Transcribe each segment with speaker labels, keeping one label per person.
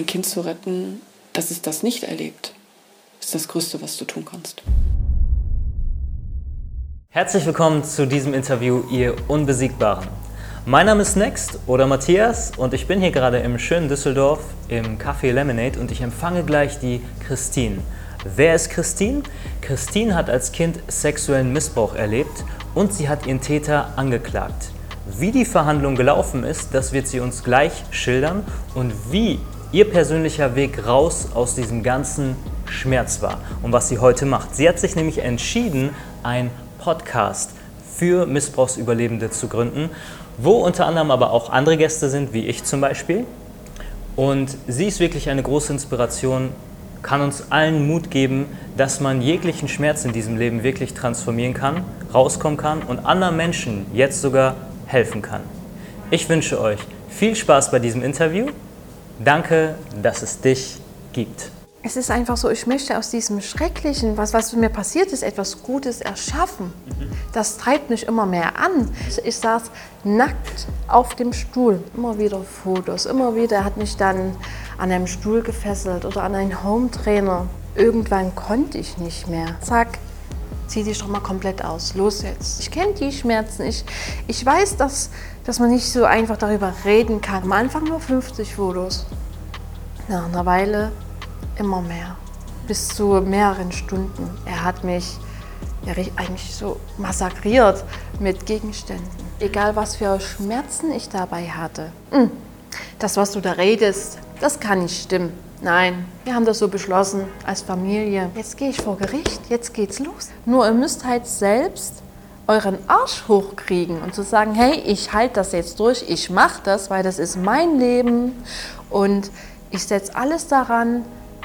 Speaker 1: ein Kind zu retten, dass es das nicht erlebt, ist das Größte, was du tun kannst.
Speaker 2: Herzlich willkommen zu diesem Interview, ihr Unbesiegbaren. Mein Name ist Next oder Matthias und ich bin hier gerade im schönen Düsseldorf im Café Lemonade und ich empfange gleich die Christine. Wer ist Christine? Christine hat als Kind sexuellen Missbrauch erlebt und sie hat ihren Täter angeklagt. Wie die Verhandlung gelaufen ist, das wird sie uns gleich schildern und wie ihr persönlicher Weg raus aus diesem ganzen Schmerz war und was sie heute macht. Sie hat sich nämlich entschieden, ein Podcast für Missbrauchsüberlebende zu gründen wo unter anderem aber auch andere Gäste sind, wie ich zum Beispiel. Und sie ist wirklich eine große Inspiration, kann uns allen Mut geben, dass man jeglichen Schmerz in diesem Leben wirklich transformieren kann, rauskommen kann und anderen Menschen jetzt sogar helfen kann. Ich wünsche euch viel Spaß bei diesem Interview. Danke, dass es dich gibt
Speaker 3: es ist einfach so, ich möchte aus diesem Schrecklichen, was, was mir passiert ist, etwas Gutes erschaffen. Das treibt mich immer mehr an. Ich saß nackt auf dem Stuhl, immer wieder Fotos, immer wieder. Er hat mich dann an einem Stuhl gefesselt oder an einen Home-Trainer. Irgendwann konnte ich nicht mehr. Zack, zieh dich doch mal komplett aus. Los jetzt. Ich kenne die Schmerzen. Ich, ich weiß, dass, dass man nicht so einfach darüber reden kann. Am Anfang nur 50 Fotos. Nach einer Weile immer mehr, bis zu mehreren Stunden. Er hat mich ja, eigentlich so massakriert mit Gegenständen. Egal was für Schmerzen ich dabei hatte. Hm, das, was du da redest, das kann nicht stimmen. Nein, wir haben das so beschlossen als Familie. Jetzt gehe ich vor Gericht, jetzt geht's los. Nur ihr müsst halt selbst euren Arsch hochkriegen und zu sagen, hey, ich halte das jetzt durch, ich mache das, weil das ist mein Leben und ich setze alles daran,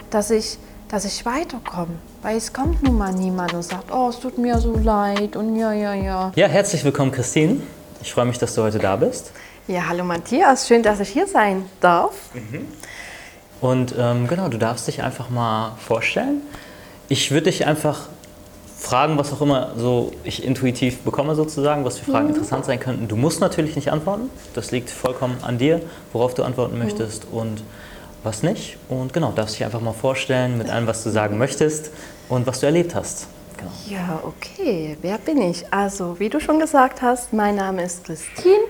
Speaker 3: dass ich, dass ich weiterkomme. Weil es kommt nun mal niemand und sagt, oh, es tut mir so leid und ja, ja, ja.
Speaker 2: Ja, herzlich willkommen, Christine. Ich freue mich, dass du heute da bist.
Speaker 3: Ja, hallo Matthias, schön, dass ich hier sein darf.
Speaker 2: Mhm. Und ähm, genau, du darfst dich einfach mal vorstellen. Ich würde dich einfach fragen, was auch immer so ich intuitiv bekomme sozusagen, was für Fragen mhm. interessant sein könnten. Du musst natürlich nicht antworten. Das liegt vollkommen an dir, worauf du antworten mhm. möchtest. Und was nicht. Und genau, darfst dich einfach mal vorstellen mit allem, was du sagen möchtest und was du erlebt hast.
Speaker 3: Genau. Ja, okay. Wer bin ich? Also, wie du schon gesagt hast, mein Name ist Christine.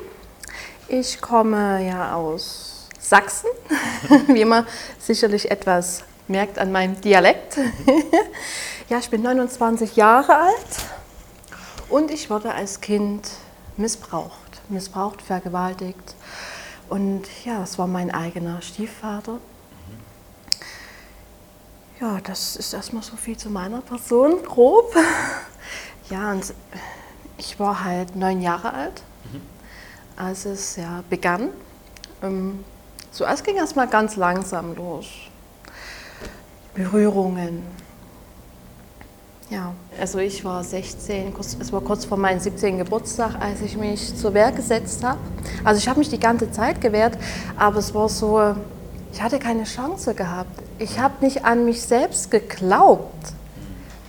Speaker 3: Ich komme ja aus Sachsen, wie man sicherlich etwas merkt an meinem Dialekt. ja, ich bin 29 Jahre alt und ich wurde als Kind missbraucht, missbraucht, vergewaltigt und ja, das war mein eigener Stiefvater. Ja, das ist erstmal so viel zu meiner Person, grob. Ja, und ich war halt neun Jahre alt, als es ja begann. Ähm, ging es mal ganz langsam los. Berührungen, ja, also ich war 16, es war kurz vor meinem 17. Geburtstag, als ich mich zur Wehr gesetzt habe. Also ich habe mich die ganze Zeit gewehrt, aber es war so, ich hatte keine Chance gehabt. Ich habe nicht an mich selbst geglaubt.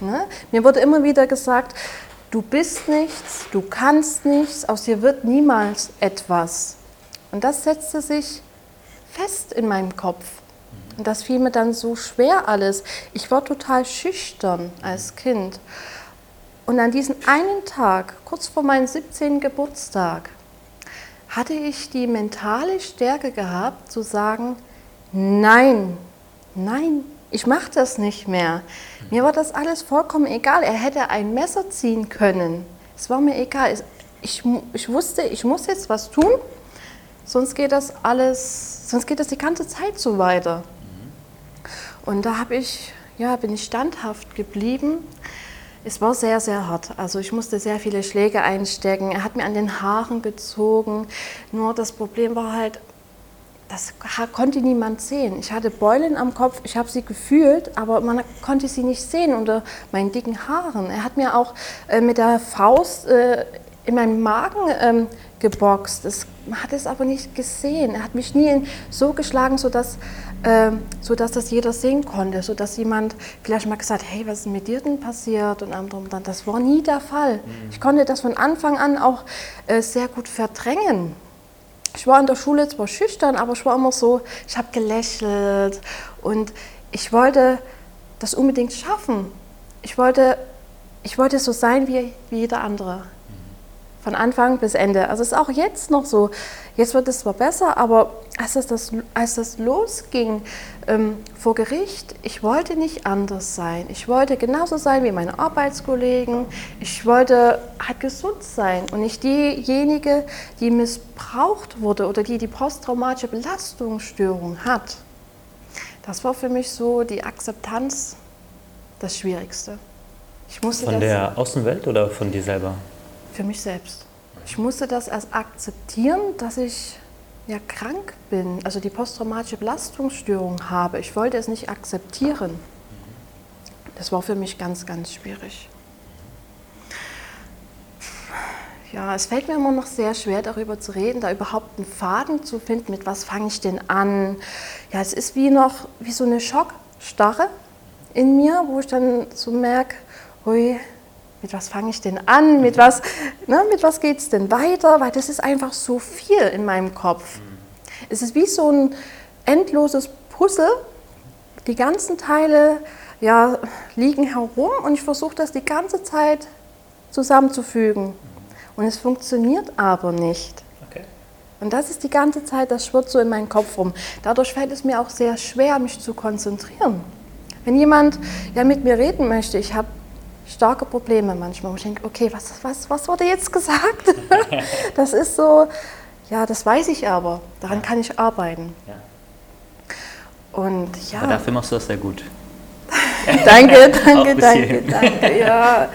Speaker 3: Ne? Mir wurde immer wieder gesagt, du bist nichts, du kannst nichts, aus dir wird niemals etwas. Und das setzte sich fest in meinem Kopf. Und das fiel mir dann so schwer alles. Ich war total schüchtern als Kind. Und an diesem einen Tag, kurz vor meinem 17. Geburtstag, hatte ich die mentale Stärke gehabt zu sagen, nein, nein, ich mache das nicht mehr. Mir war das alles vollkommen egal. Er hätte ein Messer ziehen können. Es war mir egal. Ich, ich wusste, ich muss jetzt was tun, sonst geht das alles, sonst geht das die ganze Zeit so weiter. Und da habe ich, ja, bin ich standhaft geblieben. Es war sehr, sehr hart. Also ich musste sehr viele Schläge einstecken. Er hat mir an den Haaren gezogen. Nur das Problem war halt, das konnte niemand sehen. Ich hatte Beulen am Kopf, ich habe sie gefühlt, aber man konnte sie nicht sehen unter meinen dicken Haaren. Er hat mir auch äh, mit der Faust äh, in meinem Magen ähm, geboxt. Das, man hat es aber nicht gesehen. Er hat mich nie so geschlagen, sodass ähm, sodass das jeder sehen konnte, sodass jemand vielleicht mal gesagt, hey, was ist mit dir denn passiert und anderem dann. Das war nie der Fall. Mhm. Ich konnte das von Anfang an auch äh, sehr gut verdrängen. ich war in der Schule zwar schüchtern, aber ich war immer so, ich habe gelächelt und ich wollte das unbedingt schaffen. Ich wollte, ich wollte so sein wie, wie jeder andere. Von Anfang bis Ende. Also es ist auch jetzt noch so. Jetzt wird es zwar besser, aber als das, als das losging ähm, vor Gericht, ich wollte nicht anders sein. Ich wollte genauso sein wie meine Arbeitskollegen. Ich wollte halt gesund sein und nicht diejenige, die missbraucht wurde oder die die posttraumatische Belastungsstörung hat. Das war für mich so die Akzeptanz das Schwierigste.
Speaker 2: von der Außenwelt oder von dir selber?
Speaker 3: Für mich selbst. Ich musste das erst akzeptieren, dass ich ja krank bin, also die posttraumatische Belastungsstörung habe. Ich wollte es nicht akzeptieren. Das war für mich ganz, ganz schwierig. Ja, es fällt mir immer noch sehr schwer, darüber zu reden, da überhaupt einen Faden zu finden, mit was fange ich denn an. Ja, es ist wie noch, wie so eine Schockstarre in mir, wo ich dann so merke, hui, mit was fange ich denn an, mit was, ne, was geht es denn weiter, weil das ist einfach so viel in meinem Kopf. Es ist wie so ein endloses Puzzle, die ganzen Teile ja, liegen herum und ich versuche das die ganze Zeit zusammenzufügen. Und es funktioniert aber nicht. Okay. Und das ist die ganze Zeit, das schwirrt so in meinen Kopf rum. Dadurch fällt es mir auch sehr schwer, mich zu konzentrieren. Wenn jemand ja mit mir reden möchte, ich habe starke Probleme manchmal, wo ich denke, okay, was, was, was wurde jetzt gesagt? das ist so, ja, das weiß ich aber, daran kann ich arbeiten. Ja.
Speaker 2: Und ja. Aber dafür machst du das sehr gut.
Speaker 3: danke, danke, danke, danke. Ja,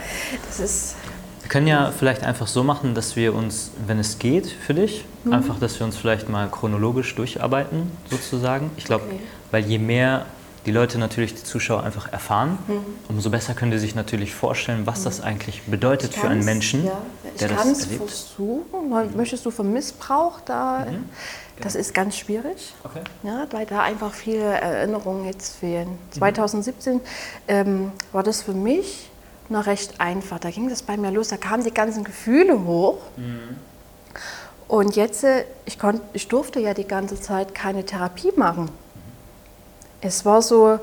Speaker 3: das ist.
Speaker 2: Wir können ja vielleicht einfach so machen, dass wir uns, wenn es geht für dich, mhm. einfach, dass wir uns vielleicht mal chronologisch durcharbeiten, sozusagen. Ich glaube, okay. weil je mehr die Leute natürlich, die Zuschauer einfach erfahren, mhm. umso besser können die sich natürlich vorstellen, was das mhm. eigentlich bedeutet für einen Menschen, ja, der das erlebt. Ich kann es
Speaker 3: versuchen. Möchtest du vom Missbrauch da? Mhm. Das ist ganz schwierig, okay. ja, weil da einfach viele Erinnerungen jetzt fehlen. 2017 mhm. ähm, war das für mich noch recht einfach. Da ging das bei mir los, da kamen die ganzen Gefühle hoch. Mhm. Und jetzt, äh, ich, konnt, ich durfte ja die ganze Zeit keine Therapie machen. Es war so,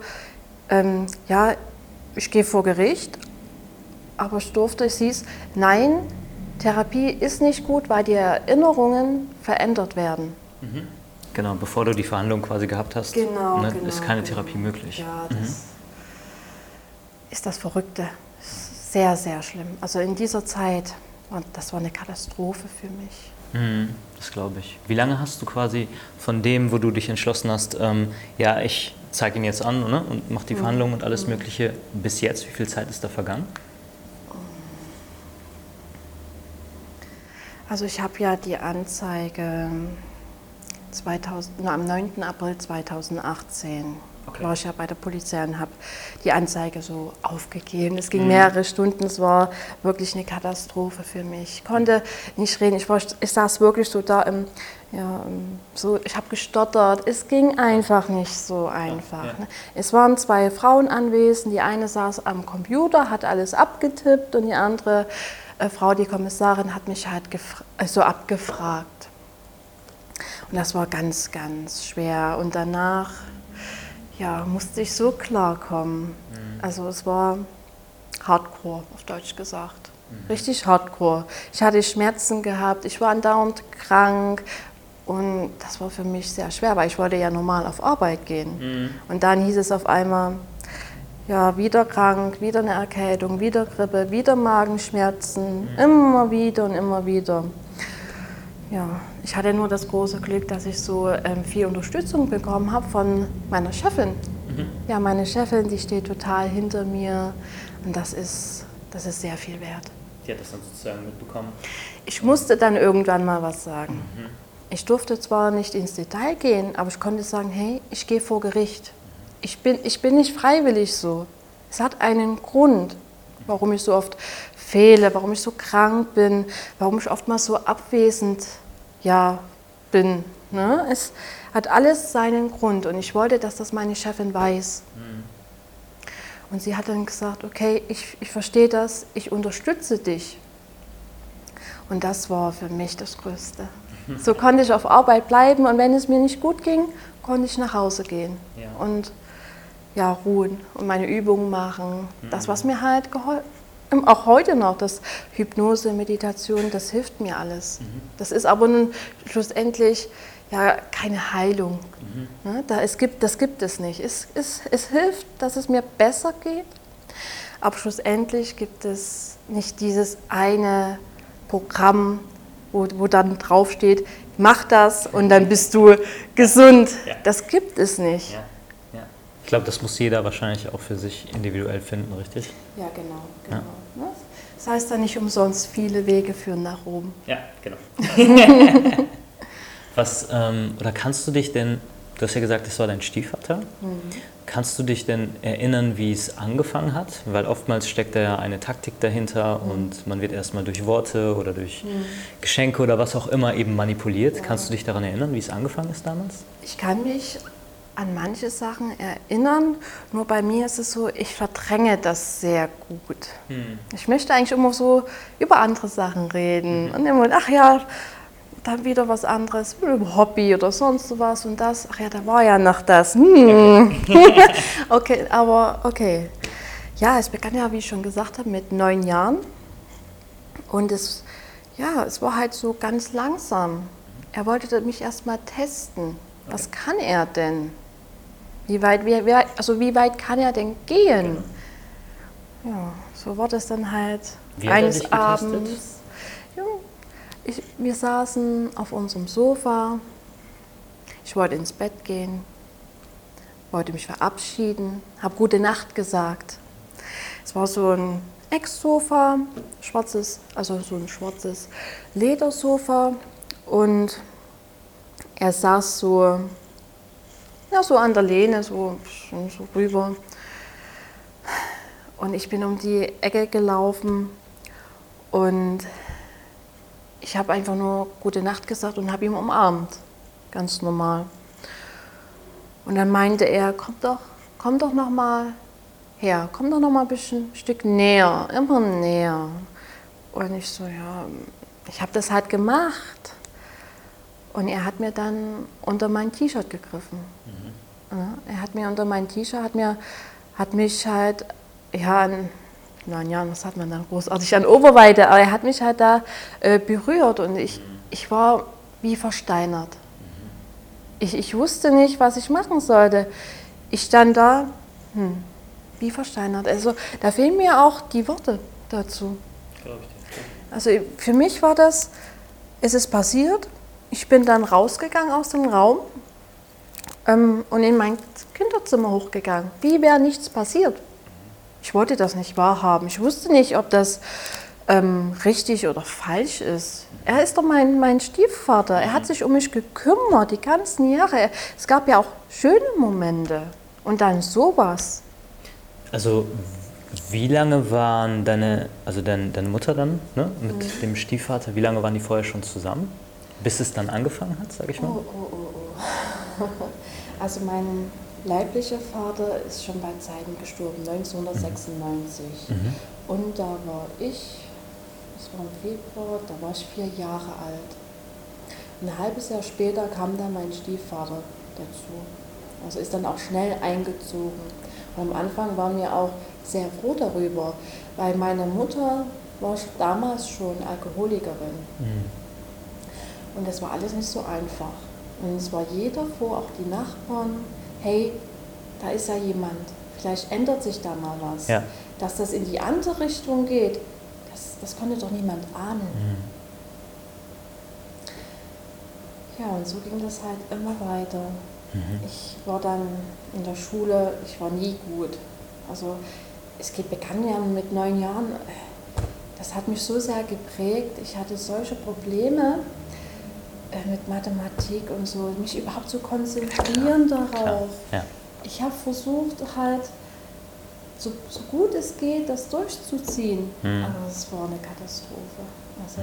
Speaker 3: ähm, ja, ich gehe vor Gericht, aber ich durfte, es hieß, nein, Therapie ist nicht gut, weil die Erinnerungen verändert werden.
Speaker 2: Mhm. Genau, bevor du die Verhandlung quasi gehabt hast,
Speaker 3: genau,
Speaker 2: ne,
Speaker 3: genau,
Speaker 2: ist keine genau. Therapie möglich.
Speaker 3: Ja, das mhm. ist das Verrückte. Sehr, sehr schlimm. Also in dieser Zeit, das war eine Katastrophe für mich.
Speaker 2: Mhm, das glaube ich. Wie lange hast du quasi von dem, wo du dich entschlossen hast, ähm, ja, ich zeige ihn jetzt an ne, und mache die mhm. Verhandlungen und alles Mögliche, bis jetzt, wie viel Zeit ist da vergangen?
Speaker 3: Also ich habe ja die Anzeige 2000, na, am 9. April 2018 okay. war ich ja bei der Polizei und habe die Anzeige so aufgegeben. Es ging mhm. mehrere Stunden, es war wirklich eine Katastrophe für mich. Ich konnte nicht reden, ich, war, ich saß wirklich so da im, ja, so, ich habe gestottert. Es ging einfach nicht so einfach. Ja, ja. Ne? Es waren zwei Frauen anwesend. Die eine saß am Computer, hat alles abgetippt und die andere äh, Frau, die Kommissarin, hat mich halt äh, so abgefragt. Und das war ganz, ganz schwer. Und danach ja, musste ich so klarkommen. Mhm. Also es war Hardcore, auf Deutsch gesagt. Mhm. Richtig Hardcore. Ich hatte Schmerzen gehabt, ich war andauernd krank und das war für mich sehr schwer, weil ich wollte ja normal auf Arbeit gehen. Mhm. Und dann hieß es auf einmal, ja, wieder krank, wieder eine Erkältung, wieder Grippe, wieder Magenschmerzen, mhm. immer wieder und immer wieder. Ja, ich hatte nur das große Glück, dass ich so ähm, viel Unterstützung bekommen habe von meiner Chefin. Mhm. Ja, meine Chefin, die steht total hinter mir und das ist, das ist sehr viel wert.
Speaker 2: Die hat das dann sozusagen mitbekommen?
Speaker 3: Ich musste dann irgendwann mal was sagen. Mhm. Ich durfte zwar nicht ins Detail gehen, aber ich konnte sagen, hey, ich gehe vor Gericht. Ich bin, ich bin nicht freiwillig so. Es hat einen Grund, warum ich so oft fehle, warum ich so krank bin, warum ich oftmals so abwesend ja, bin. Ne? Es hat alles seinen Grund und ich wollte, dass das meine Chefin weiß. Mhm. Und sie hat dann gesagt, okay, ich, ich verstehe das, ich unterstütze dich. Und das war für mich das Größte. So konnte ich auf Arbeit bleiben und wenn es mir nicht gut ging, konnte ich nach Hause gehen
Speaker 2: Ja.
Speaker 3: und ja, ruhen und meine Übungen machen. Das,
Speaker 2: Mhm.
Speaker 3: was mir halt geholfen auch heute noch, das Hypnose, Meditation, das hilft mir alles.
Speaker 2: Mhm.
Speaker 3: Das ist aber nun schlussendlich ja keine Heilung.
Speaker 2: Mhm.
Speaker 3: Ne? Da, es gibt, das gibt es nicht. Es, es, es hilft, dass es mir besser geht, aber schlussendlich gibt es nicht dieses eine Programm, wo, wo dann draufsteht, mach das und dann bist du gesund.
Speaker 2: Ja.
Speaker 3: Das gibt es nicht.
Speaker 2: Ja. Ja. Ich glaube, das muss jeder wahrscheinlich auch für sich individuell finden, richtig?
Speaker 3: Ja, genau.
Speaker 2: Ja.
Speaker 3: genau. Ne? Das heißt dann nicht umsonst, viele Wege führen nach Rom.
Speaker 2: Ja, genau. Was, ähm, oder kannst du dich denn, du hast ja gesagt, das war dein Stiefvater. Kannst du dich denn erinnern, wie es angefangen hat? Weil oftmals steckt da ja eine Taktik dahinter und man wird erstmal durch Worte oder durch Geschenke oder was auch immer eben manipuliert. Kannst du dich daran erinnern, wie es angefangen ist damals?
Speaker 3: Ich kann mich an manche Sachen erinnern, nur bei mir ist es so, ich verdränge das sehr gut. Ich möchte eigentlich immer so über andere Sachen reden und immer, ach ja, dann wieder was anderes, über Hobby oder sonst was und das, ach ja, da war ja noch das. Hm. okay, aber okay. Ja, es begann ja, wie ich schon gesagt habe, mit neun Jahren und es, ja, es war halt so ganz langsam. Er wollte mich erst mal testen. Was kann er denn? Wie weit, wie, wie, also wie weit kann er denn gehen? Ja, so war das dann halt
Speaker 2: Wie
Speaker 3: eines? Abends. Ja, ich, wir saßen auf unserem Sofa. Ich wollte ins Bett gehen, wollte mich verabschieden, habe gute Nacht gesagt. Es war so ein Ecksofa, schwarzes, also so ein schwarzes Ledersofa und er saß so, ja, so an der Lehne, so, so rüber. Und ich bin um die Ecke gelaufen und ich habe einfach nur gute Nacht gesagt und habe ihn umarmt, ganz normal. Und dann meinte er, komm doch, komm doch noch mal her, komm doch noch mal ein bisschen ein Stück näher, immer näher. Und ich so, ja, ich habe das halt gemacht. Und er hat mir dann unter mein T-Shirt gegriffen. Ja, er hat mir unter mein T-Shirt, hat, mir, hat mich halt, ja, an, neun Jahren, was hat man dann großartig an Oberweite, aber er hat mich halt da äh, berührt und ich, ich war wie versteinert. Ich, ich wusste nicht, was ich machen sollte. Ich stand da, hm, wie versteinert. Also da fehlen mir auch die Worte dazu. Also für mich war das, es ist passiert, ich bin dann rausgegangen aus dem Raum ähm, und in mein Kinderzimmer hochgegangen. Wie wäre nichts passiert? Ich wollte das nicht wahrhaben. Ich wusste nicht, ob das ähm, richtig oder falsch ist. Er ist doch mein, mein Stiefvater. Er hat sich um mich gekümmert die ganzen Jahre. Es gab ja auch schöne Momente. Und dann sowas.
Speaker 2: Also wie lange waren deine, also dein, deine Mutter dann ne, mit dem Stiefvater, wie lange waren die vorher schon zusammen? Bis es dann angefangen hat, sag ich mal?
Speaker 3: Oh, oh, oh, oh. Also mein leiblicher Vater ist schon bei Zeiten gestorben, 1996. Und da war ich, das war im Februar, da war ich vier Jahre alt. Ein halbes Jahr später kam dann mein Stiefvater dazu. Also ist dann auch schnell eingezogen. Und am Anfang waren wir auch sehr froh darüber, weil meine Mutter war damals schon Alkoholikerin. Und das war alles nicht so einfach. Und es war jeder froh, auch die Nachbarn, hey, da ist ja jemand, vielleicht ändert sich da mal was.
Speaker 2: Ja.
Speaker 3: Dass das in die andere Richtung geht, das, das konnte doch niemand ahnen. Ja, und so ging das halt immer weiter. Ich war dann in der Schule, ich war nie gut. Also es geht, begann ja mit neun Jahren, das hat mich so sehr geprägt. Ich hatte solche Probleme mit Mathematik und so, mich überhaupt zu konzentrieren darauf.
Speaker 2: Ja.
Speaker 3: Ich habe versucht halt, so, so gut es geht, das durchzuziehen.
Speaker 2: Mhm.
Speaker 3: Aber es war eine Katastrophe. Also,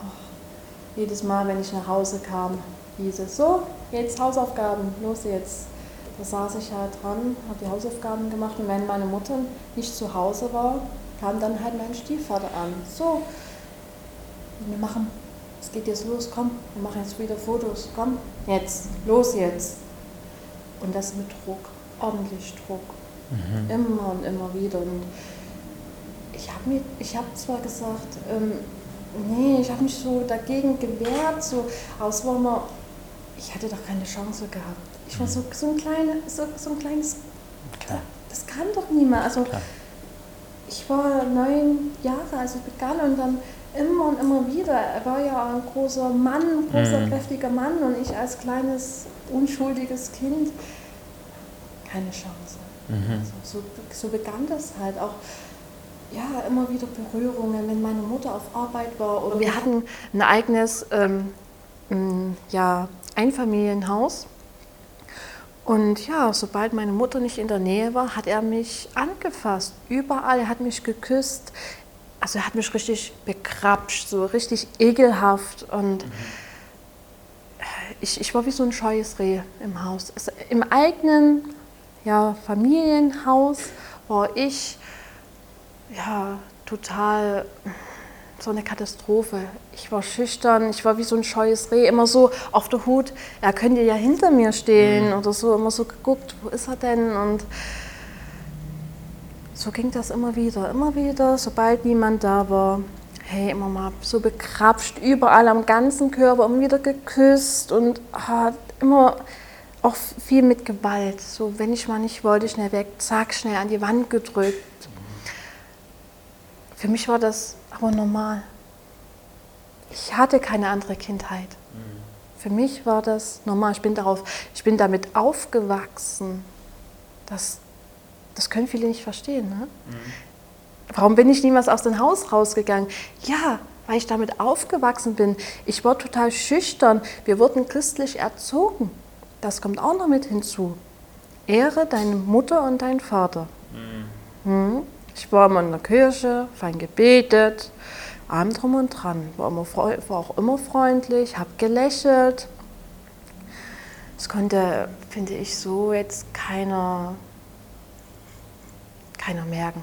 Speaker 3: ach, jedes Mal, wenn ich nach Hause kam, hieß es so, jetzt Hausaufgaben, los jetzt. Da saß ich halt dran, habe die Hausaufgaben gemacht und wenn meine Mutter nicht zu Hause war, kam dann halt mein Stiefvater an. So, wir machen es geht jetzt los, komm, wir machen jetzt wieder Fotos, komm, jetzt, los jetzt. Und das mit Druck, ordentlich Druck. Mhm. Immer und immer wieder. Und ich habe hab zwar gesagt, ähm, nee, ich habe mich so dagegen gewehrt, so, aber es war immer, ich hatte doch keine Chance gehabt. Ich war so, so, ein, kleine, so, so ein kleines, Klar. das kann doch niemand. Also Klar. ich war neun Jahre, als ich begann und dann immer und immer wieder. Er war ja ein großer Mann, ein großer, mhm. kräftiger Mann und ich als kleines, unschuldiges Kind, keine Chance. Mhm. Also so, so begann das halt auch ja, immer wieder Berührungen, wenn meine Mutter auf Arbeit war. Oder wir hatten ein eigenes ähm, ja, Einfamilienhaus. Und ja, sobald meine Mutter nicht in der Nähe war, hat er mich angefasst. Überall. Er hat mich geküsst. Also er hat mich richtig bekrapscht, so richtig ekelhaft. Und mhm. ich, ich war wie so ein scheues Reh im Haus. Also Im eigenen ja, Familienhaus war ich ja, total so eine Katastrophe. Ich war schüchtern, ich war wie so ein scheues Reh, immer so auf der Hut, er könnte ja hinter mir stehen mhm. oder so, immer so geguckt, wo ist er denn? Und so ging das immer wieder, immer wieder, sobald niemand da war. Hey, immer mal so bekrapscht, überall am ganzen Körper, immer wieder geküsst und ah, immer auch viel mit Gewalt. So, wenn ich mal nicht wollte, schnell weg, zack, schnell an die Wand gedrückt. Für mich war das aber normal. Ich hatte keine andere Kindheit. Für mich war das normal. Ich bin, darauf, ich bin damit aufgewachsen. Das, das können viele nicht verstehen. Ne? Mhm. Warum bin ich niemals aus dem Haus rausgegangen? Ja, weil ich damit aufgewachsen bin. Ich war total schüchtern. Wir wurden christlich erzogen. Das kommt auch noch mit hinzu. Ehre deine Mutter und deinen Vater. Mhm. Mhm. Ich war immer in der Kirche, fein gebetet, allem drum und dran. War, immer, war auch immer freundlich, habe gelächelt. Das konnte, finde ich, so jetzt keiner, keiner merken.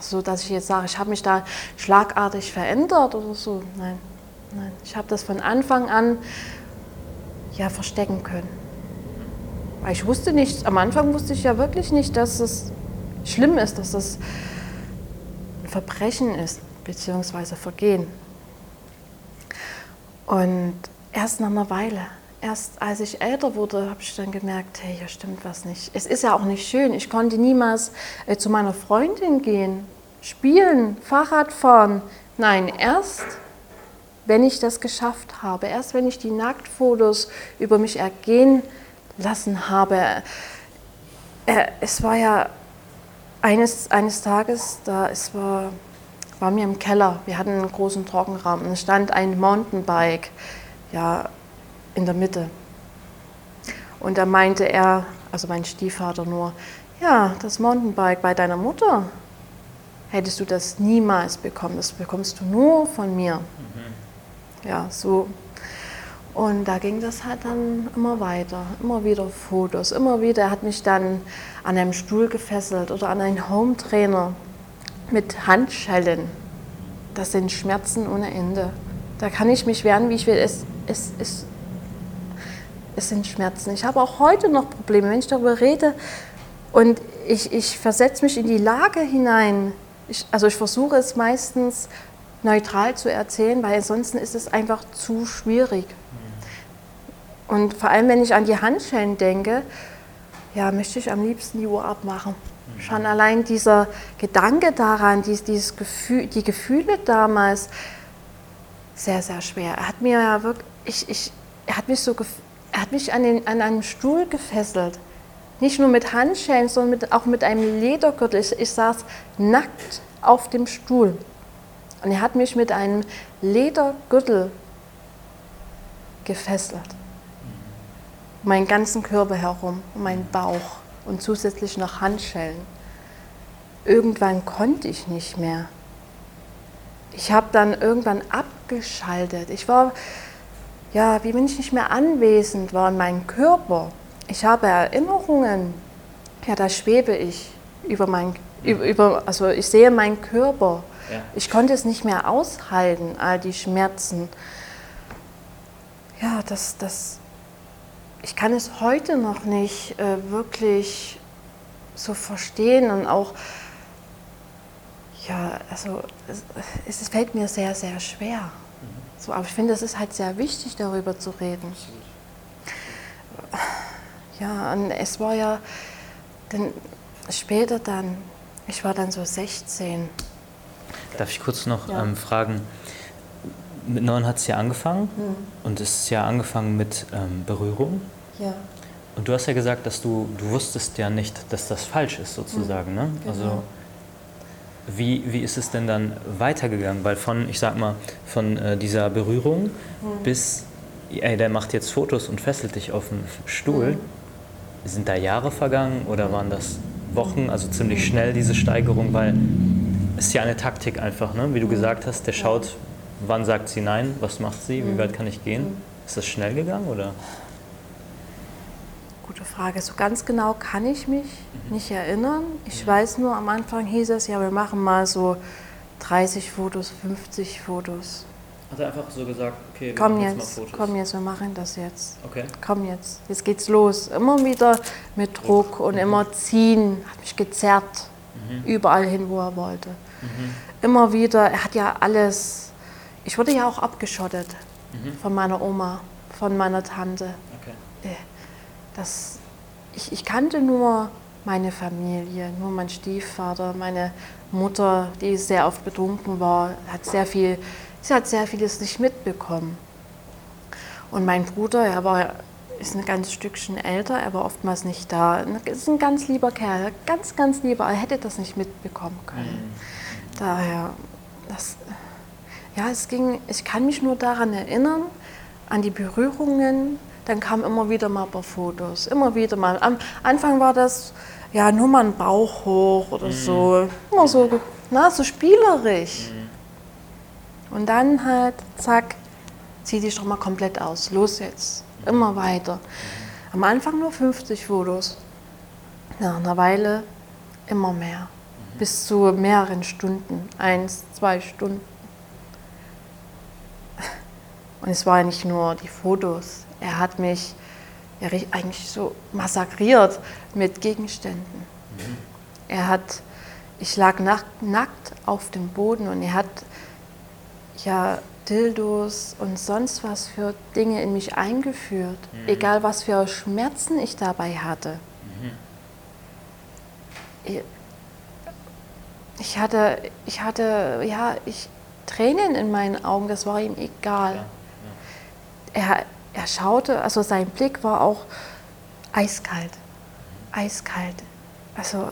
Speaker 3: So dass ich jetzt sage, ich habe mich da schlagartig verändert oder so. Nein, nein. Ich habe das von Anfang an ja verstecken können. Weil ich wusste nicht, am Anfang wusste ich ja wirklich nicht, dass es schlimm ist, dass das ein Verbrechen ist, beziehungsweise Vergehen. Und erst nach einer Weile, erst als ich älter wurde, habe ich dann gemerkt, hey, hier stimmt was nicht. Es ist ja auch nicht schön. Ich konnte niemals äh, zu meiner Freundin gehen, spielen, Fahrrad fahren. Nein, erst wenn ich das geschafft habe, erst wenn ich die Nacktfotos über mich ergehen lassen habe. Äh, es war ja eines, eines Tages, da es war, war mir im Keller, wir hatten einen großen Trockenraum es stand ein Mountainbike ja, in der Mitte. Und da meinte er, also mein Stiefvater nur, ja, das Mountainbike bei deiner Mutter, hättest du das niemals bekommen, das bekommst du nur von mir. Mhm. Ja, so und da ging das halt dann immer weiter, immer wieder Fotos, immer wieder. Er hat mich dann an einem Stuhl gefesselt oder an einen Home-Trainer mit Handschellen. Das sind Schmerzen ohne Ende. Da kann ich mich wehren, wie ich will. Es, es, es, es sind Schmerzen. Ich habe auch heute noch Probleme, wenn ich darüber rede und ich, ich versetze mich in die Lage hinein. Ich, also ich versuche es meistens neutral zu erzählen, weil ansonsten ist es einfach zu schwierig. Und vor allem, wenn ich an die Handschellen denke, ja, möchte ich am liebsten die Uhr abmachen. Schon allein dieser Gedanke daran, dies, dieses Gefühl, die Gefühle damals, sehr, sehr schwer. Er hat mir ja wirklich, ich, ich, er hat mich so, er hat mich an, den, an einem Stuhl gefesselt. Nicht nur mit Handschellen, sondern mit, auch mit einem Ledergürtel. Ich, ich saß nackt auf dem Stuhl. Und er hat mich mit einem Ledergürtel gefesselt meinen ganzen Körper herum, um meinen Bauch und zusätzlich noch Handschellen. Irgendwann konnte ich nicht mehr. Ich habe dann irgendwann abgeschaltet. Ich war, ja, wie wenn ich nicht mehr anwesend war in meinem Körper. Ich habe Erinnerungen. Ja, da schwebe ich über, mein, Über, also ich sehe meinen Körper.
Speaker 2: Ja.
Speaker 3: Ich konnte es nicht mehr aushalten, all die Schmerzen. Ja, das, das, ich kann es heute noch nicht äh, wirklich so verstehen und auch, ja, also es, es fällt mir sehr, sehr schwer. So, aber ich finde, es ist halt sehr wichtig, darüber zu reden. Ja, und es war ja dann später dann, ich war dann so 16.
Speaker 2: Darf ich kurz noch
Speaker 3: Ja.
Speaker 2: ähm, fragen? Mit neun hat es ja angefangen und es ist ja angefangen mit ähm, Berührung.
Speaker 3: Ja.
Speaker 2: Und du hast ja gesagt, dass du, du wusstest ja nicht, dass das falsch ist sozusagen. Ne?
Speaker 3: genau.
Speaker 2: Also wie, wie ist es denn dann weitergegangen? Weil von, ich sag mal, von äh, dieser Berührung bis, ey, der macht jetzt Fotos und fesselt dich auf den Stuhl. Sind da Jahre vergangen oder waren das Wochen? Also ziemlich schnell diese Steigerung, weil es ist ja eine Taktik einfach, ne? wie du gesagt hast. Der schaut, wann sagt sie nein, was macht sie, wie weit kann ich gehen? Ist das schnell gegangen oder?
Speaker 3: Gute Frage. So ganz genau kann ich mich nicht erinnern. Ich weiß nur, am Anfang hieß es, ja, wir machen mal so 30 Fotos, 50 Fotos.
Speaker 2: Hat er einfach so gesagt, okay, wir
Speaker 3: Komm
Speaker 2: machen
Speaker 3: jetzt,
Speaker 2: mal Fotos.
Speaker 3: komm jetzt, wir machen das jetzt.
Speaker 2: Okay.
Speaker 3: Komm jetzt, jetzt geht's los. Immer wieder mit Druck und immer ziehen, hat mich gezerrt, überall hin, wo er wollte. Immer wieder, er hat ja alles, ich wurde ja auch abgeschottet von meiner Oma, von meiner Tante.
Speaker 2: okay.
Speaker 3: Das, ich, ich kannte nur meine Familie, nur mein Stiefvater, meine Mutter, die sehr oft betrunken war, hat sehr viel, sie hat sehr vieles nicht mitbekommen. Und mein Bruder, er war, ist ein ganz Stückchen älter, er war oftmals nicht da. Ist ein ganz lieber Kerl, ganz, ganz lieber, er hätte das nicht mitbekommen können. Daher, das, ja, es ging, ich kann mich nur daran erinnern, an die Berührungen. Dann kamen immer wieder mal ein paar Fotos, immer wieder mal. Am Anfang war das ja nur mal ein Bauch hoch oder so, immer so, na, so spielerisch. Und dann halt, zack, zieh dich doch mal komplett aus, los jetzt, immer weiter. Am Anfang nur 50 Fotos, nach einer Weile immer mehr, bis zu mehreren Stunden, eins, zwei Stunden. Und es war ja nicht nur die Fotos. Er hat mich ja eigentlich so massakriert mit Gegenständen. Er hat, ich lag nackt, nackt auf dem Boden und er hat ja Dildos und sonst was für Dinge in mich eingeführt, egal was für Schmerzen ich dabei hatte. Ich- Ich hatte, ich hatte, ja, ich, Tränen in meinen Augen, das war ihm egal. Er, er schaute, also sein Blick war auch eiskalt, eiskalt. Also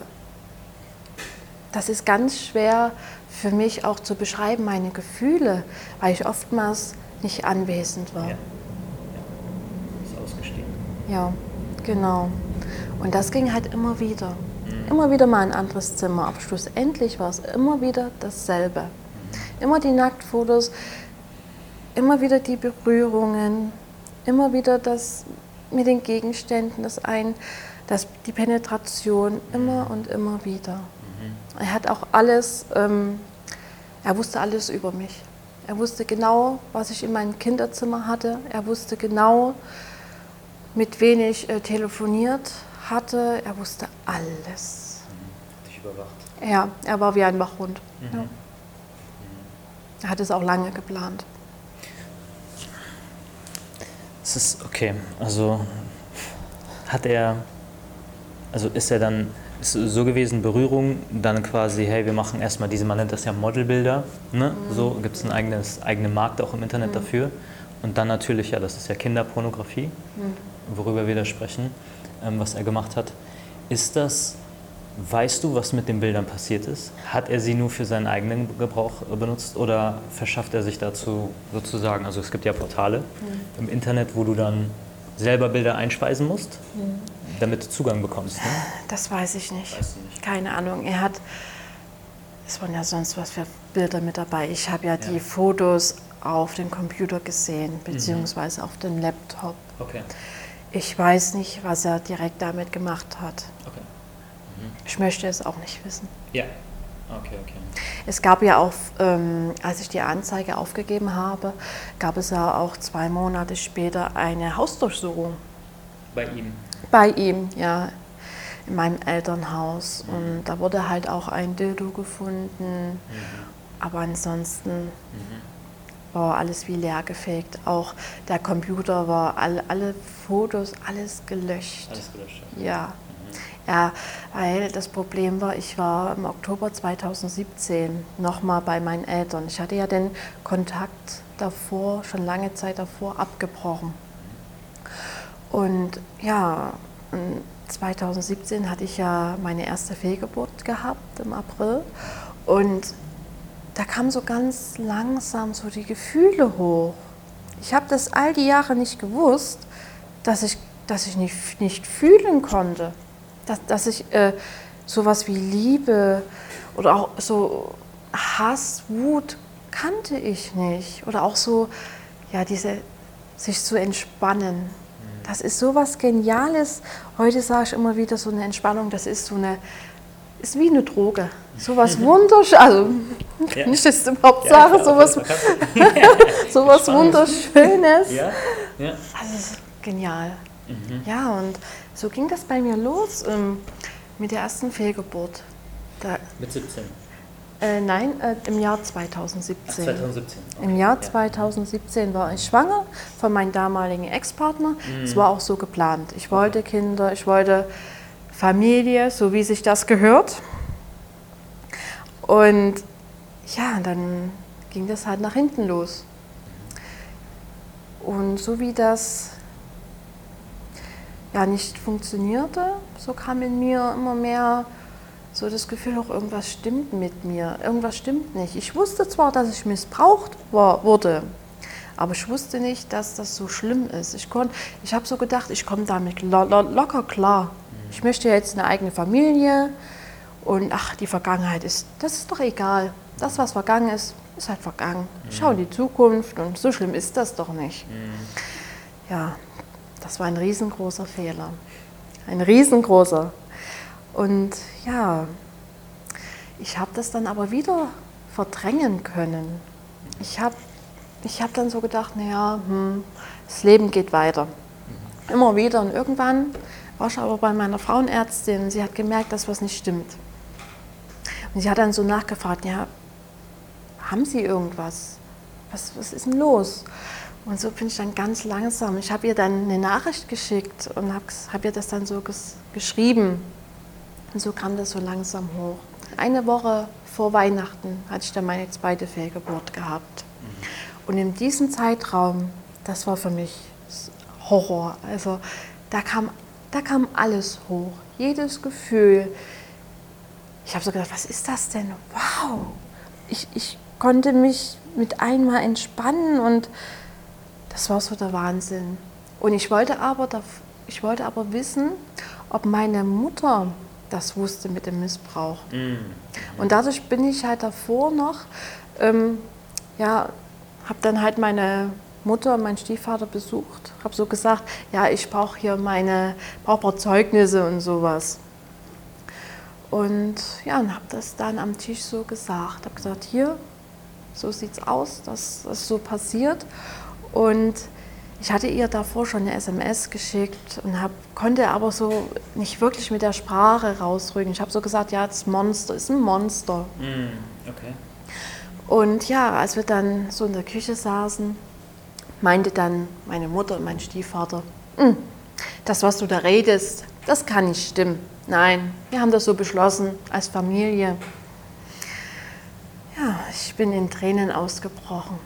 Speaker 3: das ist ganz schwer für mich auch zu beschreiben, meine Gefühle, weil ich oftmals nicht anwesend war.
Speaker 2: Ja. Ist ausgestiegen.
Speaker 3: Ja, genau. Und das ging halt immer wieder. Immer wieder mal ein anderes Zimmer. Aber schlussendlich war es immer wieder dasselbe. Immer die Nacktfotos, immer wieder die Berührungen, immer wieder das mit den Gegenständen, das ein, das, die Penetration, immer und immer wieder. Er hat auch alles, ähm, er wusste alles über mich. Er wusste genau, was ich in meinem Kinderzimmer hatte. Er wusste genau, mit wem ich äh, telefoniert hatte. Er wusste alles.
Speaker 2: Dich überwacht.
Speaker 3: Ja, er war wie ein Wachhund. Ja. Er hat es auch lange geplant.
Speaker 2: Es ist okay. Also hat er, also ist er dann ist so gewesen, Berührung, dann quasi, hey, wir machen erstmal diese, man nennt das ja Modelbilder, ne? So gibt es einen eigenes, eigenen Markt auch im Internet dafür. Und dann natürlich, ja, das ist ja Kinderpornografie, worüber wir da sprechen, ähm, was er gemacht hat. Ist das, weißt du, was mit den Bildern passiert ist? Hat er sie nur für seinen eigenen Gebrauch äh, benutzt oder verschafft er sich dazu sozusagen, also es gibt ja Portale im Internet, wo du dann selber Bilder einspeisen musst, damit du Zugang bekommst. Ne?
Speaker 3: Das weiß ich nicht.
Speaker 2: Weißt du nicht.
Speaker 3: Keine Ahnung. Er hat, es waren ja sonst was für Bilder mit dabei. Ich habe ja, die Fotos auf dem Computer gesehen, beziehungsweise auf dem Laptop.
Speaker 2: Okay.
Speaker 3: Ich weiß nicht, was er direkt damit gemacht hat.
Speaker 2: okay.
Speaker 3: Ich möchte es auch nicht wissen.
Speaker 2: Ja. Okay, okay.
Speaker 3: Es gab ja auch, ähm, als ich die Anzeige aufgegeben habe, gab es ja auch zwei Monate später eine Hausdurchsuchung
Speaker 2: Bei ihm.
Speaker 3: bei ihm, ja, in meinem Elternhaus. Und da wurde halt auch ein Dildo gefunden. Aber ansonsten war alles wie leer gefegt. Auch der Computer war, alle, alle Fotos, alles gelöscht.
Speaker 2: Alles gelöscht.
Speaker 3: Ja. Ja, weil das Problem war, ich war im Oktober 2017 nochmal bei meinen Eltern. Ich hatte ja den Kontakt davor, schon lange Zeit davor, abgebrochen. Und ja, in 2017 hatte ich ja meine erste Fehlgeburt gehabt im April. Und da kamen so ganz langsam so die Gefühle hoch. Ich habe das all die Jahre nicht gewusst, dass ich, dass ich nicht, nicht fühlen konnte. Dass, dass ich äh, sowas wie Liebe oder auch so Hass, Wut kannte ich nicht. Oder auch so, ja, diese, sich zu entspannen. Das ist sowas Geniales. Heute sage ich immer wieder so eine Entspannung, das ist so eine, ist wie eine Droge. Sowas wunderschönes, also
Speaker 2: Ja.
Speaker 3: nicht, dass ich überhaupt
Speaker 2: Ja,
Speaker 3: sage, sowas, sowas. Wunderschönes.
Speaker 2: Ja? Ja.
Speaker 3: Also genial. Ja, und so ging das bei mir los ähm, mit der ersten Fehlgeburt. Da,
Speaker 2: Mit 17.
Speaker 3: äh, nein, äh, im Jahr
Speaker 2: Ach,
Speaker 3: 2017.
Speaker 2: 2017.
Speaker 3: Im
Speaker 2: Okay.
Speaker 3: Jahr
Speaker 2: Ja.
Speaker 3: 2017 war ich schwanger von meinem damaligen Ex-Partner. Es war auch so geplant. Ich wollte Kinder, ich wollte Familie, so wie sich das gehört. Und ja, dann ging das halt nach hinten los. Und so wie das ja nicht funktionierte, so kam in mir immer mehr so das Gefühl, auch irgendwas stimmt mit mir, irgendwas stimmt nicht. Ich wusste zwar, dass ich missbraucht war, wurde, aber ich wusste nicht, dass das so schlimm ist. Ich, konnt- ich habe so gedacht, ich komme damit lo lo locker klar. Ich möchte jetzt eine eigene Familie und ach, die Vergangenheit ist, das ist doch egal. Das, was vergangen ist, ist halt vergangen. Ich schaue in die Zukunft und so schlimm ist das doch nicht. Ja, das war ein riesengroßer Fehler. Ein riesengroßer. Und ja, ich habe das dann aber wieder verdrängen können. Ich habe ich hab dann so gedacht, naja, hm, das Leben geht weiter. Immer wieder. Und irgendwann war ich aber bei meiner Frauenärztin. Sie hat gemerkt, dass was nicht stimmt. Und sie hat dann so nachgefragt, ja, haben Sie irgendwas? Was, was ist denn los? Und so bin ich dann ganz langsam. Ich habe ihr dann eine Nachricht geschickt und habe hab ihr das dann so ges geschrieben. Und so kam das so langsam hoch. Eine Woche vor Weihnachten hatte ich dann meine zweite Fehlgeburt gehabt. Und in diesem Zeitraum, das war für mich Horror. Also da kam, da kam alles hoch. Jedes Gefühl. Ich habe so gedacht, was ist das denn? Wow! Ich, ich konnte mich mit einmal entspannen und das war so der Wahnsinn. Und ich wollte aber, ich wollte aber wissen, ob meine Mutter das wusste mit dem Missbrauch. Und dadurch bin ich halt davor noch, ähm, ja, habe dann halt meine Mutter und meinen Stiefvater besucht, habe so gesagt, ja, ich brauche hier meine, brauche paar Zeugnisse und sowas. Und ja, und habe das dann am Tisch so gesagt, habe gesagt, hier, so sieht's aus, dass das so passiert. Und ich hatte ihr davor schon eine SMS geschickt und hab, konnte aber so nicht wirklich mit der Sprache rausrücken. Ich habe so gesagt, ja, das Monster ist ein Monster.
Speaker 2: Mm, okay.
Speaker 3: Und ja, als wir dann so in der Küche saßen, meinte dann meine Mutter und mein Stiefvater, "Hm, das, was du da redest, das kann nicht stimmen. Nein, wir haben das so beschlossen als Familie. Ja, ich bin in Tränen ausgebrochen.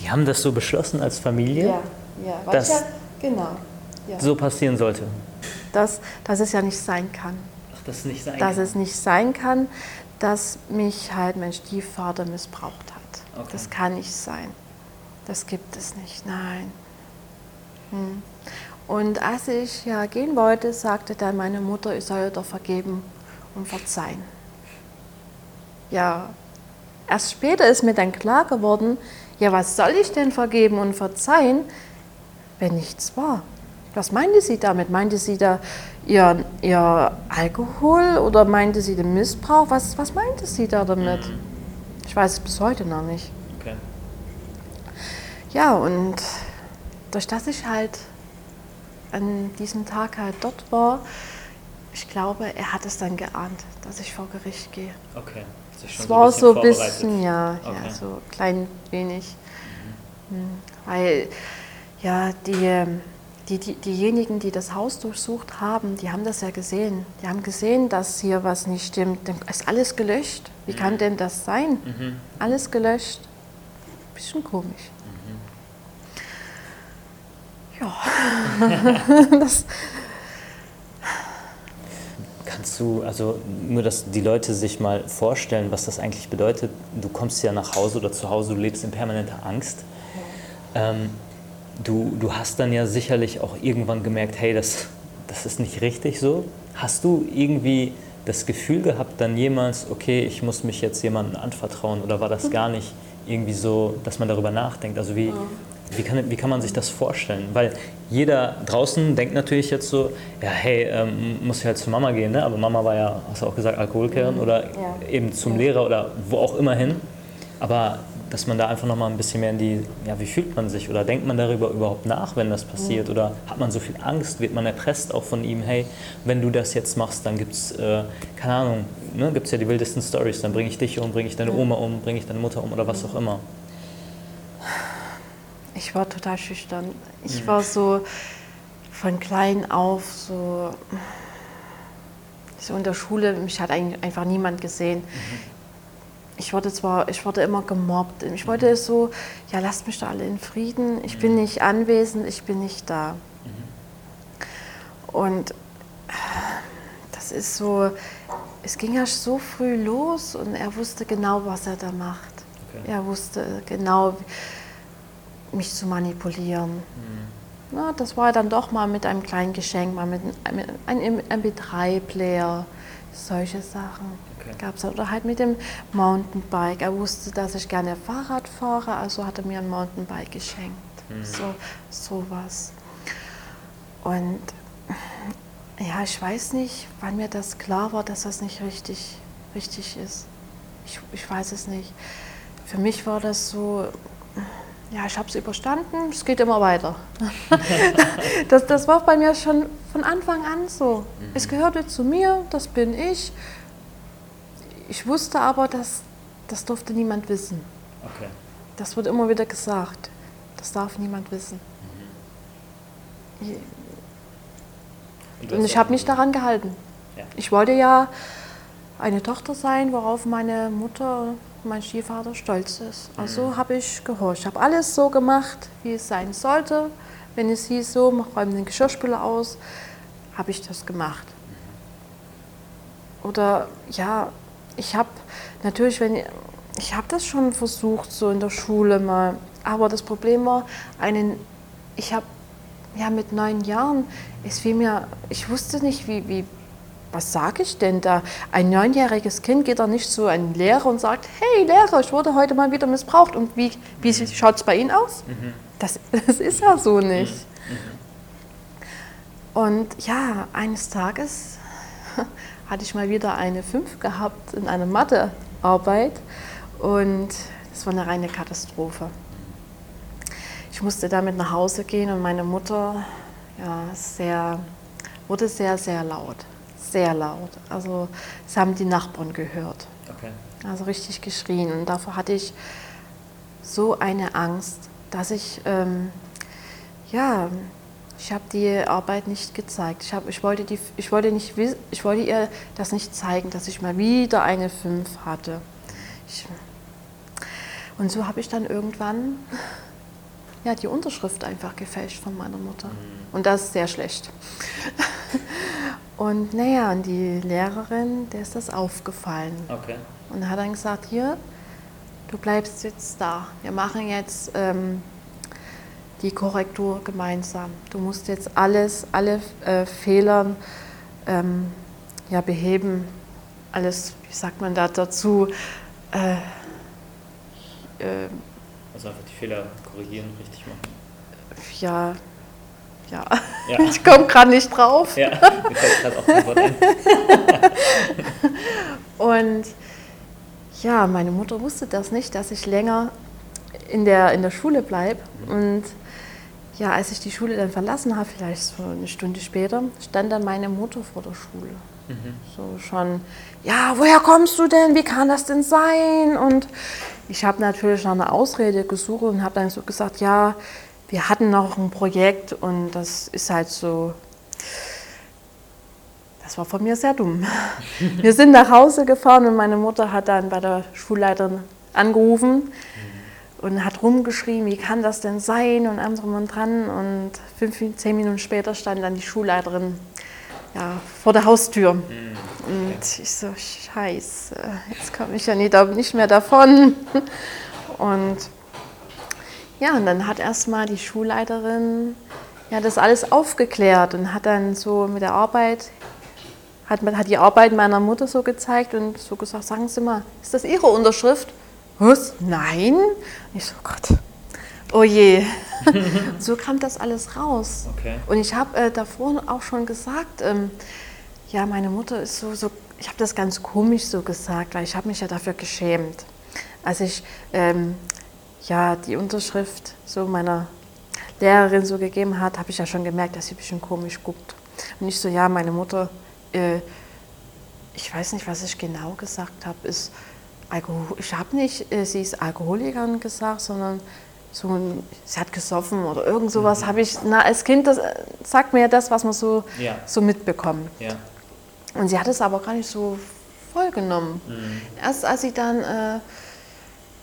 Speaker 2: Die haben das so beschlossen als Familie,
Speaker 3: ja, weil
Speaker 2: Das-
Speaker 3: ich ja, genau. Ja.
Speaker 2: so passieren sollte.
Speaker 3: Dass, dass es ja nicht sein kann.
Speaker 2: Ach, das nicht sein
Speaker 3: Dass
Speaker 2: kann.
Speaker 3: es nicht sein kann, dass mich halt mein Stiefvater missbraucht hat.
Speaker 2: Okay.
Speaker 3: Das kann nicht sein. Das gibt es nicht, nein. Hm. Und als ich ja gehen wollte, sagte dann meine Mutter, ich soll doch vergeben und verzeihen. Ja, erst später ist mir dann klar geworden, ja, was soll ich denn vergeben und verzeihen, wenn nichts war? Was meinte sie damit? Meinte sie da ihr, ihr Alkohol oder meinte sie den Missbrauch? Was, was meinte sie da damit? Ich weiß es bis heute noch nicht.
Speaker 2: Okay.
Speaker 3: Ja, und durch das ich halt an diesem Tag halt dort war, ich glaube, er hat es dann geahnt, dass ich vor Gericht gehe.
Speaker 2: Okay. Sich schon
Speaker 3: Es war so ein bisschen, ja,
Speaker 2: Okay.
Speaker 3: ja, so klein wenig. Hm, Weil, ja, die, ähm, die, die, diejenigen, die das Haus durchsucht haben, die haben das ja gesehen. Die haben gesehen, dass hier was nicht stimmt. Dann ist alles gelöscht. Wie kann denn das sein?
Speaker 2: Mhm.
Speaker 3: Alles gelöscht. Bisschen komisch. Ja, das,
Speaker 2: Kannst du, also nur, dass die Leute sich mal vorstellen, was das eigentlich bedeutet. Du kommst ja nach Hause oder zu Hause, du lebst in permanenter Angst. Ähm, du, du hast dann ja sicherlich auch irgendwann gemerkt, hey, das, das ist nicht richtig so. Hast du irgendwie das Gefühl gehabt, dann jemals, okay, ich muss mich jetzt jemandem anvertrauen oder war das gar nicht irgendwie so, dass man darüber nachdenkt? Also wie, wie, kann, wie kann man sich das vorstellen? Weil jeder draußen denkt natürlich jetzt so, ja, hey, ähm, muss ich halt zu Mama gehen, ne? aber Mama war ja, hast du auch gesagt, Alkoholikerin oder
Speaker 3: Ja.
Speaker 2: eben zum Lehrer oder wo auch immer hin. Aber dass man da einfach nochmal ein bisschen mehr in die, ja, wie fühlt man sich oder denkt man darüber überhaupt nach, wenn das passiert oder hat man so viel Angst, wird man erpresst auch von ihm, hey, wenn du das jetzt machst, dann gibt es, äh, keine Ahnung, ne, gibt es ja die wildesten Stories, dann bringe ich dich um, bringe ich deine Oma um, bringe ich deine Mutter um oder was auch immer.
Speaker 3: Ich war total schüchtern. Ich war so von klein auf so, so in der Schule, mich hat einfach niemand gesehen. Ich wurde zwar, ich wurde immer gemobbt. Ich wollte so, ja, lasst mich da alle in Frieden. Ich bin nicht anwesend, ich bin nicht da. Und äh, das ist so, es ging ja so früh los und er wusste genau, was er da macht.
Speaker 2: Okay.
Speaker 3: Er wusste genau, mich zu manipulieren. Na, das war dann doch mal mit einem kleinen Geschenk, mal mit einem einem MP3-Player, solche Sachen
Speaker 2: Okay.
Speaker 3: gab es. Oder halt mit dem Mountainbike. Er wusste, dass ich gerne Fahrrad fahre, also hat er mir ein Mountainbike geschenkt. So sowas. Und ja, ich weiß nicht, wann mir das klar war, dass das nicht richtig, richtig ist. Ich, ich weiß es nicht. Für mich war das so, ja, ich habe es überstanden, es geht immer weiter. das, das war bei mir schon von Anfang an so. Es gehörte zu mir, das bin ich. Ich wusste aber, dass das durfte niemand wissen.
Speaker 2: Okay.
Speaker 3: Das wird immer wieder gesagt. Das darf niemand wissen. Und ich habe mich daran gehalten.
Speaker 2: Ja.
Speaker 3: Ich wollte ja eine Tochter sein, worauf meine Mutter, mein Stiefvater stolz ist. Also habe ich gehorcht. Ich habe alles so gemacht, wie es sein sollte. Wenn es hieß so, mach räum den Geschirrspüler aus, habe ich das gemacht. Oder ja, ich habe natürlich, wenn ich habe das schon versucht so in der Schule mal, aber das Problem war, einen, ich habe ja mit neun Jahren, es fiel mir, ich wusste nicht, wie, wie was sage ich denn da? Ein neunjähriges Kind geht da nicht zu einem Lehrer und sagt, hey Lehrer, ich wurde heute mal wieder missbraucht. Und wie, wie schaut es bei Ihnen aus? Das, das ist ja so nicht. Und ja, eines Tages hatte ich mal wieder eine 5 gehabt in einer Mathearbeit und das war eine reine Katastrophe. Ich musste damit nach Hause gehen und meine Mutter ja, sehr, wurde sehr, sehr laut. Sehr laut. Also, das haben die Nachbarn gehört.
Speaker 2: Okay.
Speaker 3: Also richtig geschrien. Und davor hatte ich so eine Angst, dass ich, ähm, ja, ich habe die Arbeit nicht gezeigt. Ich, hab, ich, wollte die, ich, wollte nicht, ich wollte ihr das nicht zeigen, dass ich mal wieder eine 5 hatte. Ich, und so habe ich dann irgendwann ja, die Unterschrift einfach gefälscht von meiner Mutter. Und das ist sehr schlecht. Und naja, und die Lehrerin, der ist das aufgefallen.
Speaker 2: Okay.
Speaker 3: Und hat dann gesagt, hier, du bleibst jetzt da. Wir machen jetzt ähm, die Korrektur gemeinsam. Du musst jetzt alles, alle äh, Fehler ähm, ja, beheben. Alles, wie sagt man da dazu? Äh, äh,
Speaker 2: Also einfach die Fehler korrigieren, richtig machen.
Speaker 3: ja, ja, ja. ich komme gerade nicht drauf. Ja, mir fällt gerade auch ein Wort ein. Und ja, meine Mutter wusste das nicht, dass ich länger in der, in der Schule bleibe. Und ja, als ich die Schule dann verlassen habe, vielleicht so eine Stunde später, stand dann meine Mutter vor der Schule. Mhm. So schon, ja, woher kommst du denn? Wie kann das denn sein? Und ich habe natürlich nach einer Ausrede gesucht und habe dann so gesagt, ja, wir hatten noch ein Projekt und das ist halt so, das war von mir sehr dumm. Wir sind nach Hause gefahren und meine Mutter hat dann bei der Schulleiterin angerufen und hat rumgeschrien, wie kann das denn sein und drum und dran. Und fünf, zehn Minuten später stand dann die Schulleiterin ja, vor der Haustür. Mhm. Und ich so, scheiße, jetzt komme ich ja nicht, nicht mehr davon. Und ja, und dann hat erstmal die Schulleiterin ja, das alles aufgeklärt und hat dann so mit der Arbeit, hat, hat die Arbeit meiner Mutter so gezeigt und so gesagt, sagen Sie mal, ist das Ihre Unterschrift? was? Nein? ich so, Gott, oh je. so kam das alles raus. Okay. Und ich habe äh, davor auch schon gesagt, ähm, ja, meine Mutter ist so, so ich habe das ganz komisch so gesagt, weil ich habe mich ja dafür geschämt. Als ich ähm, ja, die Unterschrift so meiner Lehrerin so gegeben hat, habe ich ja schon gemerkt, dass sie ein bisschen komisch guckt. Und ich so, ja, meine Mutter, äh, ich weiß nicht, was ich genau gesagt habe, ist, Alkohol, ich habe nicht, äh, sie ist Alkoholikerin gesagt, sondern so ein, sie hat gesoffen oder irgend sowas mhm. habe ich, na, als Kind, das sagt mir ja das, was man so, ja. so mitbekommt. Ja. Und sie hat es aber gar nicht so vollgenommen. Mhm. Erst als sie dann äh,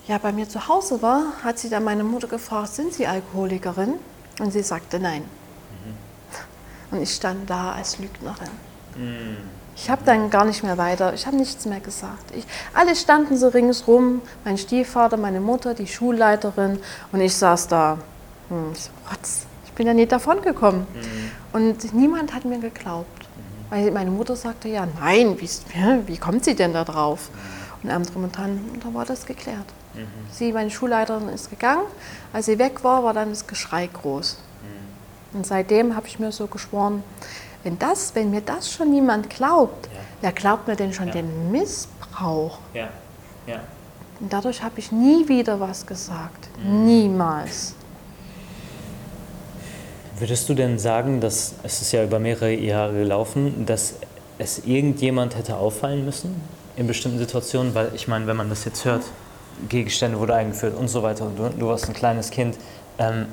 Speaker 3: ja, bei mir zu Hause war, hat sie dann meine Mutter gefragt, sind Sie Alkoholikerin? Und sie sagte nein. Mhm. Und ich stand da als Lügnerin. Mhm. Ich habe dann gar nicht mehr weiter, ich habe nichts mehr gesagt. Ich, alle standen so ringsrum, mein Stiefvater, meine Mutter, die Schulleiterin und ich saß da. Hm, ich, so, ich bin ja nicht davon gekommen. Mhm. Und niemand hat mir geglaubt. Mhm. Weil meine Mutter sagte, ja, nein, wie, wie kommt sie denn da drauf? Mhm. Und am drum und dran, da war das geklärt. Mhm. Sie, meine Schulleiterin, ist gegangen. Als sie weg war, war dann das Geschrei groß. Mhm. Und seitdem habe ich mir so geschworen, wenn, das, wenn mir das schon niemand glaubt, ja. wer glaubt mir denn schon ja. den Missbrauch? Ja. Ja. Und dadurch habe ich nie wieder was gesagt. Mhm. Niemals.
Speaker 2: Würdest du denn sagen, dass es ist ja über mehrere Jahre gelaufen, dass es irgendjemand hätte auffallen müssen in bestimmten Situationen? Weil ich meine, wenn man das jetzt hört, Gegenstände wurde eingeführt und so weiter, du, du warst ein kleines Kind, ähm,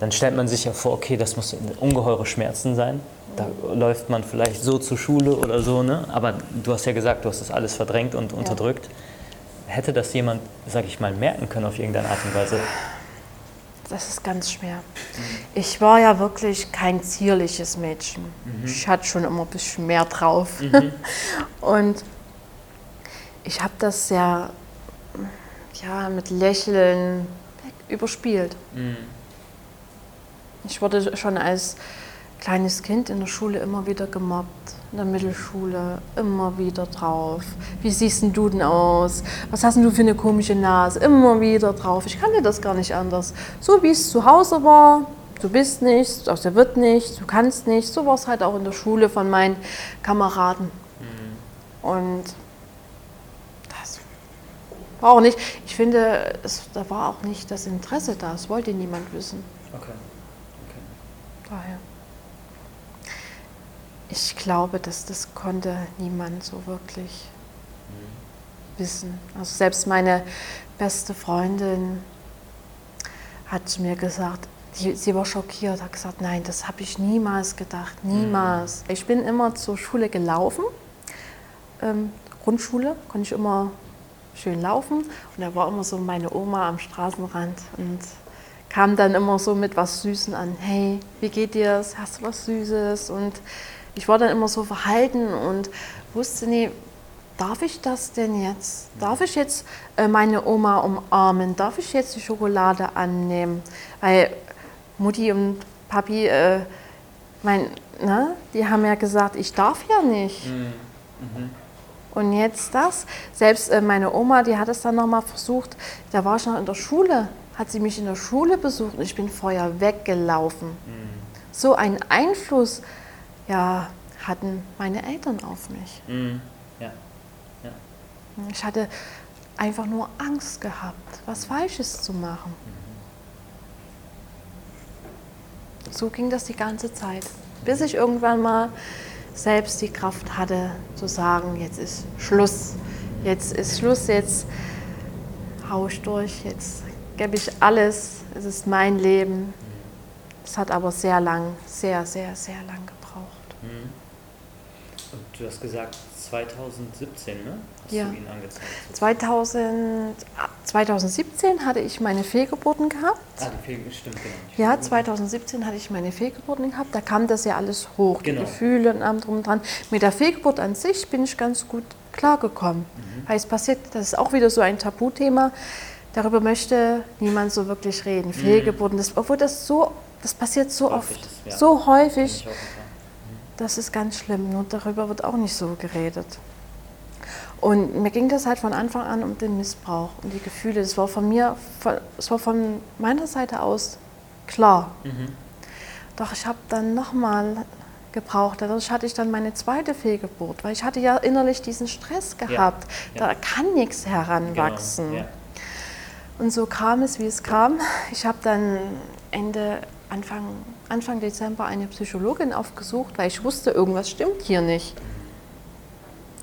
Speaker 2: dann stellt man sich ja vor, okay, das muss ungeheure Schmerzen sein da läuft man vielleicht so zur Schule oder so, ne? aber du hast ja gesagt, du hast das alles verdrängt und ja. unterdrückt. Hätte das jemand, sag ich mal, merken können auf irgendeine Art und Weise?
Speaker 3: Das ist ganz schwer. Ich war ja wirklich kein zierliches Mädchen. Mhm. Ich hatte schon immer ein bisschen mehr drauf. Mhm. Und ich habe das sehr ja, mit Lächeln überspielt. Mhm. Ich wurde schon als kleines Kind in der Schule immer wieder gemobbt, in der Mittelschule immer wieder drauf. Wie siehst denn du denn aus? Was hast denn du für eine komische Nase? Immer wieder drauf. Ich kannte das gar nicht anders. So wie es zu Hause war, du bist nichts, aus der wird nichts, du kannst nichts. So war es halt auch in der Schule von meinen Kameraden. Mhm. Und auch nicht, ich finde, es, da war auch nicht das Interesse da. Es wollte niemand wissen. Okay. okay. Daher ich glaube, dass das konnte niemand so wirklich mhm. wissen. Also selbst meine beste Freundin hat zu mir gesagt, die, sie war schockiert, hat gesagt, nein, das habe ich niemals gedacht, niemals. Mhm. Ich bin immer zur Schule gelaufen, ähm, Grundschule, konnte ich immer schön laufen und da war immer so meine Oma am Straßenrand und kam dann immer so mit was Süßen an. Hey, wie geht dir's? Hast du was Süßes? Und ich war dann immer so verhalten und wusste nie, darf ich das denn jetzt? Darf ich jetzt äh, meine Oma umarmen? Darf ich jetzt die Schokolade annehmen? Weil Mutti und Papi, äh, mein, ne, die haben ja gesagt, ich darf ja nicht. Mhm. Mhm. Und jetzt das. Selbst äh, meine Oma, die hat es dann nochmal versucht, da war ich noch in der Schule, hat sie mich in der Schule besucht und ich bin vorher weggelaufen. Mhm so einen Einfluss ja, hatten meine Eltern auf mich.
Speaker 2: Mhm. Ja. ja.
Speaker 3: Ich hatte einfach nur Angst gehabt, was Falsches zu machen. So ging das die ganze Zeit, bis ich irgendwann mal selbst die Kraft hatte zu sagen, jetzt ist Schluss, jetzt ist Schluss, jetzt hau ich durch, jetzt gebe ich alles, es ist mein Leben. Es hat aber sehr lang, sehr, sehr, sehr lang gebraucht.
Speaker 2: Mhm. Du hast gesagt, 2017, ne? Hast
Speaker 3: Ja.
Speaker 2: du ihn angezeigt?
Speaker 3: 2000, 2017 hatte ich meine Fehlgeburten gehabt.
Speaker 2: Ah, die Film stimmt, genau.
Speaker 3: Ja, 2017 hatte ich meine Fehlgeburten gehabt. Da kam das ja alles hoch,
Speaker 2: Genau.
Speaker 3: die Gefühle und allem drum und dran. Mit der Fehlgeburt an sich bin ich ganz gut klargekommen.
Speaker 2: Mhm.
Speaker 3: Weil es passiert, das ist auch wieder so ein Tabuthema. Darüber möchte niemand so wirklich reden. Fehlgeburten, das, obwohl das so, das passiert so
Speaker 2: Mhm. Häufig
Speaker 3: oft,
Speaker 2: ist, ja.
Speaker 3: so häufig. Das ist ganz schlimm. Nur darüber wird auch nicht so geredet. Und mir ging das halt von Anfang an um den Missbrauch und die Gefühle. Das war von mir, es war von meiner Seite aus klar.
Speaker 2: Mhm.
Speaker 3: Doch ich habe dann nochmal gebraucht. Dadurch hatte ich dann meine zweite Fehlgeburt, weil ich hatte ja innerlich diesen Stress gehabt.
Speaker 2: ja.
Speaker 3: Da kann nichts heranwachsen.
Speaker 2: Genau. Ja.
Speaker 3: Und so kam es, wie es kam. Ich habe dann Ende, Anfang, Anfang Dezember eine Psychologin aufgesucht, weil ich wusste, irgendwas stimmt hier nicht.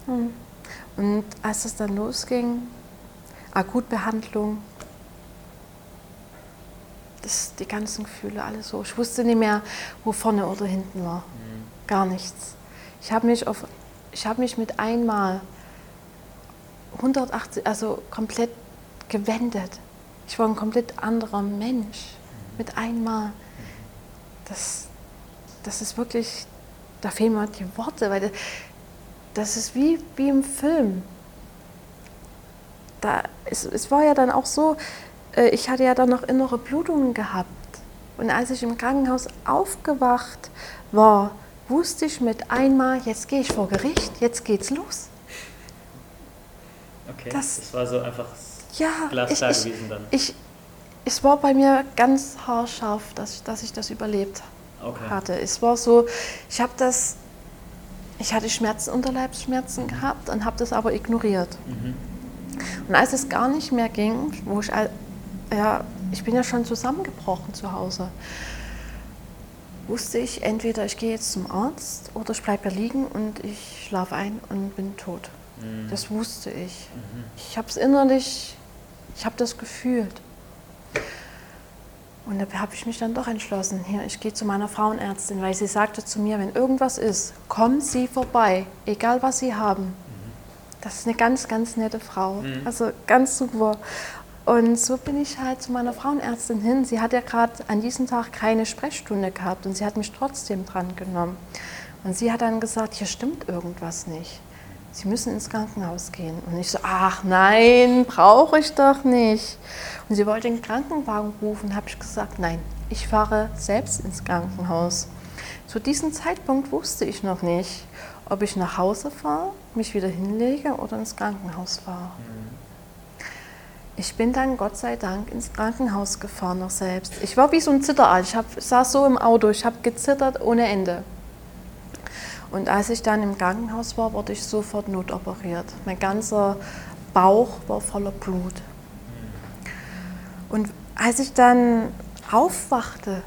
Speaker 3: Hm. Und als es dann losging, Akutbehandlung, das, die ganzen Gefühle, alles so. Ich wusste nicht mehr, wo vorne oder hinten war. Gar nichts. Ich habe mich, auf, ich hab mich mit einmal 180, also komplett gewendet. Ich war ein komplett anderer Mensch. Mit einmal. Das, das ist wirklich, da fehlen mir die Worte, weil das, das ist wie, wie im Film. Da, es, es war ja dann auch so, äh, ich hatte ja dann noch innere Blutungen gehabt. Und als ich im Krankenhaus aufgewacht war, wusste ich mit einmal, jetzt gehe ich vor Gericht, jetzt geht's los.
Speaker 2: Okay,
Speaker 3: Das-
Speaker 2: das, war so einfach
Speaker 3: Ja, ich,
Speaker 2: glasklar
Speaker 3: ich,
Speaker 2: gewesen dann.
Speaker 3: ich, es war bei mir ganz haarscharf, dass ich, dass ich das überlebt
Speaker 2: Okay.
Speaker 3: hatte. Es war so, ich habe das, ich hatte Schmerzen, Unterleibsschmerzen gehabt und habe das aber ignoriert.
Speaker 2: Mhm.
Speaker 3: Und als es gar nicht mehr ging, wo ich, ja, ich bin ja schon zusammengebrochen zu Hause, wusste ich, entweder ich gehe jetzt zum Arzt oder ich bleibe liegen und ich schlafe ein und bin tot.
Speaker 2: Mhm.
Speaker 3: Das wusste ich. Ich habe es innerlich, ich habe das gefühlt. Und da habe ich mich dann doch entschlossen, hier, ich gehe zu meiner Frauenärztin, weil sie sagte zu mir, wenn irgendwas ist, kommen Sie vorbei, egal was Sie haben. Das ist eine ganz, ganz nette Frau, also ganz super. Und so bin ich halt zu meiner Frauenärztin hin. Sie hat ja gerade an diesem Tag keine Sprechstunde gehabt und sie hat mich trotzdem dran genommen. Und sie hat dann gesagt, hier stimmt irgendwas nicht. Sie müssen ins Krankenhaus gehen. Und ich so, ach nein, brauche ich doch nicht. Und sie wollte den Krankenwagen rufen. habe ich gesagt, nein, ich fahre selbst ins Krankenhaus. Zu diesem Zeitpunkt wusste ich noch nicht, ob ich nach Hause fahre, mich wieder hinlege oder ins Krankenhaus fahre. Ich bin dann Gott sei Dank ins Krankenhaus gefahren noch selbst. Ich war wie so ein Zitterall. Ich hab, saß so im Auto, ich habe gezittert ohne Ende. Und als ich dann im Krankenhaus war, wurde ich sofort notoperiert. Mein ganzer Bauch war voller Blut. Und als ich dann aufwachte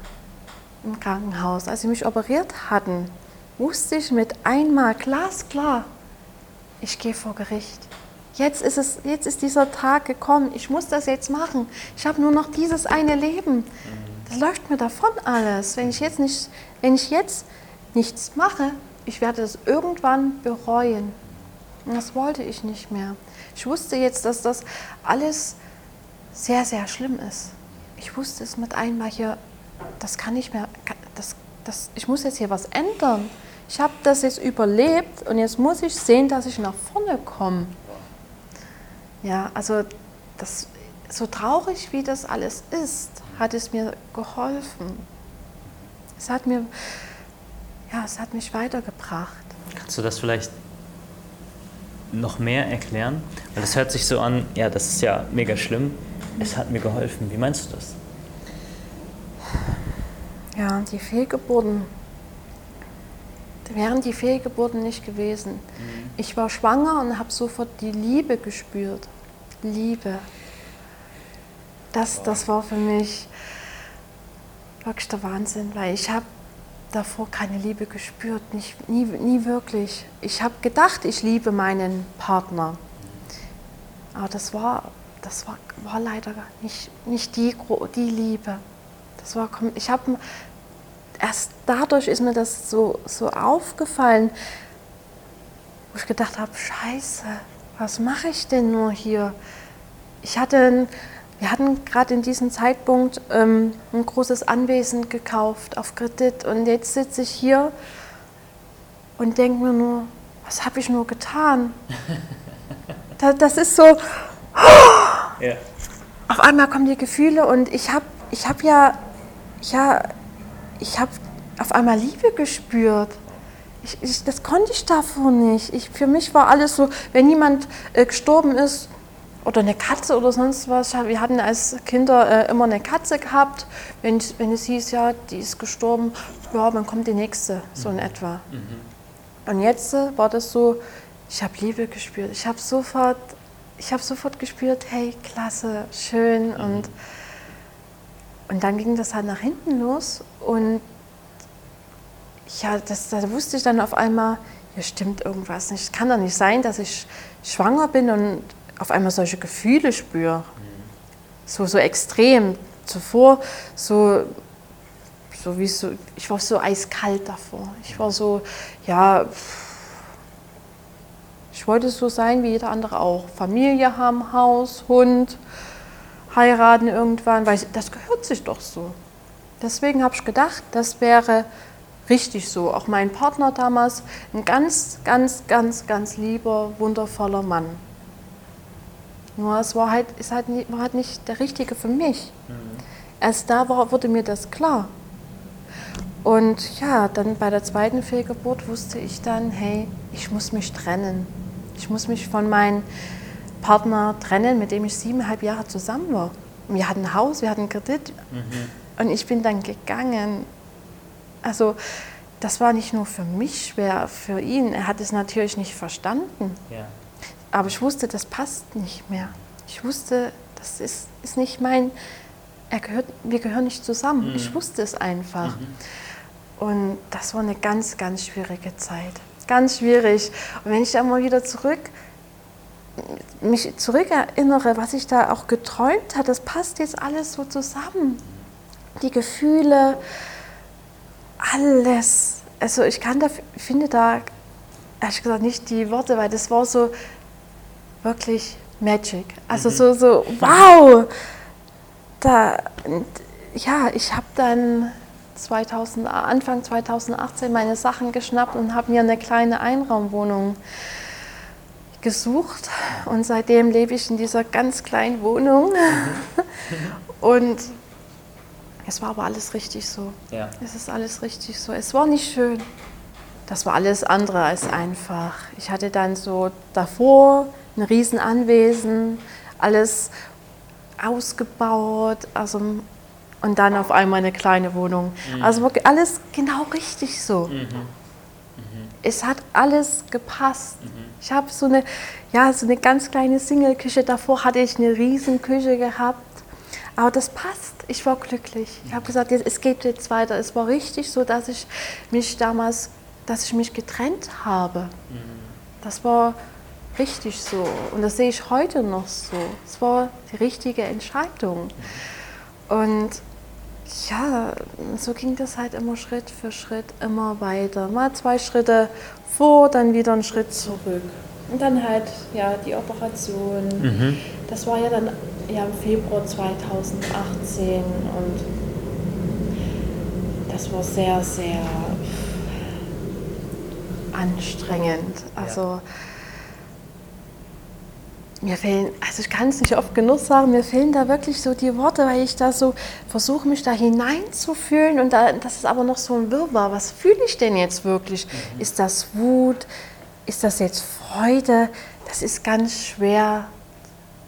Speaker 3: im Krankenhaus, als sie mich operiert hatten, wusste ich mit einmal glasklar, ich gehe vor Gericht. Jetzt ist, es, jetzt ist dieser Tag gekommen. Ich muss das jetzt machen. Ich habe nur noch dieses eine Leben. Das läuft mir davon alles. Wenn ich jetzt nicht, wenn ich jetzt nichts mache, ich werde es irgendwann bereuen. Und das wollte ich nicht mehr. Ich wusste jetzt, dass das alles sehr, sehr schlimm ist. Ich wusste es mit einmal hier, das kann nicht mehr, das, das, ich muss jetzt hier was ändern. Ich habe das jetzt überlebt und jetzt muss ich sehen, dass ich nach vorne komme. Ja, also das, so traurig wie das alles ist, hat es mir geholfen. Es hat mir, ja, es hat mich weitergebracht.
Speaker 2: Kannst du das vielleicht noch mehr erklären? Weil das hört sich so an, ja, das ist ja mega schlimm. Es hat mir geholfen. Wie meinst du das?
Speaker 3: Ja, die Fehlgeburten. Wären die Fehlgeburten nicht gewesen.
Speaker 2: Mhm.
Speaker 3: Ich war schwanger und habe sofort die Liebe gespürt. Liebe. Das, das war für mich wirklich der Wahnsinn, weil ich habe davor keine Liebe gespürt, nicht, nie, nie wirklich. Ich habe gedacht, ich liebe meinen Partner. Aber das war, das war, war leider nicht, nicht die, die Liebe. Das war, ich habe erst dadurch ist mir das so, so aufgefallen, wo ich gedacht habe, scheiße, was mache ich denn nur hier? Ich hatte, ein, wir hatten gerade in diesem Zeitpunkt ähm, ein großes Anwesen gekauft auf Kredit und jetzt sitze ich hier und denke mir nur, was habe ich nur getan? Da, das ist so,
Speaker 2: Ja.
Speaker 3: auf einmal kommen die Gefühle und ich habe ich hab ja, ja, ich habe auf einmal Liebe gespürt. Ich, ich, das konnte ich davor nicht. Ich, für mich war alles so, wenn jemand äh, gestorben ist oder eine Katze oder sonst was. Wir hatten als Kinder äh, immer eine Katze gehabt. Wenn, wenn es hieß, ja, die ist gestorben, ja, dann kommt die nächste, so in etwa. Und jetzt äh, war das so, ich habe Liebe gespürt. Ich habe sofort, ich habe sofort gespürt, hey, klasse, schön und und dann ging das halt nach hinten los und ja, das, da wusste ich dann auf einmal, hier stimmt irgendwas nicht. Es kann doch nicht sein, dass ich schwanger bin und auf einmal solche Gefühle spüre. So, so extrem. Zuvor so, so wie so, ich war so eiskalt davor. Ich war so, ja, ich wollte so sein wie jeder andere auch. Familie haben, Haus, Hund, heiraten irgendwann, weil das gehört sich doch so. Deswegen habe ich gedacht, das wäre richtig so. Auch mein Partner damals, ein ganz, ganz, ganz, ganz lieber, wundervoller Mann. Nur es war halt, ist halt, war halt nicht der Richtige für mich. Erst da war, wurde mir das klar. Und ja, dann bei der zweiten Fehlgeburt wusste ich dann, hey, ich muss mich trennen. Ich muss mich von meinem Partner trennen, mit dem ich siebeneinhalb Jahre zusammen war. Und wir hatten ein Haus, wir hatten einen Kredit. Und ich bin dann gegangen. Also das war nicht nur für mich schwer, für ihn. Er hat es natürlich nicht verstanden.
Speaker 2: Ja.
Speaker 3: Aber ich wusste, das passt nicht mehr. Ich wusste, das ist, ist nicht mein, er gehört, wir gehören nicht zusammen. Ich wusste es einfach. Und das war eine ganz, ganz schwierige Zeit. Ganz schwierig. Und wenn ich da mal wieder zurück, mich zurückerinnere, was ich da auch geträumt habe, das passt jetzt alles so zusammen. Die Gefühle, alles. Also ich kann da, finde da, ehrlich gesagt, nicht die Worte, weil das war so wirklich Magic. Also so, so, wow! Da, ja, ich habe dann 2000, Anfang 2018 meine Sachen geschnappt und habe mir eine kleine Einraumwohnung gesucht. Und seitdem lebe ich in dieser ganz kleinen Wohnung. und es war aber alles richtig so.
Speaker 2: Ja.
Speaker 3: Es ist alles richtig so. Es war nicht schön. Das war alles andere als einfach. Ich hatte dann so davor ein Riesenanwesen, alles ausgebaut, also und dann auf einmal eine kleine Wohnung. Also wirklich alles genau richtig so. Es hat alles gepasst. Ich habe so eine, ja, so eine ganz kleine Single-Küche. Davor hatte ich eine riesen Küche gehabt. Aber das passt. Ich war glücklich. Ich habe gesagt, jetzt- es geht jetzt weiter. Es war richtig so, dass ich mich damals, dass ich mich getrennt habe. Das war richtig so. Und das sehe ich heute noch so. Es war die richtige Entscheidung. Und ja, so ging das halt immer Schritt für Schritt immer weiter. Mal zwei Schritte vor, dann wieder einen Schritt zurück. Und dann halt, ja, die Operation. Das war ja dann ja, im Februar 2018 und das war sehr, sehr anstrengend. Also mir fehlen, also ich kann es nicht oft genug sagen, mir fehlen da wirklich so die Worte, weil ich da so versuche, mich da hineinzufühlen und da, das ist aber noch so ein Wirrwarr. Was fühle ich denn jetzt wirklich? Ist das Wut? Ist das jetzt Freude? Das ist ganz schwer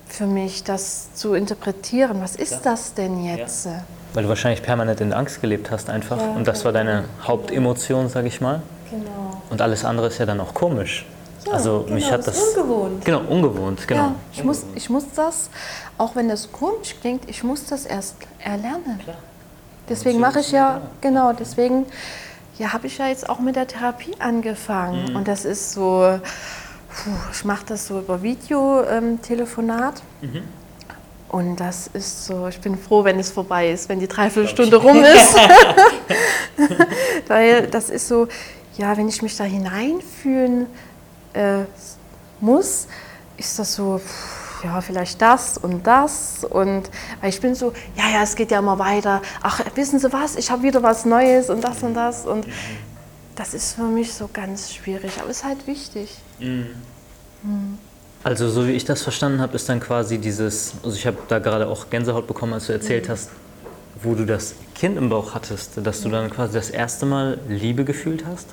Speaker 3: für mich, das zu interpretieren. Was ist
Speaker 2: Ja.
Speaker 3: das denn jetzt?
Speaker 2: Weil du wahrscheinlich permanent in Angst gelebt hast einfach.
Speaker 3: Ja,
Speaker 2: und das war deine Hauptemotion, sag ich mal.
Speaker 3: Genau.
Speaker 2: Und alles andere ist ja dann auch komisch.
Speaker 3: Ja,
Speaker 2: also
Speaker 3: genau,
Speaker 2: mich hat
Speaker 3: ist
Speaker 2: das.
Speaker 3: ungewohnt.
Speaker 2: Genau, ungewohnt, genau.
Speaker 3: Ja, ich muss, ich muss das, auch wenn das komisch klingt, ich muss das erst erlernen.
Speaker 2: Klar.
Speaker 3: Deswegen mache ich ja, genau, deswegen ja, habe ich ja jetzt auch mit der Therapie angefangen. Und das ist so, puh, ich mache das so über Videotelefonat. Und das ist so, ich bin froh, wenn es vorbei ist, wenn die Dreiviertelstunde rum ist. Weil das ist so, ja, wenn ich mich da hineinfühlen äh, muss, ist das so, pff, ja, vielleicht das und das. Und weil ich bin so, ja, ja, es geht ja immer weiter. Ach, wissen Sie was, ich habe wieder was Neues und das und das. Und das ist für mich so ganz schwierig, aber es ist halt wichtig.
Speaker 2: Also so wie ich das verstanden habe, ist dann quasi dieses, also ich habe da gerade auch Gänsehaut bekommen, als du erzählt hast, wo du das Kind im Bauch hattest, dass du dann quasi das erste Mal Liebe gefühlt hast.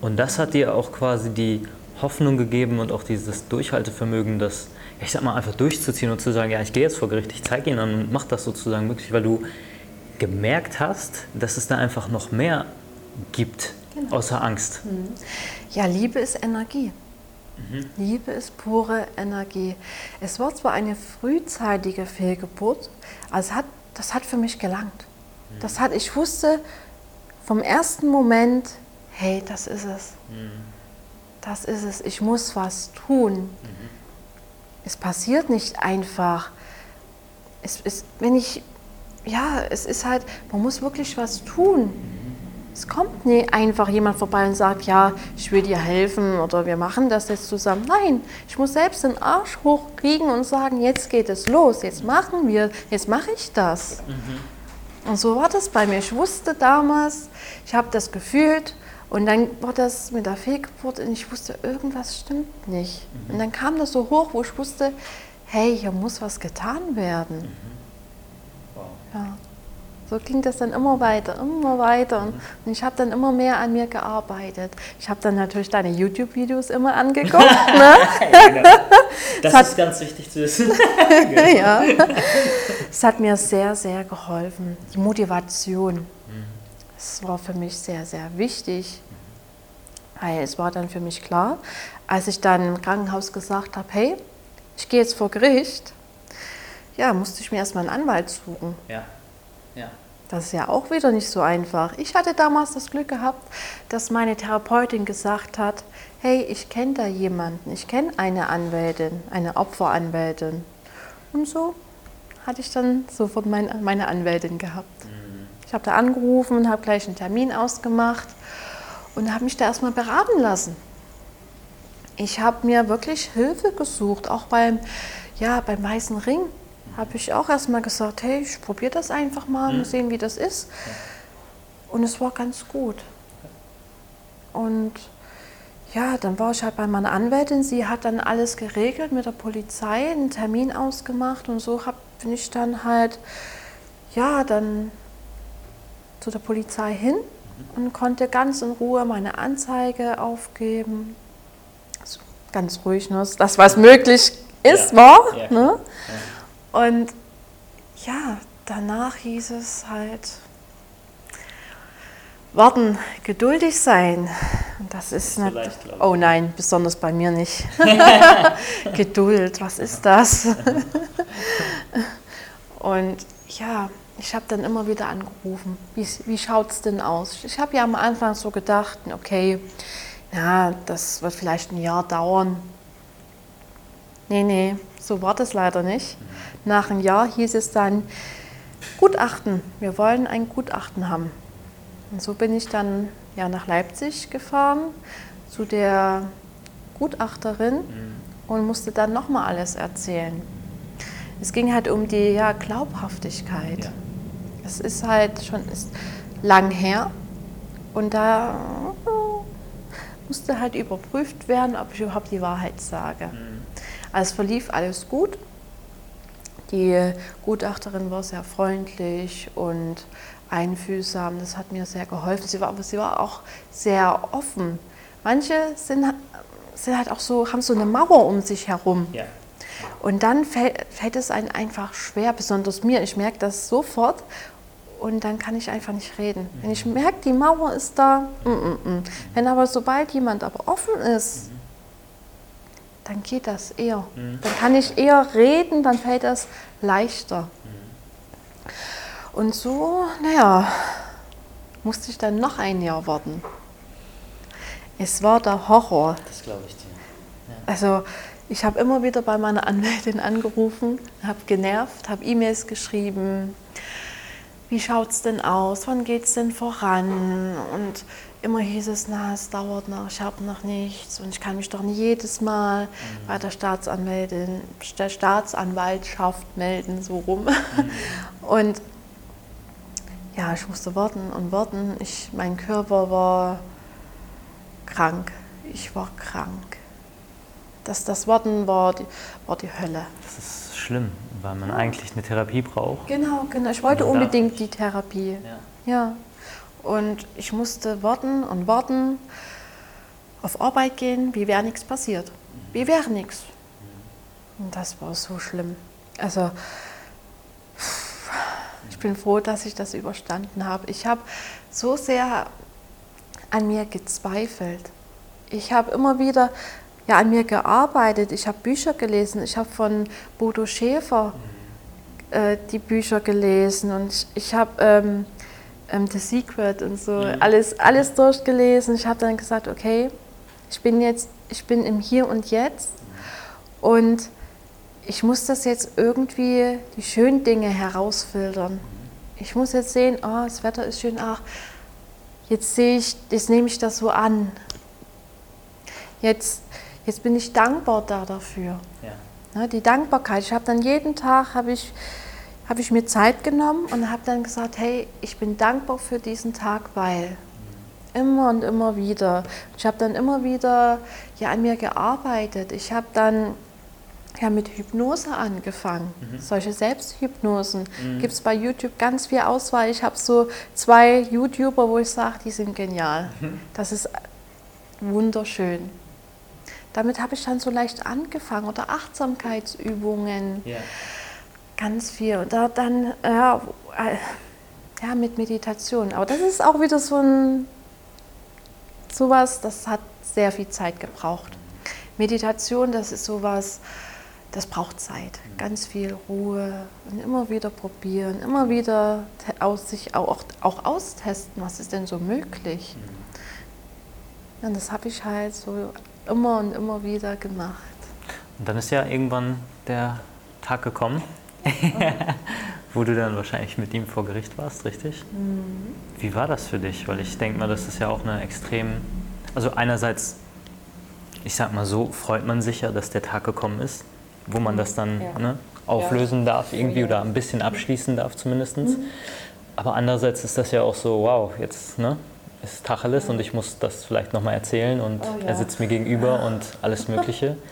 Speaker 2: Und das hat dir auch quasi die Hoffnung gegeben und auch dieses Durchhaltevermögen, das, ich sag mal, einfach durchzuziehen und zu sagen, ja, ich gehe jetzt vor Gericht, ich zeige ihnen an und mach das sozusagen möglich, weil du gemerkt hast, dass es da einfach noch mehr gibt, außer Angst.
Speaker 3: Ja, Liebe ist Energie. Liebe ist pure Energie. Es war zwar eine frühzeitige Fehlgeburt, aber es hat, das hat für mich gelangt. Das hat, ich wusste vom ersten Moment, hey, das ist es. Das ist es. Ich muss was tun. Es passiert nicht einfach. Es ist, wenn ich, ja, es ist halt, man muss wirklich was tun. Es kommt nicht einfach jemand vorbei und sagt, ja, ich will dir helfen oder wir machen das jetzt zusammen. Nein, ich muss selbst den Arsch hochkriegen und sagen, jetzt geht es los, jetzt machen wir, jetzt mache ich das. Und so war das bei mir. Ich wusste damals, ich habe das gefühlt und dann war das mit der Fehlgeburt und ich wusste, irgendwas stimmt nicht. Und dann kam das so hoch, wo ich wusste, hey, hier muss was getan werden. Ja. So ging das dann immer weiter, immer weiter. Und ich habe dann immer mehr an mir gearbeitet. Ich habe dann natürlich deine YouTube-Videos immer angeguckt. ne?
Speaker 2: Das
Speaker 3: hat-
Speaker 2: ist ganz wichtig zu wissen.
Speaker 3: ja. Es hat mir sehr, sehr geholfen. Die Motivation. Das war für mich sehr, sehr wichtig. Weil es war dann für mich klar, als ich dann im Krankenhaus gesagt habe, hey, ich gehe jetzt vor Gericht, ja, musste ich mir erstmal einen Anwalt suchen.
Speaker 2: Ja. Ja.
Speaker 3: Das ist ja auch wieder nicht so einfach. Ich hatte damals das Glück gehabt, dass meine Therapeutin gesagt hat, hey, ich kenne da jemanden, ich kenne eine Anwältin, eine Opferanwältin. Und so hatte ich dann sofort mein, meine Anwältin gehabt. Ich habe da angerufen und habe gleich einen Termin ausgemacht und habe mich da erstmal beraten lassen. Ich habe mir wirklich Hilfe gesucht, auch beim, ja, beim Weißen Ring habe ich auch erstmal gesagt, hey, ich probiere das einfach mal, mal sehen, wie das ist. Und es war ganz gut. Und ja, dann war ich halt bei meiner Anwältin, sie hat dann alles geregelt mit der Polizei, einen Termin ausgemacht und so hab, bin ich dann halt, ja, dann zu der Polizei hin und konnte ganz in Ruhe meine Anzeige aufgeben. Also ganz ruhig, ne? das was möglich ist,
Speaker 2: Ja.
Speaker 3: war.
Speaker 2: Ja,
Speaker 3: ne? Und ja, danach hieß es halt, warten, geduldig sein. Und das ist nicht,
Speaker 2: leicht,
Speaker 3: oh nein, besonders bei mir nicht. Geduld, was ist das? Und ja, ich habe dann immer wieder angerufen, wie, wie schaut es denn aus? Ich habe ja am Anfang so gedacht, okay, ja, das wird vielleicht ein Jahr dauern. Nee, nee, so war das leider nicht. Nach einem Jahr hieß es dann, Gutachten, wir wollen ein Gutachten haben. Und so bin ich dann ja, nach Leipzig gefahren zu der Gutachterin und musste dann nochmal alles erzählen. Es ging halt um die ja, Glaubhaftigkeit.
Speaker 2: Ja.
Speaker 3: Es ist halt schon ist lang her und da musste halt überprüft werden, ob ich überhaupt die Wahrheit sage. Also es verlief alles gut. Die Gutachterin war sehr freundlich und einfühlsam. Das hat mir sehr geholfen. Sie war, aber sie war auch sehr offen. Manche sind, sind halt auch so, haben so eine Mauer um sich herum.
Speaker 2: Ja.
Speaker 3: Und dann fällt, fällt es einem einfach schwer, besonders mir. Ich merke das sofort. Und dann kann ich einfach nicht reden. Wenn ich merke, die Mauer ist da, mm, mm, mm. wenn aber sobald jemand aber offen ist, dann geht das eher. Dann kann ich eher reden, dann fällt das leichter. Und so, naja, musste ich dann noch ein Jahr warten. Es war der Horror.
Speaker 2: Das glaube ich dir.
Speaker 3: Also ich habe immer wieder bei meiner Anwältin angerufen, habe genervt, habe E-Mails geschrieben. Wie schaut es denn aus? Wann geht es denn voran? Und immer hieß es, na, es dauert noch, ich habe noch nichts und ich kann mich doch nicht jedes Mal bei der Staatsanwältin, der Staatsanwaltschaft melden, so rum. Und ja, ich musste warten und warten. Ich, mein Körper war krank. Ich war krank. Das, das Warten war die, war die Hölle.
Speaker 2: Das ist schlimm, weil man eigentlich eine Therapie braucht.
Speaker 3: Genau, genau. Ich wollte unbedingt die Therapie.
Speaker 2: Ja.
Speaker 3: Ja. Und ich musste warten und warten, auf Arbeit gehen, wie wäre nichts passiert. Wie wäre nichts. Und das war so schlimm. Also, ich bin froh, dass ich das überstanden habe. Ich habe so sehr an mir gezweifelt. Ich habe immer wieder ja, an mir gearbeitet. Ich habe Bücher gelesen. Ich habe von Bodo Schäfer äh, die Bücher gelesen und ich, ich habe ähm, ähm, The Secret und so alles, alles durchgelesen. Ich habe dann gesagt, okay, ich bin jetzt, ich bin im Hier und Jetzt und ich muss das jetzt irgendwie, die schönen Dinge herausfiltern. Ich muss jetzt sehen, oh, das Wetter ist schön, ach, jetzt sehe ich, jetzt nehme ich das so an. Jetzt, jetzt bin ich dankbar da dafür.
Speaker 2: Ja.
Speaker 3: Ne, die Dankbarkeit. Ich habe dann jeden Tag habe ich, habe ich mir Zeit genommen und habe dann gesagt, hey, ich bin dankbar für diesen Tag, weil immer und immer wieder. Ich habe dann immer wieder ja, an mir gearbeitet. Ich habe dann ja, mit Hypnose angefangen. Solche Selbsthypnosen gibt es bei YouTube ganz viel Auswahl. Ich habe so zwei YouTuber, wo ich sage, die sind genial. Das ist wunderschön. Damit habe ich dann so leicht angefangen oder Achtsamkeitsübungen,
Speaker 2: Ja.
Speaker 3: ganz viel. Und da dann ja, äh, ja, mit Meditation. Aber das ist auch wieder so ein sowas, das hat sehr viel Zeit gebraucht. Meditation, das ist sowas, das braucht Zeit, ganz viel Ruhe und immer wieder probieren, immer wieder aus sich auch, auch austesten, was ist denn so möglich. Ja, Und das habe ich halt so immer und immer wieder gemacht.
Speaker 2: Und dann ist ja irgendwann der Tag gekommen, wo du dann wahrscheinlich mit ihm vor Gericht warst, richtig? Wie war das für dich? Weil ich denke mal, das ist ja auch eine extrem, also einerseits, ich sag mal so, freut man sich ja, dass der Tag gekommen ist, wo man das dann
Speaker 1: Ja.
Speaker 2: ne, auflösen darf irgendwie oder ein bisschen abschließen darf zumindest. Aber andererseits ist das ja auch so, wow, jetzt ne, ist Tacheles und ich muss das vielleicht nochmal erzählen und
Speaker 1: Oh ja.
Speaker 2: er sitzt mir gegenüber und alles Mögliche.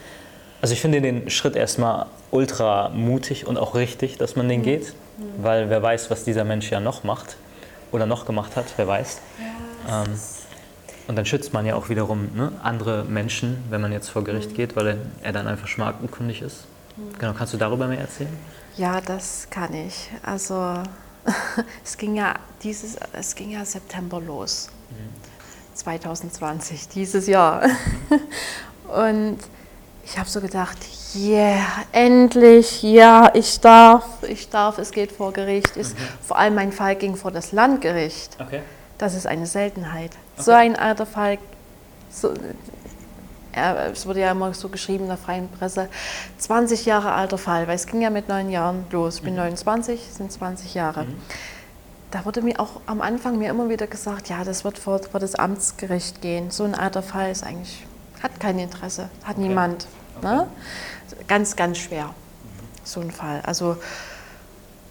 Speaker 2: Also ich finde den Schritt erstmal ultra mutig und auch richtig, dass man den geht, weil wer weiß, was dieser Mensch ja noch macht oder noch gemacht hat, wer weiß. Ähm, und dann schützt man ja auch wiederum ne, andere Menschen, wenn man jetzt vor Gericht geht, weil er, er dann einfach schmarkenkundig ist. Genau, kannst du darüber mehr erzählen?
Speaker 3: Ja, das kann ich. Also es ging ja dieses, es ging ja September los. 2020, dieses Jahr. Und ich habe so gedacht, yeah, endlich, ja, ich darf, ich darf, es geht vor Gericht. Ist, Vor allem mein Fall ging vor das Landgericht.
Speaker 2: Okay.
Speaker 3: Das ist eine Seltenheit. So ein alter Fall, so, ja, es wurde ja immer so geschrieben in der freien Presse, 20 Jahre alter Fall, weil es ging ja mit neun Jahren los. Ich bin 29, sind 20 Jahre. Da wurde mir auch am Anfang mir immer wieder gesagt, ja, das wird vor, vor das Amtsgericht gehen. So ein alter Fall ist eigentlich, hat kein Interesse, hat niemand. Ne? Ganz, ganz schwer, so ein Fall. Also,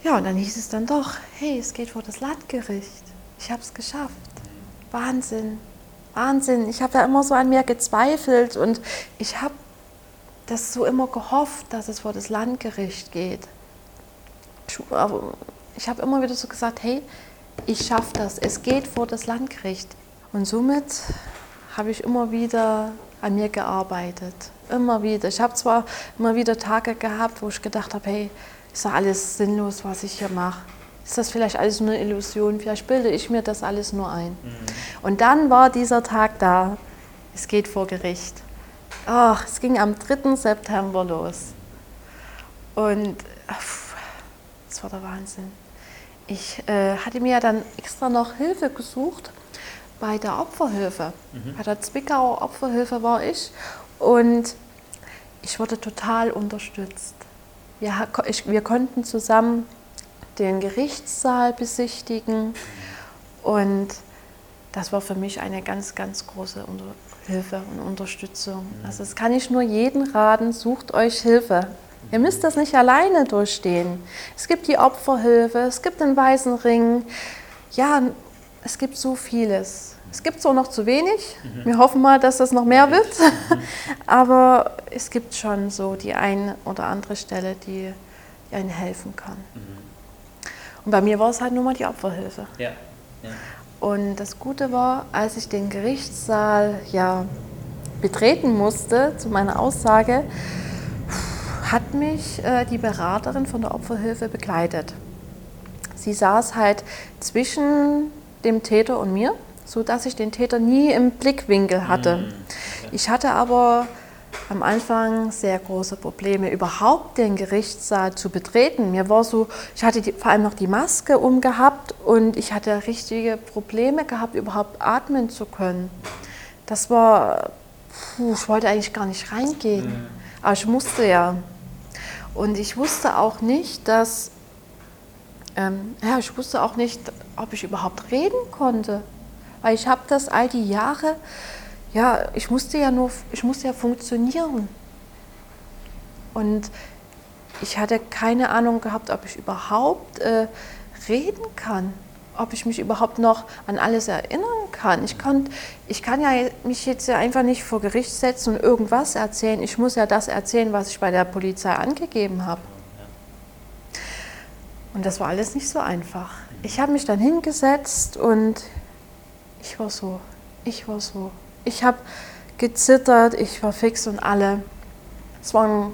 Speaker 3: ja, und dann hieß es dann doch, hey, es geht vor das Landgericht. Ich habe es geschafft. Wahnsinn, Wahnsinn. Ich habe da immer so an mir gezweifelt und ich habe das so immer gehofft, dass es vor das Landgericht geht. Ich, habe immer wieder so gesagt, hey, ich schaffe das. Es geht vor das Landgericht. Und somit habe ich immer wieder an mir gearbeitet. Immer wieder. Ich habe zwar immer wieder Tage gehabt, wo ich gedacht habe, hey, ist doch alles sinnlos, was ich hier mache. ist das vielleicht alles nur eine Illusion, vielleicht bilde ich mir das alles nur ein. Und dann war dieser Tag da, es geht vor Gericht. Ach, es ging am 3. September los. Und es war der Wahnsinn. Ich äh, hatte mir dann extra noch Hilfe gesucht bei der Opferhilfe. Mhm. Bei der Zwickauer Opferhilfe war ich und ich wurde total unterstützt. Wir, ich, wir konnten zusammen den Gerichtssaal besichtigen und das war für mich eine ganz, ganz große Hilfe und Unterstützung. Mhm. Also das kann ich nur jedem raten, sucht euch Hilfe. Ihr müsst das nicht alleine durchstehen. Es gibt die Opferhilfe, es gibt den Weißen Ring. Ja, es gibt so vieles. Es gibt zwar noch zu wenig. Mhm. Wir hoffen mal, dass das noch mehr wird. Aber es gibt schon so die eine oder andere Stelle, die einen helfen kann. Mhm. Und bei mir war es halt nur mal die Opferhilfe. Ja. ja. Und das Gute war, als ich den Gerichtssaal ja betreten musste, zu meiner Aussage, hat mich äh, die Beraterin von der Opferhilfe begleitet. Sie saß halt zwischen dem Täter und mir, sodass ich den Täter nie im Blickwinkel hatte. Mhm. Ich hatte aber am Anfang sehr große Probleme, überhaupt den Gerichtssaal zu betreten. Mir war so, ich hatte die, vor allem noch die Maske umgehabt und ich hatte richtige Probleme gehabt, überhaupt atmen zu können. Das war, puh, ich wollte eigentlich gar nicht reingehen, aber ich musste ja. Und ich wusste auch nicht, dass, ähm, ja, ich wusste auch nicht, ob ich überhaupt reden konnte. Weil ich habe das all die Jahre, ja, ich musste ja nur, ich musste ja funktionieren. Und ich hatte keine Ahnung gehabt, ob ich überhaupt äh, reden kann ob ich mich überhaupt noch an alles erinnern kann. Ich kann, ich kann ja mich jetzt einfach nicht vor Gericht setzen und irgendwas erzählen. Ich muss ja das erzählen, was ich bei der Polizei angegeben habe. Und das war alles nicht so einfach. Ich habe mich dann hingesetzt und ich war so, ich war so. Ich habe gezittert, ich war fix und alle. Es war ein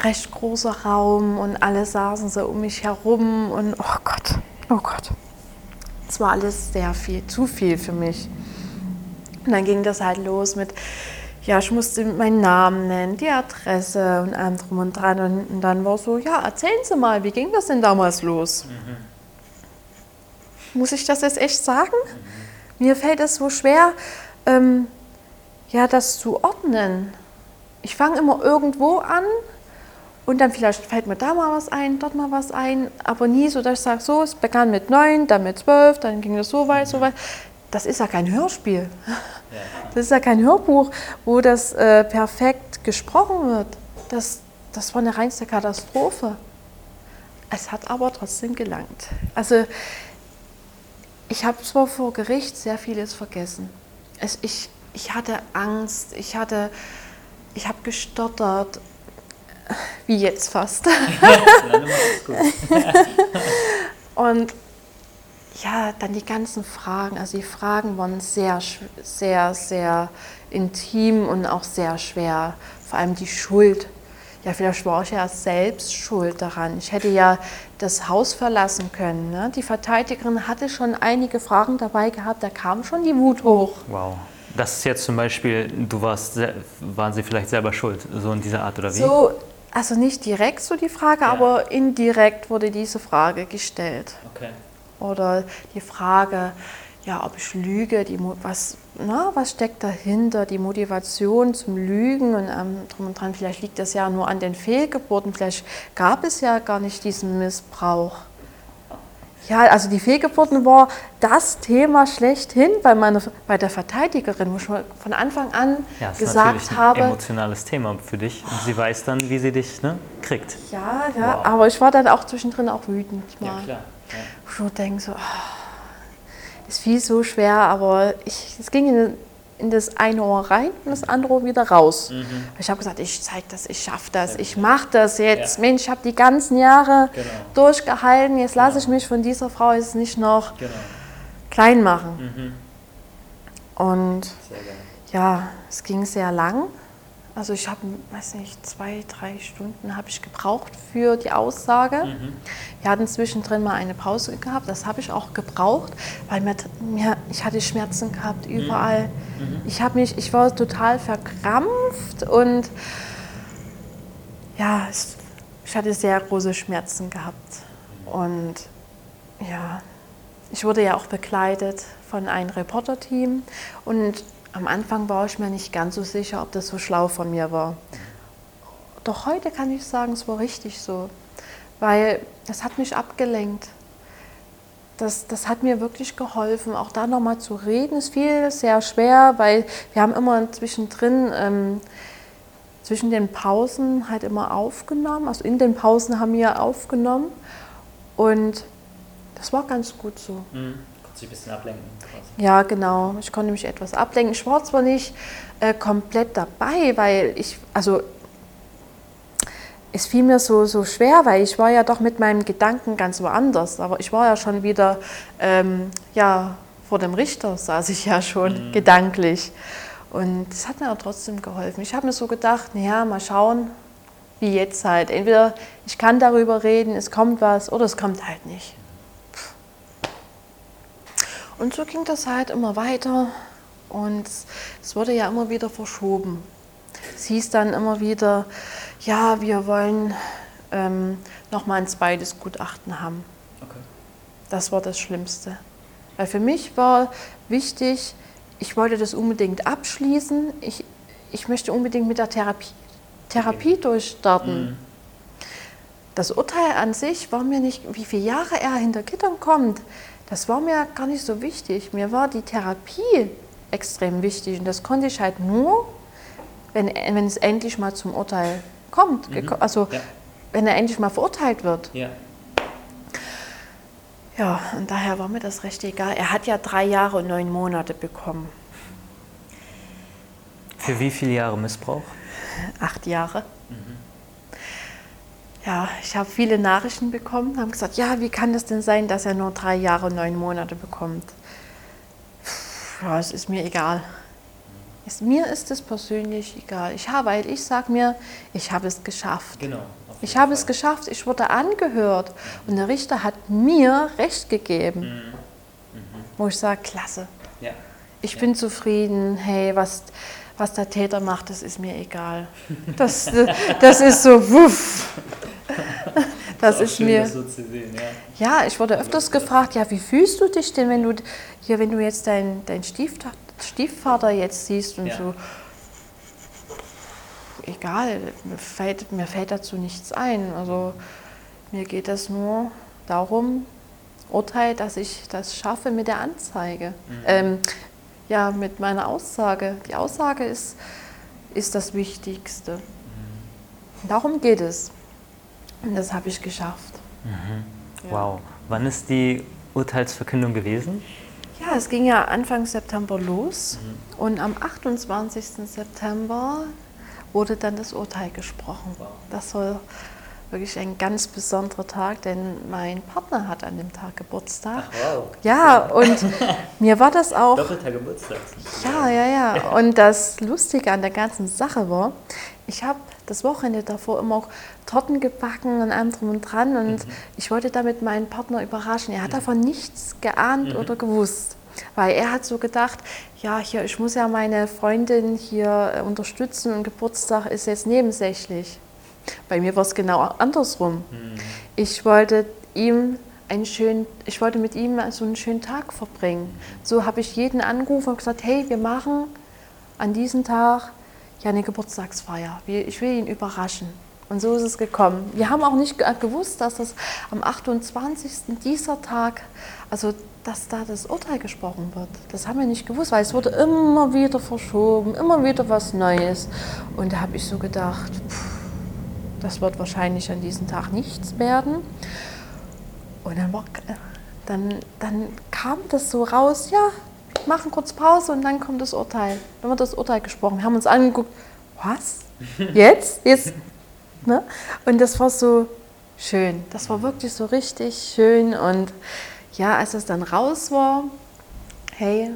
Speaker 3: recht großer Raum und alle saßen so um mich herum und oh Gott, Oh Gott. Es war alles sehr viel, zu viel für mich. Und dann ging das halt los mit, ja, ich musste meinen Namen nennen, die Adresse und allem drum und dran. Und dann war so, ja, erzählen Sie mal, wie ging das denn damals los? Mhm. Muss ich das jetzt echt sagen? Mhm. Mir fällt es so schwer, ähm, ja, das zu ordnen. Ich fange immer irgendwo an und dann vielleicht fällt mir da mal was ein, dort mal was ein, aber nie so, dass ich sage, so, es begann mit neun, dann mit zwölf, dann ging das so weit, so weit. Das ist ja kein Hörspiel. Das ist ja kein Hörbuch, wo das äh, perfekt gesprochen wird. Das, das war eine reinste Katastrophe. Es hat aber trotzdem gelangt. Also ich habe zwar vor Gericht sehr vieles vergessen. Es, ich, ich hatte Angst, ich, hatte, ich habe gestottert, wie jetzt fast. und ja, dann die ganzen Fragen. Also die Fragen waren sehr, sehr, sehr intim und auch sehr schwer. Vor allem die Schuld. Ja, vielleicht war ich ja selbst schuld daran. Ich hätte ja das Haus verlassen können. Ne? Die Verteidigerin hatte schon einige Fragen dabei gehabt, da kam schon die Wut hoch.
Speaker 2: Wow. Das ist jetzt zum Beispiel, du warst, waren sie vielleicht selber schuld, so in dieser Art oder wie?
Speaker 3: So, also nicht direkt so die Frage, ja. aber indirekt wurde diese Frage gestellt. Okay. Oder die Frage, ja, ob ich lüge, die, was, na, was steckt dahinter, die Motivation zum Lügen und ähm, drum und dran, vielleicht liegt das ja nur an den Fehlgeburten, vielleicht gab es ja gar nicht diesen Missbrauch. Ja, also die Fehlgeburten war das Thema schlechthin bei, meiner, bei der Verteidigerin, wo ich von Anfang an ja, das gesagt ist habe.
Speaker 2: Ein emotionales Thema für dich und sie weiß dann, wie sie dich ne, kriegt.
Speaker 3: Ja, ja, wow. aber ich war dann auch zwischendrin auch wütend. Mal. Ja, klar. Ja. Ich denke so, oh, ist viel so schwer, aber ich, es ging in in das eine Ohr rein und das andere Ohr wieder raus. Mhm. Ich habe gesagt, ich zeige das, ich schaffe das, ich mache das jetzt. Ja. Mensch, ich habe die ganzen Jahre genau. durchgehalten, jetzt genau. lasse ich mich von dieser Frau jetzt nicht noch genau. klein machen. Mhm. Und ja, es ging sehr lang. Also ich habe, weiß nicht, zwei, drei Stunden habe ich gebraucht für die Aussage.
Speaker 2: Mhm.
Speaker 3: Wir hatten zwischendrin mal eine Pause gehabt. Das habe ich auch gebraucht, weil mir, mir ich hatte Schmerzen gehabt überall.
Speaker 2: Mhm.
Speaker 3: Ich habe mich, ich war total verkrampft und ja, es, ich hatte sehr große Schmerzen gehabt. Und ja, ich wurde ja auch begleitet von einem Reporterteam und am Anfang war ich mir nicht ganz so sicher, ob das so schlau von mir war. Doch heute kann ich sagen, es war richtig so, weil das hat mich abgelenkt. Das, das hat mir wirklich geholfen, auch da nochmal zu reden. Es fiel sehr schwer, weil wir haben immer zwischendrin, ähm, zwischen den Pausen halt immer aufgenommen. Also in den Pausen haben wir aufgenommen und das war ganz gut so.
Speaker 2: Mhm. Dich ein bisschen ablenken.
Speaker 3: Ja, genau. Ich konnte mich etwas ablenken. Ich war zwar nicht äh, komplett dabei, weil ich, also es fiel mir so, so schwer, weil ich war ja doch mit meinem Gedanken ganz woanders. Aber ich war ja schon wieder, ähm, ja, vor dem Richter saß ich ja schon gedanklich. Und das hat mir auch trotzdem geholfen. Ich habe mir so gedacht, naja, mal schauen, wie jetzt halt. Entweder ich kann darüber reden, es kommt was, oder es kommt halt nicht. Und so ging das halt immer weiter und es wurde ja immer wieder verschoben. Es hieß dann immer wieder, ja, wir wollen ähm, nochmal ein zweites Gutachten haben.
Speaker 2: Okay.
Speaker 3: Das war das Schlimmste. Weil für mich war wichtig, ich wollte das unbedingt abschließen. Ich, ich möchte unbedingt mit der Therapie, Therapie durchstarten. Das Urteil an sich war mir nicht, wie viele Jahre er hinter Gittern kommt, das war mir gar nicht so wichtig. Mir war die Therapie extrem wichtig und das konnte ich halt nur, wenn, wenn es endlich mal zum Urteil kommt. geko- Also
Speaker 2: Ja.
Speaker 3: wenn er endlich mal verurteilt wird.
Speaker 2: Ja.
Speaker 3: Ja, und daher war mir das recht egal. Er hat ja drei Jahre und neun Monate bekommen.
Speaker 2: Für wie viele Jahre Missbrauch?
Speaker 3: Acht Jahre. Ja, ich habe viele Nachrichten bekommen, haben gesagt, ja, wie kann das denn sein, dass er nur drei Jahre und neun Monate bekommt? Ja, es ist mir egal. Es, mir ist es persönlich egal. Ich habe, weil ich sage mir, ich habe es geschafft.
Speaker 2: Genau.
Speaker 3: Ich habe es geschafft, ich wurde angehört und der Richter hat mir Recht gegeben. Wo ich sage, klasse,
Speaker 2: Ja.
Speaker 3: ich bin zufrieden, hey, was, was der Täter macht, das ist mir egal. Das, das ist so, wuff. Das
Speaker 2: auch
Speaker 3: ist
Speaker 2: schön,
Speaker 3: mir.
Speaker 2: das so zu sehen, ja.
Speaker 3: Ja, ich wurde öfters gefragt, ja, wie fühlst du dich denn, wenn du hier, wenn du jetzt deinen dein Stiefta- Stiefvater jetzt siehst und
Speaker 2: Ja.
Speaker 3: so. Egal, mir fällt, mir fällt dazu nichts ein. Also mir geht es nur darum, Urteil, dass ich das schaffe mit der Anzeige. Ähm, ja, mit meiner Aussage. Die Aussage ist, ist das Wichtigste. Darum geht es. Und das habe ich geschafft. Ja.
Speaker 2: Wow. Wann ist die Urteilsverkündung gewesen?
Speaker 3: Ja, es ging ja Anfang September los und am 28. September wurde dann das Urteil gesprochen.
Speaker 2: Wow.
Speaker 3: Das war wirklich ein ganz besonderer Tag, denn mein Partner hat an dem Tag Geburtstag.
Speaker 2: wow.
Speaker 3: Ja, und mir war das auch.
Speaker 2: Doppelter Geburtstag.
Speaker 3: Ja, ja, ja. Und das Lustige an der ganzen Sache war, ich habe das Wochenende davor immer auch Torten gebacken und allem drum und dran und ich wollte damit meinen Partner überraschen. Er hat davon nichts geahnt oder gewusst. Weil er hat so gedacht, ja, hier, ich muss ja meine Freundin hier äh, unterstützen und Geburtstag ist jetzt nebensächlich. Bei mir war es genau andersrum. Ich wollte ihm einen schönen, ich wollte mit ihm so einen schönen Tag verbringen. So habe ich jeden angerufen und gesagt, hey, wir machen an diesem Tag ja eine Geburtstagsfeier. Ich will ihn überraschen. Und so ist es gekommen. Wir haben auch nicht ge- gewusst, dass das am 28. dieser Tag, also dass da das Urteil gesprochen wird. Das haben wir nicht gewusst, weil es wurde immer wieder verschoben, immer wieder was Neues. Und da habe ich so gedacht, pff, das wird wahrscheinlich an diesem Tag nichts werden. Und dann, war, dann, dann kam das so raus, ja, machen kurz Pause und dann kommt das Urteil. Dann wird das Urteil gesprochen. Wir haben uns angeguckt, was? Jetzt? Jetzt? Ne? Und das war so schön. Das war wirklich so richtig schön. Und ja, als es dann raus war, hey,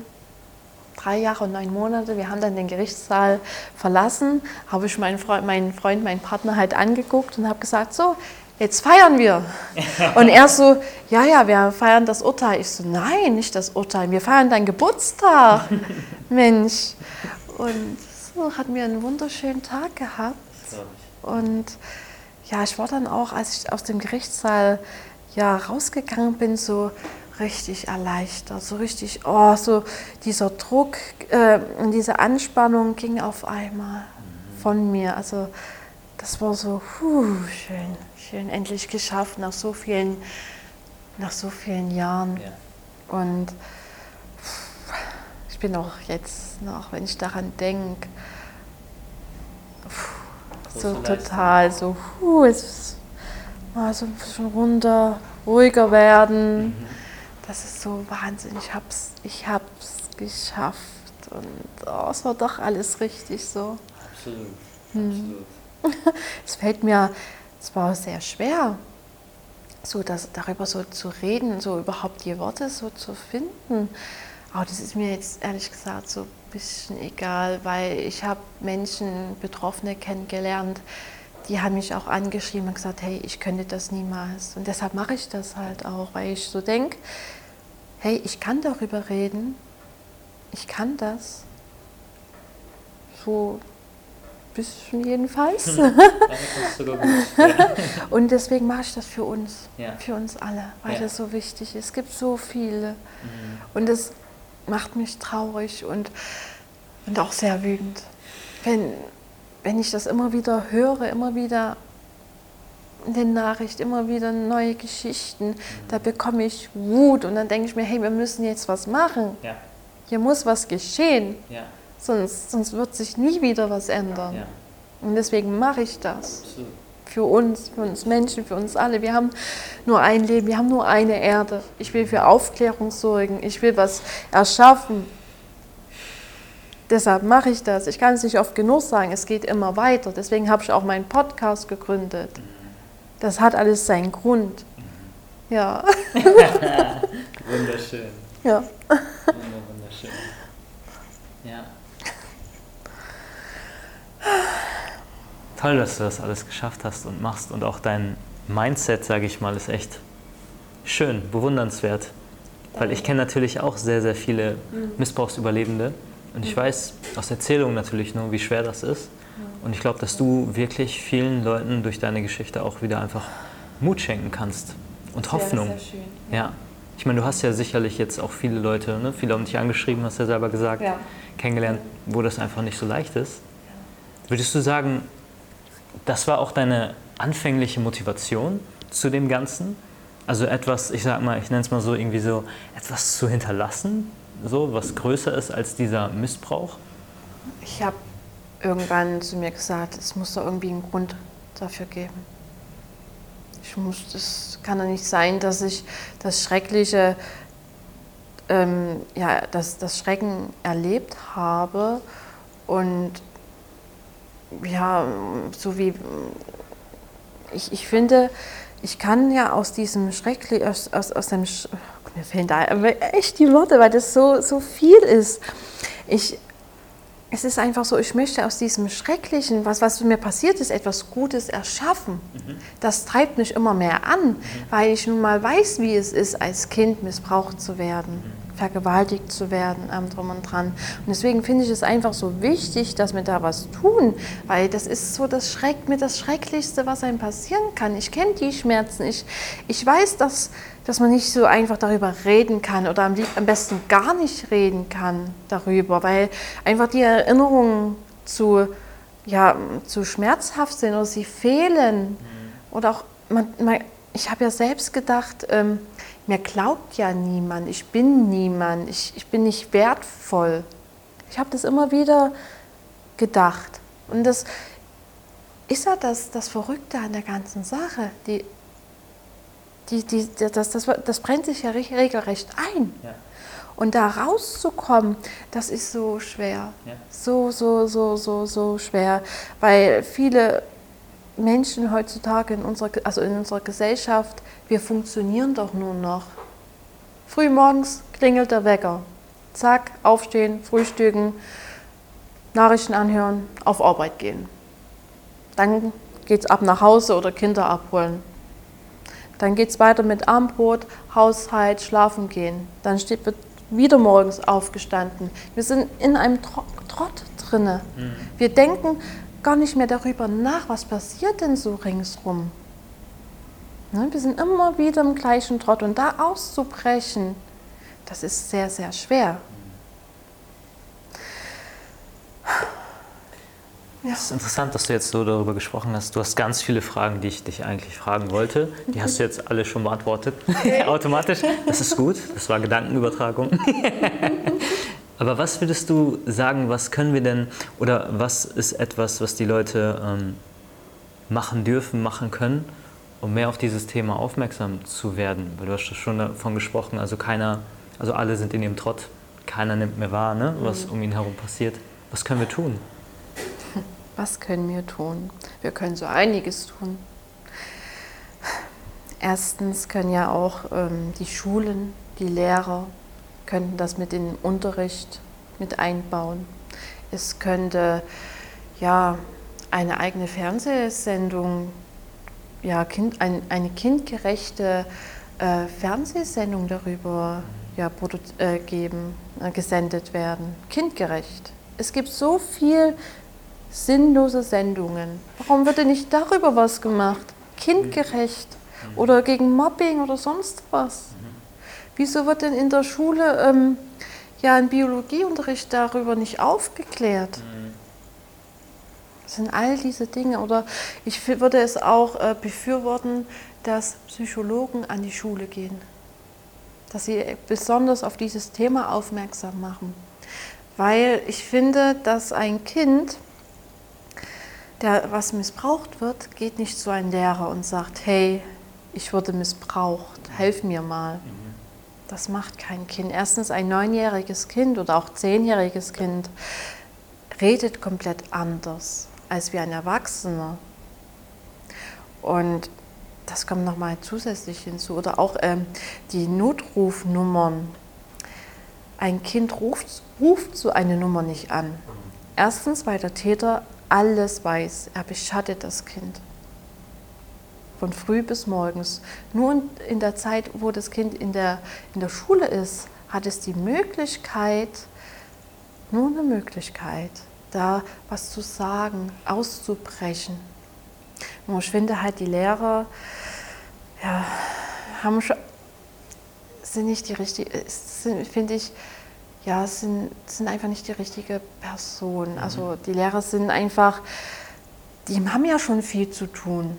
Speaker 3: drei Jahre und neun Monate. Wir haben dann den Gerichtssaal verlassen, habe ich meinen Freund, meinen Freund, meinen Partner halt angeguckt und habe gesagt, so, jetzt feiern wir. Und er so, ja, ja, wir feiern das Urteil. Ich so, nein, nicht das Urteil, wir feiern deinen Geburtstag. Mensch. Und so hatten wir einen wunderschönen Tag gehabt. Und ja, ich war dann auch, als ich aus dem Gerichtssaal ja, rausgegangen bin, so richtig erleichtert, so richtig, oh, so dieser Druck äh, und diese Anspannung ging auf einmal von mir. Also das war so puh, schön, schön, endlich geschafft nach so vielen, nach so vielen Jahren. Ja. Und ich bin auch jetzt noch, wenn ich daran denke, so total so, puh, es mal so schon runter, ruhiger werden. Mhm. Das ist so Wahnsinn. Ich hab's, ich hab's geschafft und oh, es war doch alles richtig so.
Speaker 2: Absolut. Hm.
Speaker 3: es fällt mir zwar sehr schwer, so das, darüber so zu reden, so überhaupt die Worte so zu finden. Aber das ist mir jetzt ehrlich gesagt so ein bisschen egal, weil ich habe Menschen, Betroffene kennengelernt, die haben mich auch angeschrieben und gesagt, hey, ich könnte das niemals. Und deshalb mache ich das halt auch, weil ich so denke, hey, ich kann darüber reden, ich kann das. So bisschen jedenfalls. und deswegen mache ich das für uns, ja. für uns alle, weil ja. das so wichtig ist. Es gibt so viele. Mhm. Und das macht mich traurig und, und auch sehr wütend. Wenn, wenn ich das immer wieder höre, immer wieder in den Nachrichten, immer wieder neue Geschichten, mhm. da bekomme ich Wut und dann denke ich mir, hey, wir müssen jetzt was machen. Ja. Hier muss was geschehen. Sonst, sonst wird sich nie wieder was ändern. Ja. Und deswegen mache ich das. Absolut. Für uns, für uns Menschen, für uns alle. Wir haben nur ein Leben, wir haben nur eine Erde. Ich will für Aufklärung sorgen, ich will was erschaffen, Deshalb mache ich das. Ich kann es nicht oft genug sagen, es geht immer weiter. Deswegen habe ich auch meinen Podcast gegründet. Das hat alles seinen Grund. Ja.
Speaker 2: wunderschön.
Speaker 3: Ja.
Speaker 2: wunderschön. Toll, dass du das alles geschafft hast und machst und auch dein Mindset, sage ich mal, ist echt schön, bewundernswert. Weil ich kenne natürlich auch sehr, sehr viele mhm. Missbrauchsüberlebende und ich weiß aus Erzählungen natürlich nur, wie schwer das ist. Und ich glaube, dass du wirklich vielen Leuten durch deine Geschichte auch wieder einfach Mut schenken kannst und das Hoffnung. Sehr schön, ja. ja. Ich meine, du hast ja sicherlich jetzt auch viele Leute, ne? viele haben dich angeschrieben, hast du ja selber gesagt, ja. kennengelernt, wo das einfach nicht so leicht ist. Würdest du sagen, das war auch deine anfängliche Motivation zu dem Ganzen? Also etwas, ich sag mal, ich nenne es mal so irgendwie so, etwas zu hinterlassen, so, was größer ist als dieser Missbrauch?
Speaker 3: Ich habe irgendwann zu mir gesagt, es muss doch irgendwie einen Grund dafür geben. Ich muss, es kann doch nicht sein, dass ich das Schreckliche, ähm, ja, das, das Schrecken erlebt habe und ja, so wie ich, ich finde, ich kann ja aus diesem Schrecklichen, aus, aus, aus dem mir fehlen da echt die Worte, weil das so, so viel ist. Ich, es ist einfach so, ich möchte aus diesem Schrecklichen, was, was mir passiert ist, etwas Gutes erschaffen. Mhm. Das treibt mich immer mehr an, mhm. weil ich nun mal weiß, wie es ist, als Kind missbraucht zu werden. Mhm vergewaltigt zu werden, am drum und dran. Und deswegen finde ich es einfach so wichtig, dass wir da was tun, weil das ist so das Schreck mit das Schrecklichste, was einem passieren kann. Ich kenne die Schmerzen. Ich, ich weiß, dass, dass man nicht so einfach darüber reden kann oder am, am besten gar nicht reden kann darüber, weil einfach die Erinnerungen zu, ja, zu schmerzhaft sind oder sie fehlen. Mhm. Oder auch, man, man, ich habe ja selbst gedacht, ähm, mir glaubt ja niemand, ich bin niemand, ich, ich bin nicht wertvoll. Ich habe das immer wieder gedacht. Und das ist ja das, das Verrückte an der ganzen Sache. Die, die, die, das, das, das brennt sich ja regelrecht ein. Ja. Und da rauszukommen, das ist so schwer. Ja. So, so, so, so, so schwer. Weil viele Menschen heutzutage in unserer, also in unserer Gesellschaft, wir funktionieren doch nur noch. Frühmorgens klingelt der Wecker. Zack, aufstehen, frühstücken, Nachrichten anhören, auf Arbeit gehen. Dann geht es ab nach Hause oder Kinder abholen. Dann geht es weiter mit Armbrot, Haushalt, schlafen gehen. Dann steht, wird wieder morgens aufgestanden. Wir sind in einem Trott drinne. Mhm. Wir denken gar nicht mehr darüber nach, was passiert denn so ringsrum. Ne, wir sind immer wieder im gleichen Trott und da auszubrechen, das ist sehr, sehr schwer.
Speaker 2: Ja. Es ist interessant, dass du jetzt so darüber gesprochen hast. Du hast ganz viele Fragen, die ich dich eigentlich fragen wollte. Die hast du jetzt alle schon beantwortet, automatisch. Das ist gut, das war Gedankenübertragung. Aber was würdest du sagen, was können wir denn, oder was ist etwas, was die Leute ähm, machen dürfen, machen können, um mehr auf dieses Thema aufmerksam zu werden? Weil du hast schon davon gesprochen, also keiner, also alle sind in ihrem Trott, keiner nimmt mehr wahr, ne, was mhm. um ihn herum passiert. Was können wir tun?
Speaker 3: Was können wir tun? Wir können so einiges tun. Erstens können ja auch ähm, die Schulen, die Lehrer könnten das mit in den Unterricht mit einbauen. Es könnte ja eine eigene Fernsehsendung, ja, kind, ein, eine kindgerechte äh, Fernsehsendung darüber ja, äh, geben, äh, gesendet werden. Kindgerecht. Es gibt so viel sinnlose Sendungen. Warum wird denn nicht darüber was gemacht? Kindgerecht oder gegen Mobbing oder sonst was? Wieso wird denn in der Schule ähm, ja ein Biologieunterricht darüber nicht aufgeklärt? Das sind all diese Dinge. Oder ich würde es auch äh, befürworten, dass Psychologen an die Schule gehen. Dass sie besonders auf dieses Thema aufmerksam machen. Weil ich finde, dass ein Kind, der was missbraucht wird, geht nicht zu einem Lehrer und sagt, hey, ich wurde missbraucht, helf mir mal. Mhm. Das macht kein Kind. Erstens ein neunjähriges Kind oder auch zehnjähriges Kind redet komplett anders als wie ein Erwachsener. Und das kommt nochmal zusätzlich hinzu. Oder auch ähm, die Notrufnummern. Ein Kind ruft, ruft so eine Nummer nicht an. Erstens, weil der Täter alles weiß. Er beschattet das Kind. Von früh bis morgens. Nur in der Zeit, wo das Kind in der, in der Schule ist, hat es die Möglichkeit, nur eine Möglichkeit, da was zu sagen, auszubrechen. Und ich finde halt, die Lehrer ja, haben schon, sind nicht die richtigen, finde ich, ja, sind, sind einfach nicht die richtige Person. Mhm. Also die Lehrer sind einfach, die haben ja schon viel zu tun.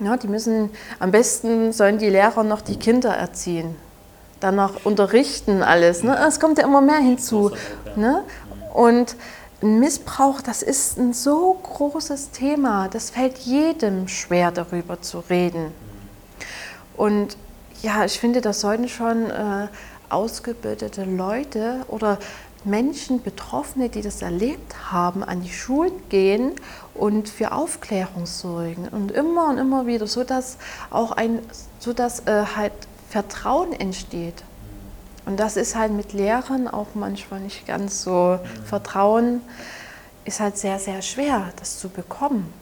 Speaker 3: Ja, die müssen, am besten sollen die Lehrer noch die Kinder erziehen, dann noch unterrichten alles. Ne? Es kommt ja immer mehr hinzu. Ne? Und Missbrauch, das ist ein so großes Thema, das fällt jedem schwer darüber zu reden. Und ja, ich finde, das sollten schon äh, ausgebildete Leute oder Menschen, Betroffene, die das erlebt haben, an die Schulen gehen und für Aufklärung sorgen und immer und immer wieder, so dass auch ein, so dass äh, halt Vertrauen entsteht. Und das ist halt mit Lehrern auch manchmal nicht ganz so. Vertrauen ist halt sehr, sehr schwer, das zu bekommen.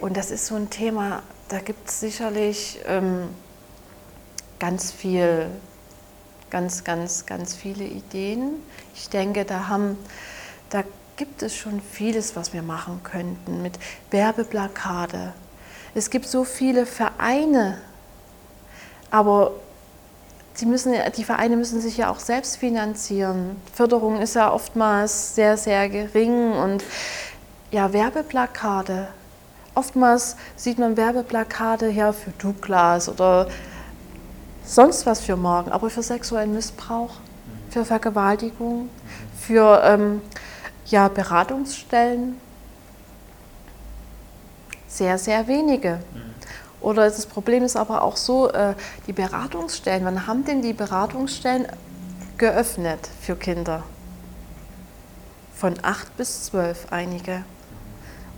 Speaker 3: Und das ist so ein Thema, da gibt es sicherlich ähm, ganz viel ganz, ganz, ganz viele Ideen. Ich denke, da, haben, da gibt es schon vieles, was wir machen könnten mit Werbeplakate. Es gibt so viele Vereine, aber die, müssen, die Vereine müssen sich ja auch selbst finanzieren. Förderung ist ja oftmals sehr, sehr gering und ja, Werbeplakate. Oftmals sieht man Werbeplakate ja für Douglas oder sonst was für morgen, aber für sexuellen Missbrauch, für Vergewaltigung, für ähm, ja, Beratungsstellen sehr, sehr wenige. Oder das Problem ist aber auch so, äh, die Beratungsstellen, wann haben denn die Beratungsstellen geöffnet für Kinder? Von acht bis zwölf einige.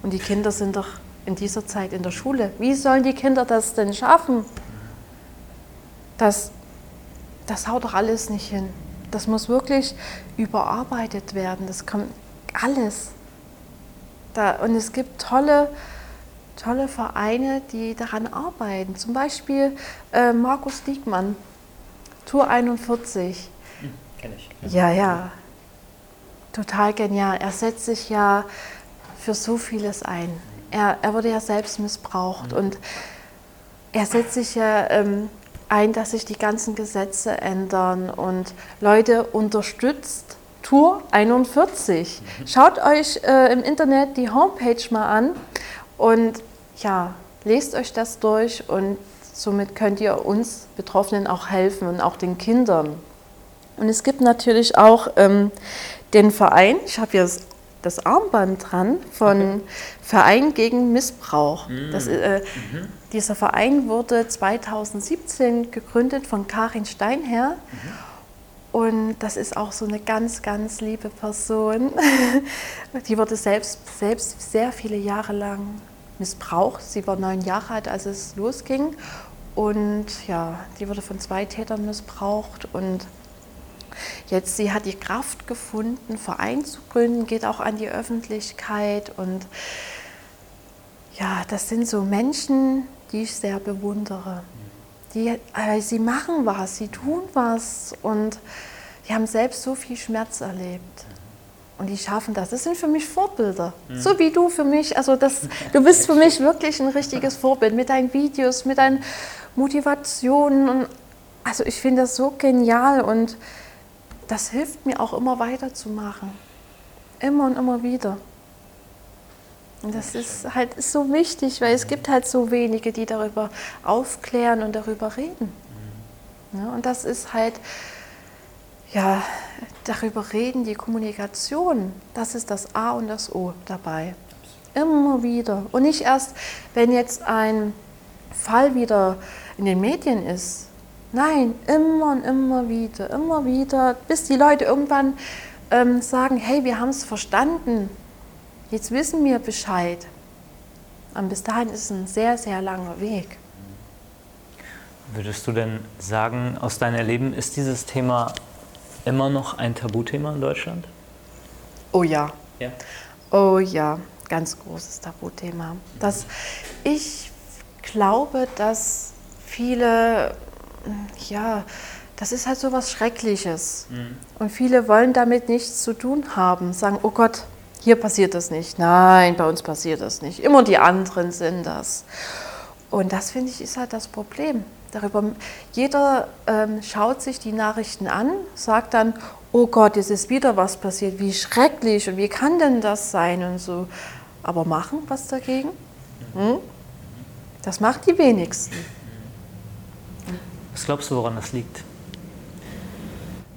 Speaker 3: Und die Kinder sind doch in dieser Zeit in der Schule. Wie sollen die Kinder das denn schaffen? Das, das haut doch alles nicht hin. Das muss wirklich überarbeitet werden. Das kommt alles. Da, und es gibt tolle, tolle Vereine, die daran arbeiten. Zum Beispiel äh, Markus Diekmann, Tour 41.
Speaker 2: Hm, Kenne ich.
Speaker 3: Ja, ja. Total genial. Er setzt sich ja für so vieles ein. Er, er wurde ja selbst missbraucht und er setzt sich ja ähm, ein, dass sich die ganzen Gesetze ändern und Leute unterstützt. Tour 41. Schaut euch äh, im Internet die Homepage mal an und ja, lest euch das durch und somit könnt ihr uns Betroffenen auch helfen und auch den Kindern. Und es gibt natürlich auch ähm, den Verein, ich habe hier das, das Armband dran, von Verein gegen Missbrauch. Das, äh, Dieser Verein wurde 2017 gegründet von Karin Steinherr. Und das ist auch so eine ganz, ganz liebe Person. Die wurde selbst, selbst sehr viele Jahre lang missbraucht. Sie war neun Jahre alt, als es losging. Und ja, die wurde von zwei Tätern missbraucht. Und jetzt, sie hat die Kraft gefunden, Verein zu gründen, geht auch an die Öffentlichkeit. Und ja, das sind so Menschen, die ich sehr bewundere. Die, äh, sie machen was, sie tun was und die haben selbst so viel Schmerz erlebt. Und die schaffen das. Das sind für mich Vorbilder. So wie du für mich. Also das, du bist für mich wirklich ein richtiges Vorbild mit deinen Videos, mit deinen Motivationen. Also ich finde das so genial und das hilft mir auch immer weiterzumachen. Immer und immer wieder. Das ist halt ist so wichtig, weil es gibt halt so wenige, die darüber aufklären und darüber reden. Ja, und das ist halt, ja, darüber reden, die Kommunikation, das ist das A und das O dabei. Immer wieder. Und nicht erst, wenn jetzt ein Fall wieder in den Medien ist. Nein, immer und immer wieder, immer wieder, bis die Leute irgendwann ähm, sagen, hey, wir haben es verstanden, jetzt wissen wir Bescheid. Und bis dahin ist es ein sehr, sehr langer Weg.
Speaker 2: Würdest du denn sagen, aus deinem Erleben ist dieses Thema immer noch ein Tabuthema in Deutschland?
Speaker 3: Oh ja,
Speaker 2: Ja.
Speaker 3: oh ja, ganz großes Tabuthema. Das, ich glaube, dass viele, ja, das ist halt so was Schreckliches. Und viele wollen damit nichts zu tun haben, sagen, oh Gott, hier passiert das nicht. Nein, bei uns passiert das nicht. Immer die anderen sind das. Und das finde ich ist halt das Problem. Darüber, jeder ähm, schaut sich die Nachrichten an, sagt dann, oh Gott, jetzt ist wieder was passiert, wie schrecklich und wie kann denn das sein und so. Aber machen was dagegen? Hm? Das macht die wenigsten.
Speaker 2: Was glaubst du, woran das liegt?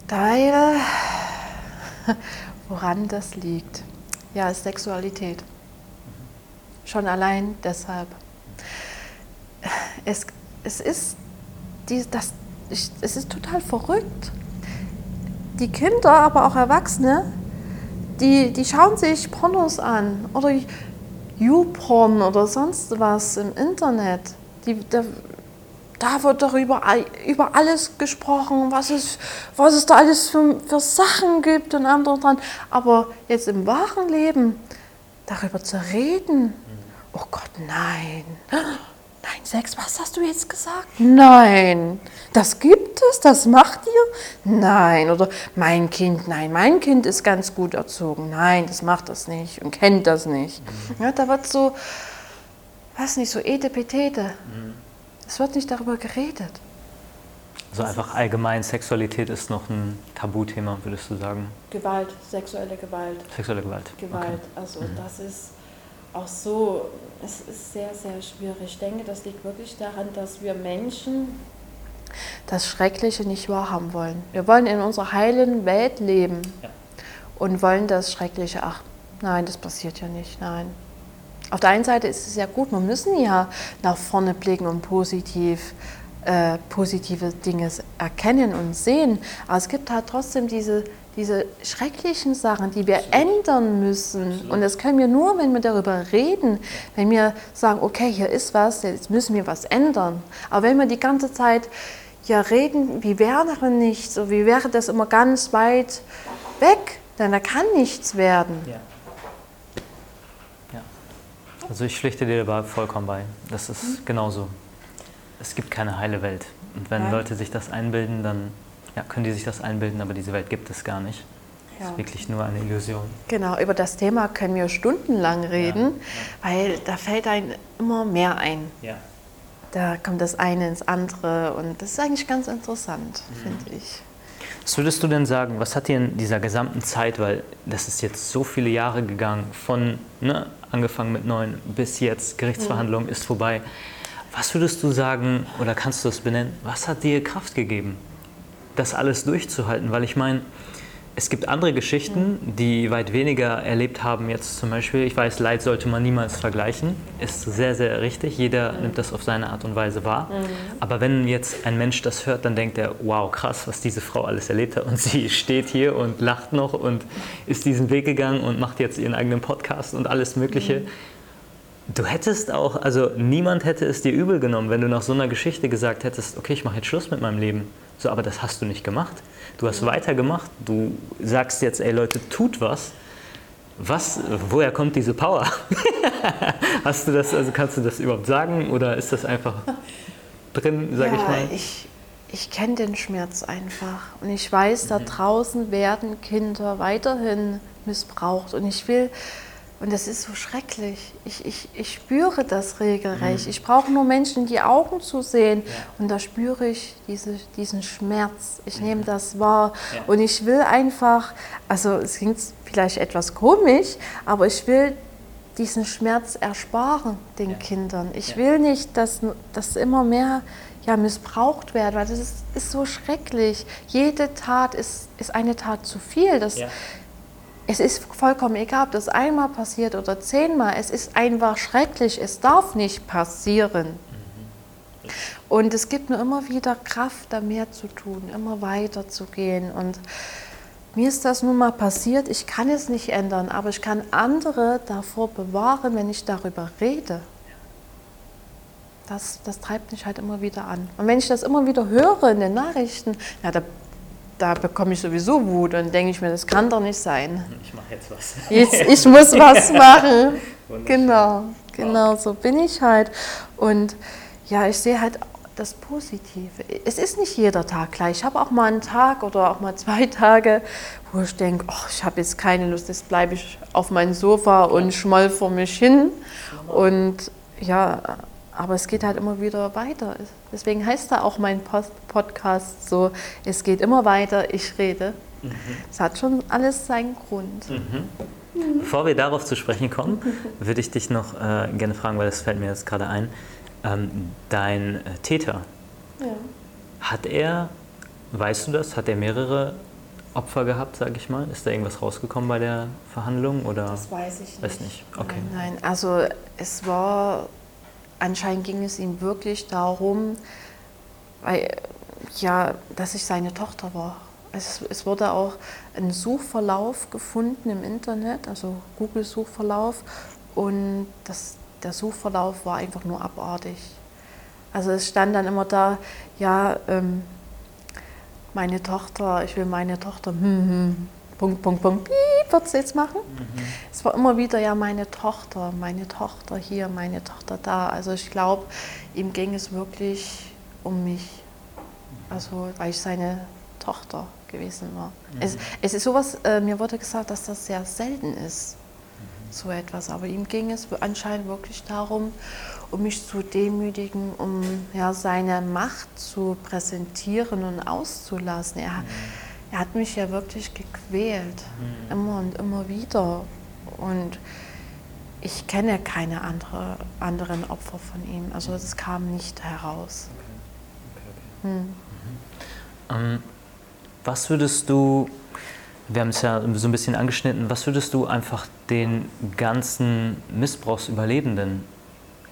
Speaker 3: Weil, woran das liegt? Ja, ist Sexualität. Schon allein deshalb. Es, es, ist, die, das, es ist total verrückt. Die Kinder, aber auch Erwachsene, die, die schauen sich Pornos an oder YouPorn oder sonst was im Internet. Die, da, da wird darüber über alles gesprochen, was es, was es da alles für, für Sachen gibt und andere dran. Aber jetzt im wahren Leben darüber zu reden, oh Gott, nein. Nein, Sex, was hast du jetzt gesagt? Nein, das gibt es, das macht ihr? Nein, oder mein Kind, nein, mein Kind ist ganz gut erzogen. Nein, das macht das nicht und kennt das nicht. Ja, da wird so, weiß nicht, so Etepetete. Es wird nicht darüber geredet.
Speaker 2: Also einfach allgemein, Sexualität ist noch ein Tabuthema, würdest du sagen?
Speaker 3: Gewalt, sexuelle Gewalt.
Speaker 2: Sexuelle Gewalt.
Speaker 3: Gewalt. Also das ist auch so, es ist sehr, sehr schwierig. Ich denke, das liegt wirklich daran, dass wir Menschen das Schreckliche nicht wahrhaben wollen. Wir wollen in unserer heilen Welt leben
Speaker 2: Ja.
Speaker 3: und wollen das Schreckliche, ach nein, das passiert ja nicht, nein. Auf der einen Seite ist es ja gut, wir müssen ja nach vorne blicken und positiv äh, positive Dinge erkennen und sehen. Aber es gibt halt trotzdem diese, diese schrecklichen Sachen, die wir ändern müssen. Und das können wir nur, wenn wir darüber reden, wenn wir sagen, okay, hier ist was, jetzt müssen wir was ändern. Aber wenn wir die ganze Zeit ja reden, wie wäre nichts, so wie wäre das immer ganz weit weg, denn da kann nichts werden.
Speaker 2: Ja. Also ich schlichte dir dabei vollkommen bei. Das ist mhm. genauso. Es gibt keine heile Welt. Und wenn Nein. Leute sich das einbilden, dann ja, können die sich das einbilden, aber diese Welt gibt es gar nicht. Ja. ist wirklich nur eine Illusion.
Speaker 3: Genau, über das Thema können wir stundenlang reden, ja, ja. weil da fällt einem immer mehr ein. Ja. Da kommt das eine ins andere und das ist eigentlich ganz interessant, mhm. finde ich.
Speaker 2: Was würdest du denn sagen, was hat dir in dieser gesamten Zeit, weil das ist jetzt so viele Jahre gegangen, von ne, angefangen mit neun bis jetzt, Gerichtsverhandlung mhm. ist vorbei. Was würdest du sagen oder kannst du es benennen? Was hat dir Kraft gegeben, das alles durchzuhalten? Weil ich meine, es gibt andere Geschichten, die weit weniger erlebt haben. Jetzt zum Beispiel, ich weiß, Leid sollte man niemals vergleichen. Ist sehr, sehr richtig. Jeder nimmt das auf seine Art und Weise wahr. Aber wenn jetzt ein Mensch das hört, dann denkt er, wow, krass, was diese Frau alles erlebt hat. Und sie steht hier und lacht noch und ist diesen Weg gegangen und macht jetzt ihren eigenen Podcast und alles Mögliche. Mhm. Du hättest auch, also niemand hätte es dir übel genommen, wenn du nach so einer Geschichte gesagt hättest, okay, ich mache jetzt Schluss mit meinem Leben. So, aber das hast du nicht gemacht. Du hast weitergemacht. Du sagst jetzt, ey Leute, tut was. Was, woher kommt diese Power? hast du das, also kannst du das überhaupt sagen oder ist das einfach drin, sag
Speaker 3: ja,
Speaker 2: ich mal?
Speaker 3: Ich, ich kenne den Schmerz einfach und ich weiß, da mhm. draußen werden Kinder weiterhin missbraucht und ich will und das ist so schrecklich. Ich, ich, ich spüre das regelrecht. Mhm. Ich brauche nur Menschen in die Augen zu sehen. Ja. Und da spüre ich diese, diesen Schmerz. Ich mhm. nehme das wahr. Ja. Und ich will einfach, also es klingt vielleicht etwas komisch, aber ich will diesen Schmerz ersparen den ja. Kindern. Ich will nicht, dass, dass immer mehr ja, missbraucht werden, weil das ist, ist so schrecklich. Jede Tat ist, ist eine Tat zu viel. Das, es ist vollkommen egal, ob das einmal passiert oder zehnmal. Es ist einfach schrecklich. Es darf nicht passieren. Und es gibt mir immer wieder Kraft, da mehr zu tun, immer weiter zu gehen. Und mir ist das nun mal passiert. Ich kann es nicht ändern, aber ich kann andere davor bewahren, wenn ich darüber rede. Das, das treibt mich halt immer wieder an. Und wenn ich das immer wieder höre in den Nachrichten, ja, da da bekomme ich sowieso Wut und denke ich mir, das kann doch nicht sein.
Speaker 2: Ich mache jetzt was.
Speaker 3: Jetzt, ich muss was machen. genau, genau, so bin ich halt. Und ja, ich sehe halt das Positive. Es ist nicht jeder Tag gleich. Ich habe auch mal einen Tag oder auch mal zwei Tage, wo ich denke, oh, ich habe jetzt keine Lust, jetzt bleibe ich auf meinem Sofa und schmoll vor mich hin. Und ja, aber es geht halt immer wieder weiter. Deswegen heißt da auch mein Post Podcast so, es geht immer weiter, ich rede. Es mhm. hat schon alles seinen Grund.
Speaker 2: Mhm. Bevor wir darauf zu sprechen kommen, würde ich dich noch äh, gerne fragen, weil das fällt mir jetzt gerade ein. Ähm, dein äh, Täter, ja. hat er, weißt du das, hat er mehrere Opfer gehabt, sage ich mal? Ist da irgendwas rausgekommen bei der Verhandlung? Oder?
Speaker 3: Das weiß ich nicht.
Speaker 2: Weiß nicht. Okay.
Speaker 3: Nein, nein, also es war anscheinend ging es ihm wirklich darum, weil, ja, dass ich seine Tochter war. Es, es wurde auch ein Suchverlauf gefunden im Internet, also Google-Suchverlauf, und das, der Suchverlauf war einfach nur abartig. Also es stand dann immer da, ja, ähm, meine Tochter, ich will meine Tochter, hm, hm, Punkt, Punkt, Punkt, piep, wird sie jetzt machen. Mhm. Es war immer wieder ja meine Tochter, meine Tochter hier, meine Tochter da. Also ich glaube, ihm ging es wirklich um mich. Also weil ich seine Tochter gewesen war. Mhm. Es, es, ist sowas, äh, mir wurde gesagt, dass das sehr selten ist, mhm. so etwas. Aber ihm ging es anscheinend wirklich darum, um mich zu demütigen, um ja, seine Macht zu präsentieren und auszulassen. Er, mhm er hat mich ja wirklich gequält, mhm. immer und immer wieder. Und ich kenne keine andere, anderen Opfer von ihm. Also es kam nicht heraus.
Speaker 2: Okay. Okay, okay. Hm. Mhm. Ähm, was würdest du, wir haben es ja so ein bisschen angeschnitten, was würdest du einfach den ganzen Missbrauchsüberlebenden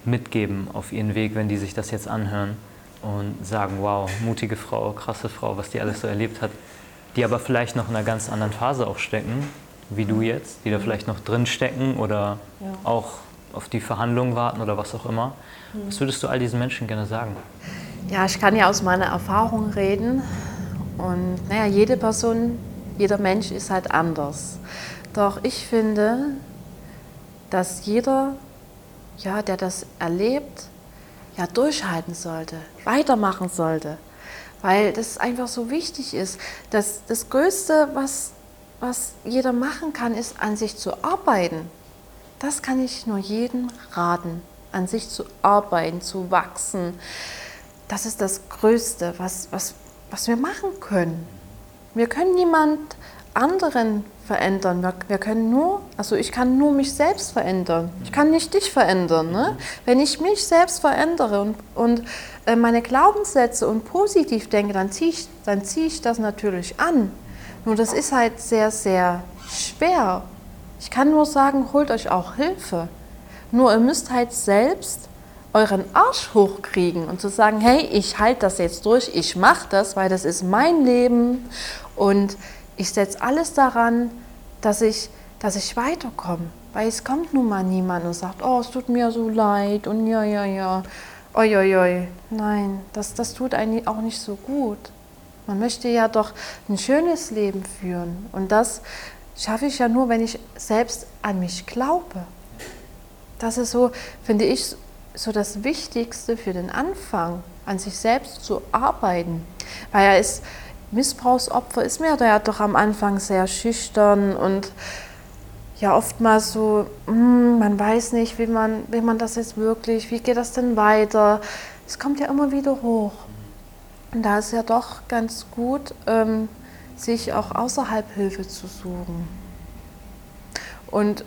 Speaker 2: mitgeben auf ihren Weg, wenn die sich das jetzt anhören und sagen, wow, mutige Frau, krasse Frau, was die alles so erlebt hat? Die aber vielleicht noch in einer ganz anderen Phase auch stecken, wie du jetzt, die da vielleicht noch drin stecken oder ja. auch auf die Verhandlungen warten oder was auch immer. Was würdest du all diesen Menschen gerne sagen?
Speaker 3: Ja, ich kann ja aus meiner Erfahrung reden. Und naja, jede Person, jeder Mensch ist halt anders. Doch ich finde, dass jeder, ja, der das erlebt, ja, durchhalten sollte, weitermachen sollte. Weil das einfach so wichtig ist. Das, das Größte, was, was jeder machen kann, ist an sich zu arbeiten. Das kann ich nur jedem raten, an sich zu arbeiten, zu wachsen. Das ist das Größte, was, was, was wir machen können. Wir können niemand anderen verändern. Wir, wir, können nur, also ich kann nur mich selbst verändern. Ich kann nicht dich verändern. Ne? Wenn ich mich selbst verändere und, und äh, meine Glaubenssätze und positiv denke, dann ziehe ich, dann zieh ich das natürlich an. Nur das ist halt sehr, sehr schwer. Ich kann nur sagen, holt euch auch Hilfe. Nur ihr müsst halt selbst euren Arsch hochkriegen und zu sagen, hey, ich halte das jetzt durch, ich mache das, weil das ist mein Leben und ich setze alles daran, dass ich, dass ich weiterkomme. Weil es kommt nun mal niemand und sagt, oh, es tut mir so leid und ja, ja, ja. Oi, oi, oi. Nein, das, das tut eigentlich auch nicht so gut. Man möchte ja doch ein schönes Leben führen. Und das schaffe ich ja nur, wenn ich selbst an mich glaube. Das ist so, finde ich, so das Wichtigste für den Anfang, an sich selbst zu arbeiten. Weil er ist, Missbrauchsopfer ist mir ja doch am Anfang sehr schüchtern und ja oftmals so, hm, man weiß nicht, wie man, wie man das jetzt wirklich, wie geht das denn weiter? Es kommt ja immer wieder hoch. Und da ist ja doch ganz gut, ähm, sich auch außerhalb Hilfe zu suchen. Und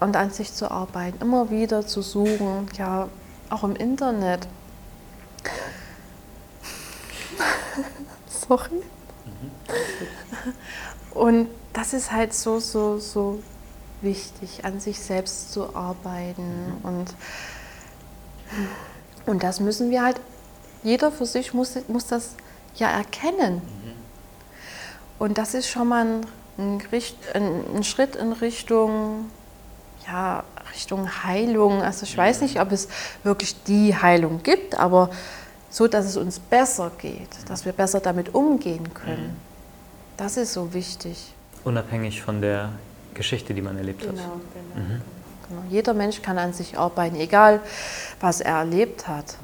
Speaker 3: und an sich zu arbeiten, immer wieder zu suchen, ja, auch im Internet. Mhm. Und das ist halt so, so, so wichtig, an sich selbst zu arbeiten. Und, und das müssen wir halt, jeder für sich muss, muss das ja erkennen. Und das ist schon mal ein, ein, ein Schritt in Richtung ja, Richtung Heilung. Also ich weiß nicht, ob es wirklich die Heilung gibt, aber so, dass es uns besser geht, dass wir besser damit umgehen können. Das ist so wichtig.
Speaker 2: Unabhängig von der Geschichte, die man erlebt
Speaker 3: genau,
Speaker 2: hat.
Speaker 3: Genau, mhm. genau. Jeder Mensch kann an sich arbeiten, egal was er erlebt hat.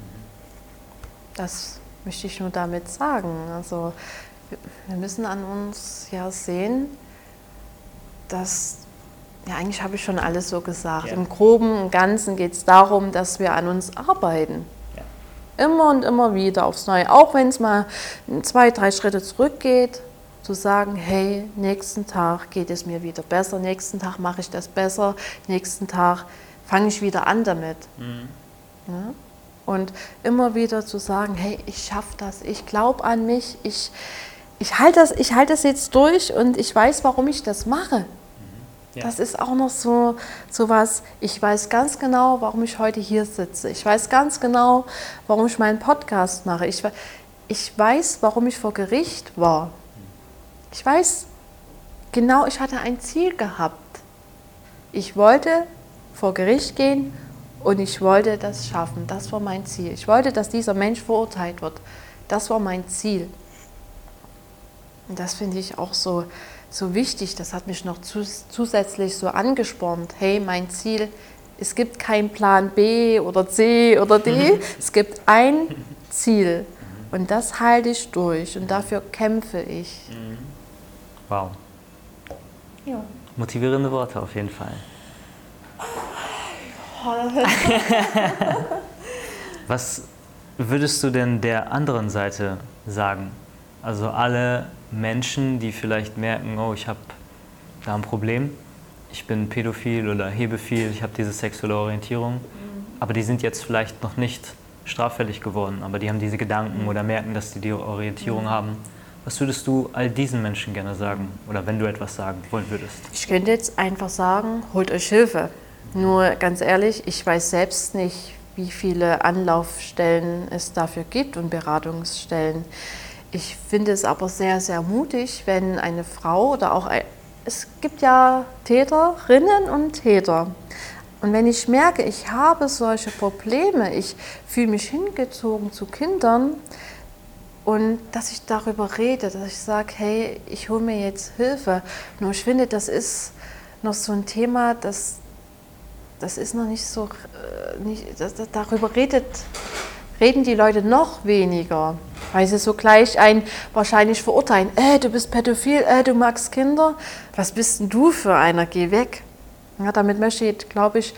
Speaker 3: Das möchte ich nur damit sagen. Also wir müssen an uns ja sehen, dass ja, eigentlich habe ich schon alles so gesagt. Ja. Im Groben und Ganzen geht es darum, dass wir an uns arbeiten. Immer und immer wieder aufs Neue. Auch wenn es mal zwei, drei Schritte zurückgeht, zu sagen, hey, nächsten Tag geht es mir wieder besser, nächsten Tag mache ich das besser, nächsten Tag fange ich wieder an damit. Mhm. Ja? Und immer wieder zu sagen, hey, ich schaffe das, ich glaube an mich, ich, ich halte das, halt das jetzt durch und ich weiß, warum ich das mache. Das ist auch noch so, so was, ich weiß ganz genau, warum ich heute hier sitze. Ich weiß ganz genau, warum ich meinen Podcast mache. Ich, ich weiß, warum ich vor Gericht war. Ich weiß genau, ich hatte ein Ziel gehabt. Ich wollte vor Gericht gehen und ich wollte das schaffen. Das war mein Ziel. Ich wollte, dass dieser Mensch verurteilt wird. Das war mein Ziel. Und das finde ich auch so, so wichtig, das hat mich noch zusätzlich so angespornt. Hey, mein Ziel, es gibt keinen Plan B oder C oder D, es gibt ein Ziel und das halte ich durch und dafür kämpfe ich.
Speaker 2: Wow. Ja. Motivierende Worte auf jeden Fall. Was würdest du denn der anderen Seite sagen? Also alle Menschen, die vielleicht merken, oh, ich habe da ein Problem, ich bin pädophil oder hebephil, ich habe diese sexuelle Orientierung, mhm. aber die sind jetzt vielleicht noch nicht straffällig geworden, aber die haben diese Gedanken mhm. oder merken, dass sie die Orientierung mhm. haben. Was würdest du all diesen Menschen gerne sagen oder wenn du etwas sagen wollen würdest?
Speaker 3: Ich könnte jetzt einfach sagen, holt euch Hilfe. Nur ganz ehrlich, ich weiß selbst nicht, wie viele Anlaufstellen es dafür gibt und Beratungsstellen. Ich finde es aber sehr, sehr mutig, wenn eine Frau oder auch, ein, es gibt ja Täterinnen und Täter. Und wenn ich merke, ich habe solche Probleme, ich fühle mich hingezogen zu Kindern und dass ich darüber rede, dass ich sage, hey, ich hole mir jetzt Hilfe. Nur ich finde, das ist noch so ein Thema, das, das ist noch nicht so, äh, nicht, das, das, darüber redet, reden die Leute noch weniger, weil sie so gleich ein wahrscheinlich verurteilen, äh, du bist pädophil, äh, du magst Kinder, was bist denn du für einer, geh weg. Ja, damit möchte ich, glaube ich,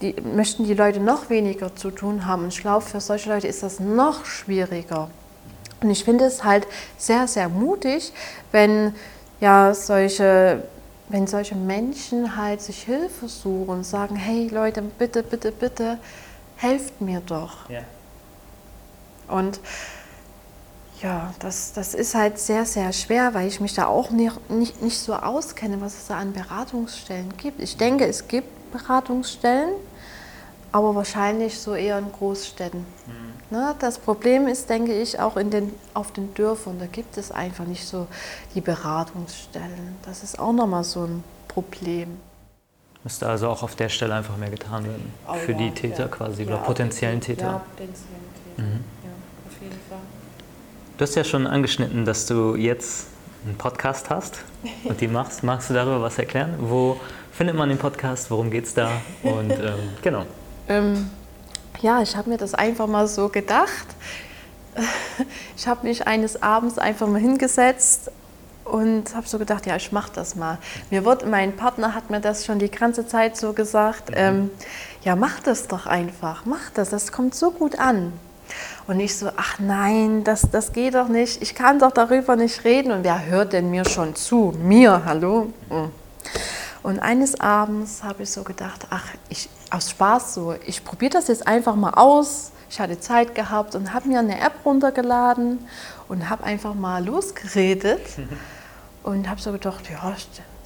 Speaker 3: die, möchten die Leute noch weniger zu tun haben. Und ich glaube, für solche Leute ist das noch schwieriger. Und ich finde es halt sehr, sehr mutig, wenn ja solche, wenn solche Menschen halt sich Hilfe suchen und sagen, hey Leute, bitte, bitte, bitte, helft mir doch.
Speaker 2: Ja.
Speaker 3: Und ja, das, das ist halt sehr, sehr schwer, weil ich mich da auch nicht, nicht, nicht so auskenne, was es da an Beratungsstellen gibt. Ich denke, es gibt Beratungsstellen, aber wahrscheinlich so eher in Großstädten. Mhm. Ne, das Problem ist, denke ich, auch in den, auf den Dörfern. Da gibt es einfach nicht so die Beratungsstellen. Das ist auch nochmal so ein Problem.
Speaker 2: Müsste also auch auf der Stelle einfach mehr getan werden. Oh, für ja, die Täter
Speaker 3: ja.
Speaker 2: quasi
Speaker 3: ja,
Speaker 2: oder potenziellen Täter.
Speaker 3: Ja, potenziellen Täter. Mhm. Ja, auf jeden Fall.
Speaker 2: Du hast ja schon angeschnitten, dass du jetzt einen Podcast hast und die machst. Magst du darüber was erklären? Wo findet man den Podcast? Worum geht es da? Und ähm, genau.
Speaker 3: Ähm, ja, ich habe mir das einfach mal so gedacht. Ich habe mich eines Abends einfach mal hingesetzt und habe so gedacht, ja, ich mache das mal. Mir wird, mein Partner hat mir das schon die ganze Zeit so gesagt, mhm. ähm, ja, mach das doch einfach, mach das, das kommt so gut an. Und ich so, ach nein, das, das geht doch nicht, ich kann doch darüber nicht reden. Und wer hört denn mir schon zu? Mir, hallo? Hm. Und eines Abends habe ich so gedacht, ach, ich, aus Spaß so, ich probiere das jetzt einfach mal aus. Ich hatte Zeit gehabt und habe mir eine App runtergeladen und habe einfach mal losgeredet und habe so gedacht, ja,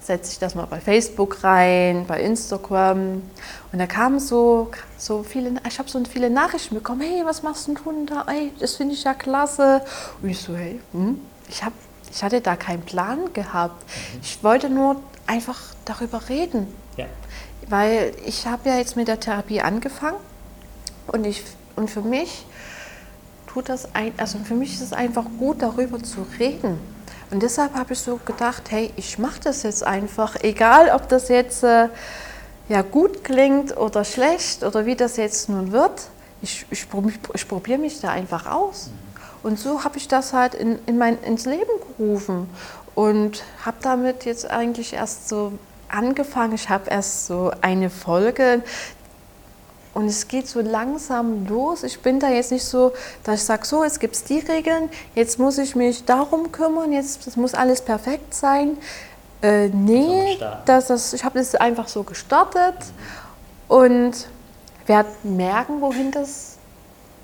Speaker 3: setze ich das mal bei Facebook rein, bei Instagram. Und da kamen so, so viele, ich habe so viele Nachrichten bekommen, hey, was machst du denn da? Ey, das finde ich ja klasse. Und ich so, hey, hm, ich, hab, ich hatte da keinen Plan gehabt. Mhm. Ich wollte nur einfach darüber reden. Ja. Weil ich habe ja jetzt mit der Therapie angefangen und, ich, und für mich tut das ein, also für mich ist es einfach gut, darüber zu reden. Und deshalb habe ich so gedacht, hey, ich mache das jetzt einfach, egal ob das jetzt äh, ja, gut klingt oder schlecht oder wie das jetzt nun wird. Ich, ich, ich probiere mich da einfach aus. Und so habe ich das halt in, in mein, ins Leben gerufen und habe damit jetzt eigentlich erst so angefangen. Ich habe erst so eine Folge, und es geht so langsam los. Ich bin da jetzt nicht so, dass ich sage, so, jetzt gibt es die Regeln, jetzt muss ich mich darum kümmern, jetzt das muss alles perfekt sein. Äh, nee, das, das, ich habe das einfach so gestartet und werde merken, wohin das,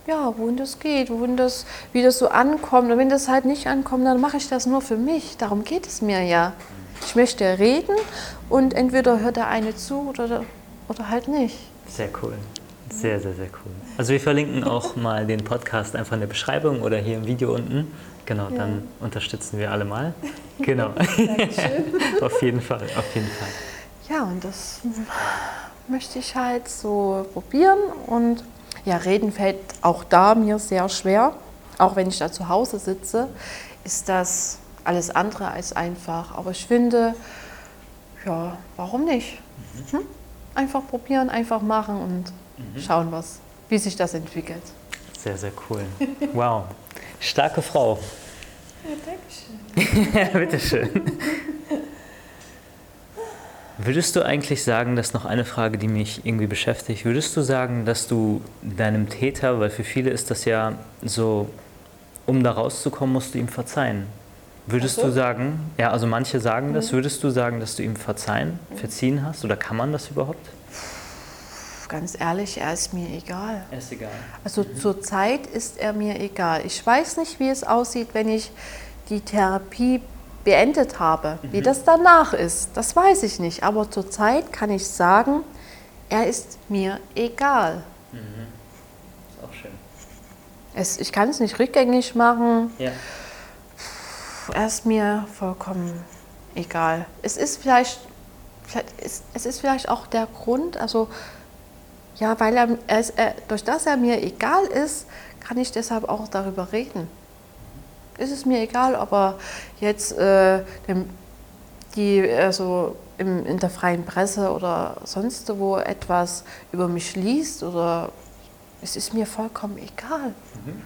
Speaker 3: ja, wohin das geht, wohin das, wie das so ankommt. Und wenn das halt nicht ankommt, dann mache ich das nur für mich. Darum geht es mir ja. Ich möchte reden und entweder hört der eine zu oder, oder halt nicht.
Speaker 2: Sehr cool. Sehr, sehr, sehr cool. Also wir verlinken auch mal den Podcast einfach in der Beschreibung oder hier im Video unten. Genau, ja. dann unterstützen wir alle mal. Genau. auf jeden Fall, auf jeden Fall.
Speaker 3: Ja, und das möchte ich halt so probieren. Und ja, reden fällt auch da mir sehr schwer. Auch wenn ich da zu Hause sitze, ist das alles andere als einfach. Aber ich finde, ja, warum nicht? Mhm. Hm? Einfach probieren, einfach machen und mhm. schauen, was, wie sich das entwickelt.
Speaker 2: Sehr, sehr cool. Wow. Starke Frau.
Speaker 3: Ja, danke
Speaker 2: Bitte schön. Würdest du eigentlich sagen, das ist noch eine Frage, die mich irgendwie beschäftigt, würdest du sagen, dass du deinem Täter, weil für viele ist das ja so, um da rauszukommen, musst du ihm verzeihen. Würdest so? du sagen, ja, also manche sagen das, mhm. würdest du sagen, dass du ihm verzeihen, verziehen hast oder kann man das überhaupt?
Speaker 3: Ganz ehrlich, er ist mir egal.
Speaker 2: Er ist egal.
Speaker 3: Also mhm. zurzeit ist er mir egal. Ich weiß nicht, wie es aussieht, wenn ich die Therapie beendet habe. Mhm. Wie das danach ist, das weiß ich nicht. Aber zurzeit kann ich sagen, er ist mir egal. Mhm.
Speaker 2: Ist auch schön.
Speaker 3: Es, ich kann es nicht rückgängig machen.
Speaker 2: Ja.
Speaker 3: Er ist mir vollkommen egal. Es ist vielleicht ist, es ist vielleicht auch der Grund, also ja, weil er, er, er, durch das er mir egal ist, kann ich deshalb auch darüber reden. Ist es mir egal, ob er jetzt äh, dem, die, also im, in der freien Presse oder sonst wo etwas über mich liest oder es ist mir vollkommen egal. Mhm.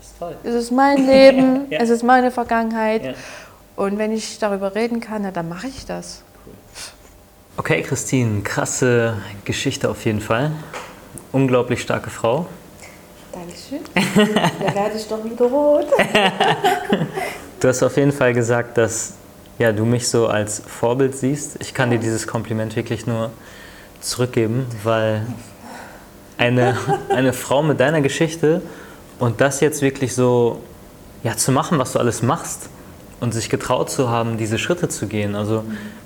Speaker 3: Ist toll. Es ist mein Leben, ja. es ist meine Vergangenheit. Ja. Und wenn ich darüber reden kann, dann mache ich das.
Speaker 2: Okay, Christine, krasse Geschichte auf jeden Fall. Unglaublich starke Frau.
Speaker 3: Dankeschön. da werde ich doch wieder rot.
Speaker 2: du hast auf jeden Fall gesagt, dass ja, du mich so als Vorbild siehst. Ich kann dir dieses Kompliment wirklich nur zurückgeben, weil eine, eine Frau mit deiner Geschichte und das jetzt wirklich so ja, zu machen, was du alles machst und sich getraut zu haben, diese Schritte zu gehen. Also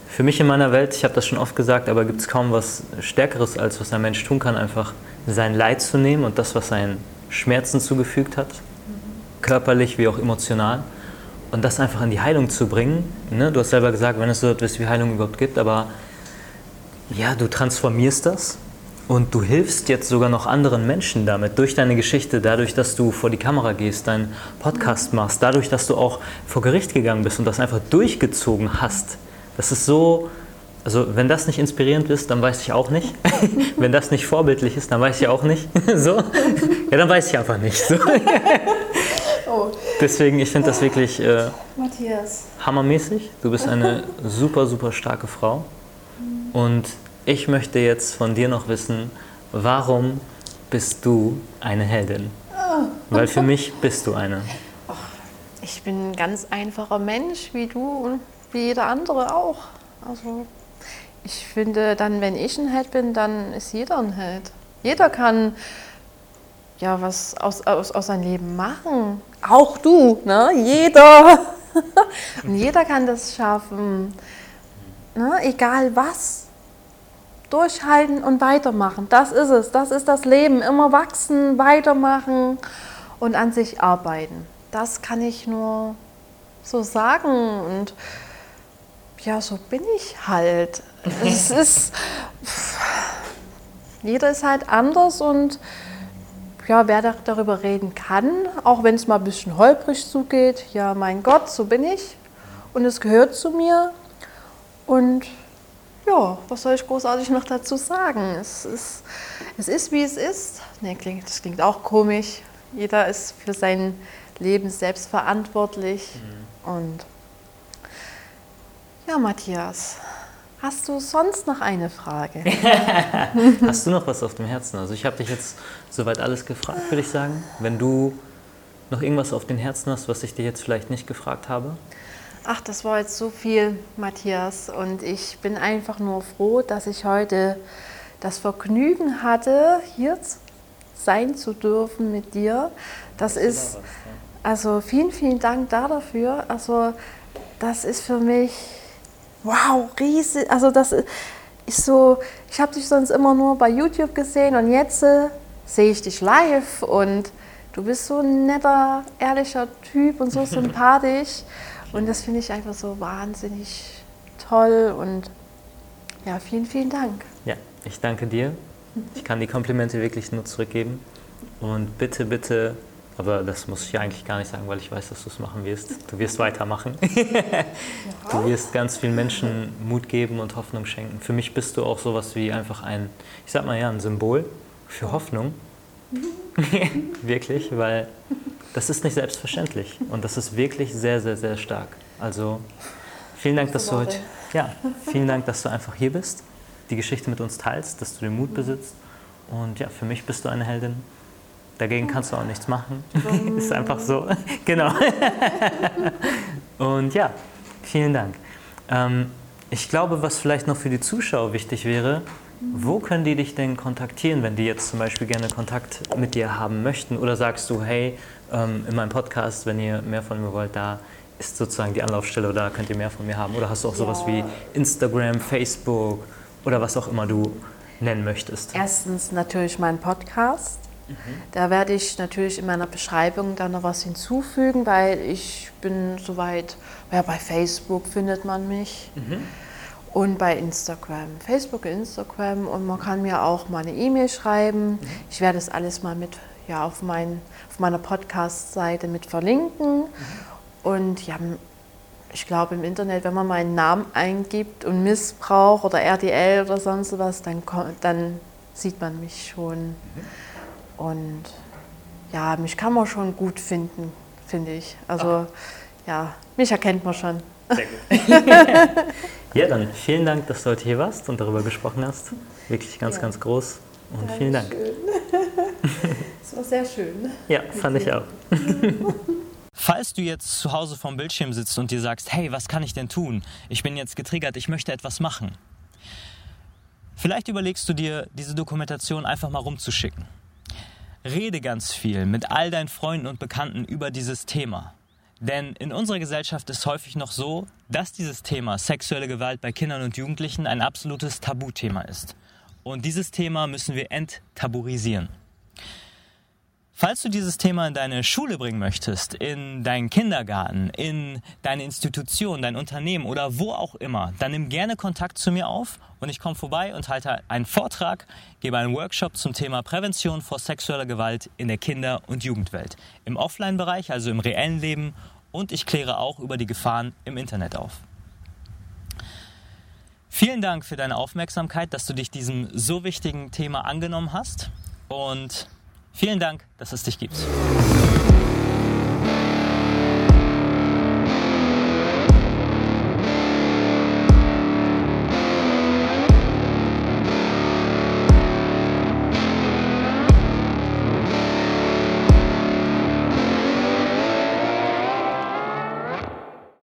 Speaker 2: für mich in meiner Welt, ich habe das schon oft gesagt, aber gibt es kaum was Stärkeres, als was ein Mensch tun kann, einfach sein Leid zu nehmen und das, was seinen Schmerzen zugefügt hat, körperlich wie auch emotional, und das einfach in die Heilung zu bringen. Ne? Du hast selber gesagt, wenn es so etwas wie Heilung überhaupt gibt, aber ja, du transformierst das und du hilfst jetzt sogar noch anderen Menschen damit, durch deine Geschichte, dadurch, dass du vor die Kamera gehst, deinen Podcast machst, dadurch, dass du auch vor Gericht gegangen bist und das einfach durchgezogen hast. Das ist so, also wenn das nicht inspirierend ist, dann weiß ich auch nicht. wenn das nicht vorbildlich ist, dann weiß ich auch nicht. so, ja, dann weiß ich einfach nicht. So. oh. Deswegen, ich finde das wirklich äh, Matthias. hammermäßig. Du bist eine super, super starke Frau. Und ich möchte jetzt von dir noch wissen, warum bist du eine Heldin? Weil für mich bist du eine.
Speaker 3: Ich bin ein ganz einfacher Mensch, wie du wie jeder andere auch. Also ich finde, dann, wenn ich ein Held bin, dann ist jeder ein Held. Jeder kann ja was aus, aus, aus seinem Leben machen. Auch du, ne? Jeder. und jeder kann das schaffen. Ne? Egal was durchhalten und weitermachen. Das ist es. Das ist das Leben. Immer wachsen, weitermachen und an sich arbeiten. Das kann ich nur so sagen. Und ja, so bin ich halt. es ist. Jeder ist halt anders und ja, wer darüber reden kann, auch wenn es mal ein bisschen holprig zugeht, ja, mein Gott, so bin ich und es gehört zu mir und ja, was soll ich großartig noch dazu sagen? Es ist, es ist wie es ist. Nee, klingt, das klingt auch komisch. Jeder ist für sein Leben selbst verantwortlich. Mhm. Und ja, Matthias, hast du sonst noch eine Frage?
Speaker 2: hast du noch was auf dem Herzen? Also ich habe dich jetzt soweit alles gefragt, würde ich sagen. Wenn du noch irgendwas auf den Herzen hast, was ich dir jetzt vielleicht nicht gefragt habe?
Speaker 3: Ach, das war jetzt so viel, Matthias. Und ich bin einfach nur froh, dass ich heute das Vergnügen hatte, hier sein zu dürfen mit dir. Das ist, also vielen, vielen Dank dafür. Also das ist für mich, wow, riesig. Also das ist so, ich habe dich sonst immer nur bei YouTube gesehen und jetzt äh, sehe ich dich live und du bist so ein netter, ehrlicher Typ und so sympathisch. Und das finde ich einfach so wahnsinnig toll und ja, vielen, vielen Dank.
Speaker 2: Ja, ich danke dir. Ich kann die Komplimente wirklich nur zurückgeben. Und bitte, bitte, aber das muss ich eigentlich gar nicht sagen, weil ich weiß, dass du es machen wirst. Du wirst weitermachen. du wirst ganz vielen Menschen Mut geben und Hoffnung schenken. Für mich bist du auch sowas wie einfach ein, ich sag mal ja, ein Symbol für Hoffnung. wirklich, weil das ist nicht selbstverständlich und das ist wirklich sehr, sehr, sehr stark. Also vielen Dank, dass du heute, ja, vielen Dank, dass du einfach hier bist, die Geschichte mit uns teilst, dass du den Mut besitzt und ja, für mich bist du eine Heldin. Dagegen kannst du auch nichts machen. ist einfach so. genau. und ja, vielen Dank. Ähm, ich glaube, was vielleicht noch für die Zuschauer wichtig wäre, wo können die dich denn kontaktieren, wenn die jetzt zum Beispiel gerne Kontakt mit dir haben möchten? Oder sagst du, hey, ähm, in meinem Podcast, wenn ihr mehr von mir wollt, da ist sozusagen die Anlaufstelle oder da könnt ihr mehr von mir haben? Oder hast du auch sowas ja. wie Instagram, Facebook oder was auch immer du nennen möchtest?
Speaker 3: Erstens natürlich mein Podcast. Da werde ich natürlich in meiner Beschreibung dann noch was hinzufügen, weil ich bin soweit, ja, bei Facebook findet man mich. Mhm. und bei Instagram, Facebook, Instagram und man kann mir auch mal eine E-Mail schreiben. Mhm. Ich werde das alles mal mit ja, auf, mein, auf meiner Podcast-Seite mit verlinken. Und ja, ich glaube im Internet, wenn man meinen Namen eingibt und Missbrauch oder RTL oder sonst was, dann, dann sieht man mich schon. Mhm. Und ja, mich kann man schon gut finden, finde ich. Also Ach. ja, mich erkennt man schon. Sehr
Speaker 2: gut. ja, dann vielen Dank, dass du heute hier warst und darüber gesprochen hast. Wirklich ganz, ja. ganz groß. Und Dankeschön. vielen Dank.
Speaker 3: Es war sehr schön.
Speaker 2: Ja, fand ich auch. Falls du jetzt zu Hause vorm Bildschirm sitzt und dir sagst, hey, was kann ich denn tun? Ich bin jetzt getriggert, ich möchte etwas machen. Vielleicht überlegst du dir, diese Dokumentation einfach mal rumzuschicken. Rede ganz viel mit all deinen Freunden und Bekannten über dieses Thema. Denn in unserer Gesellschaft ist häufig noch so, dass dieses Thema sexuelle Gewalt bei Kindern und Jugendlichen ein absolutes Tabuthema ist. Und dieses Thema müssen wir enttabuisieren. Falls du dieses Thema in deine Schule bringen möchtest, in deinen Kindergarten, in deine Institution, dein Unternehmen oder wo auch immer, dann nimm gerne Kontakt zu mir auf und ich komme vorbei und halte einen Vortrag, gebe einen Workshop zum Thema Prävention vor sexueller Gewalt in der Kinder- und Jugendwelt. Im Offline-Bereich, also im reellen Leben und ich kläre auch über die Gefahren im Internet auf. Vielen Dank für deine Aufmerksamkeit, dass du dich diesem so wichtigen Thema angenommen hast und Vielen Dank, dass es dich gibt.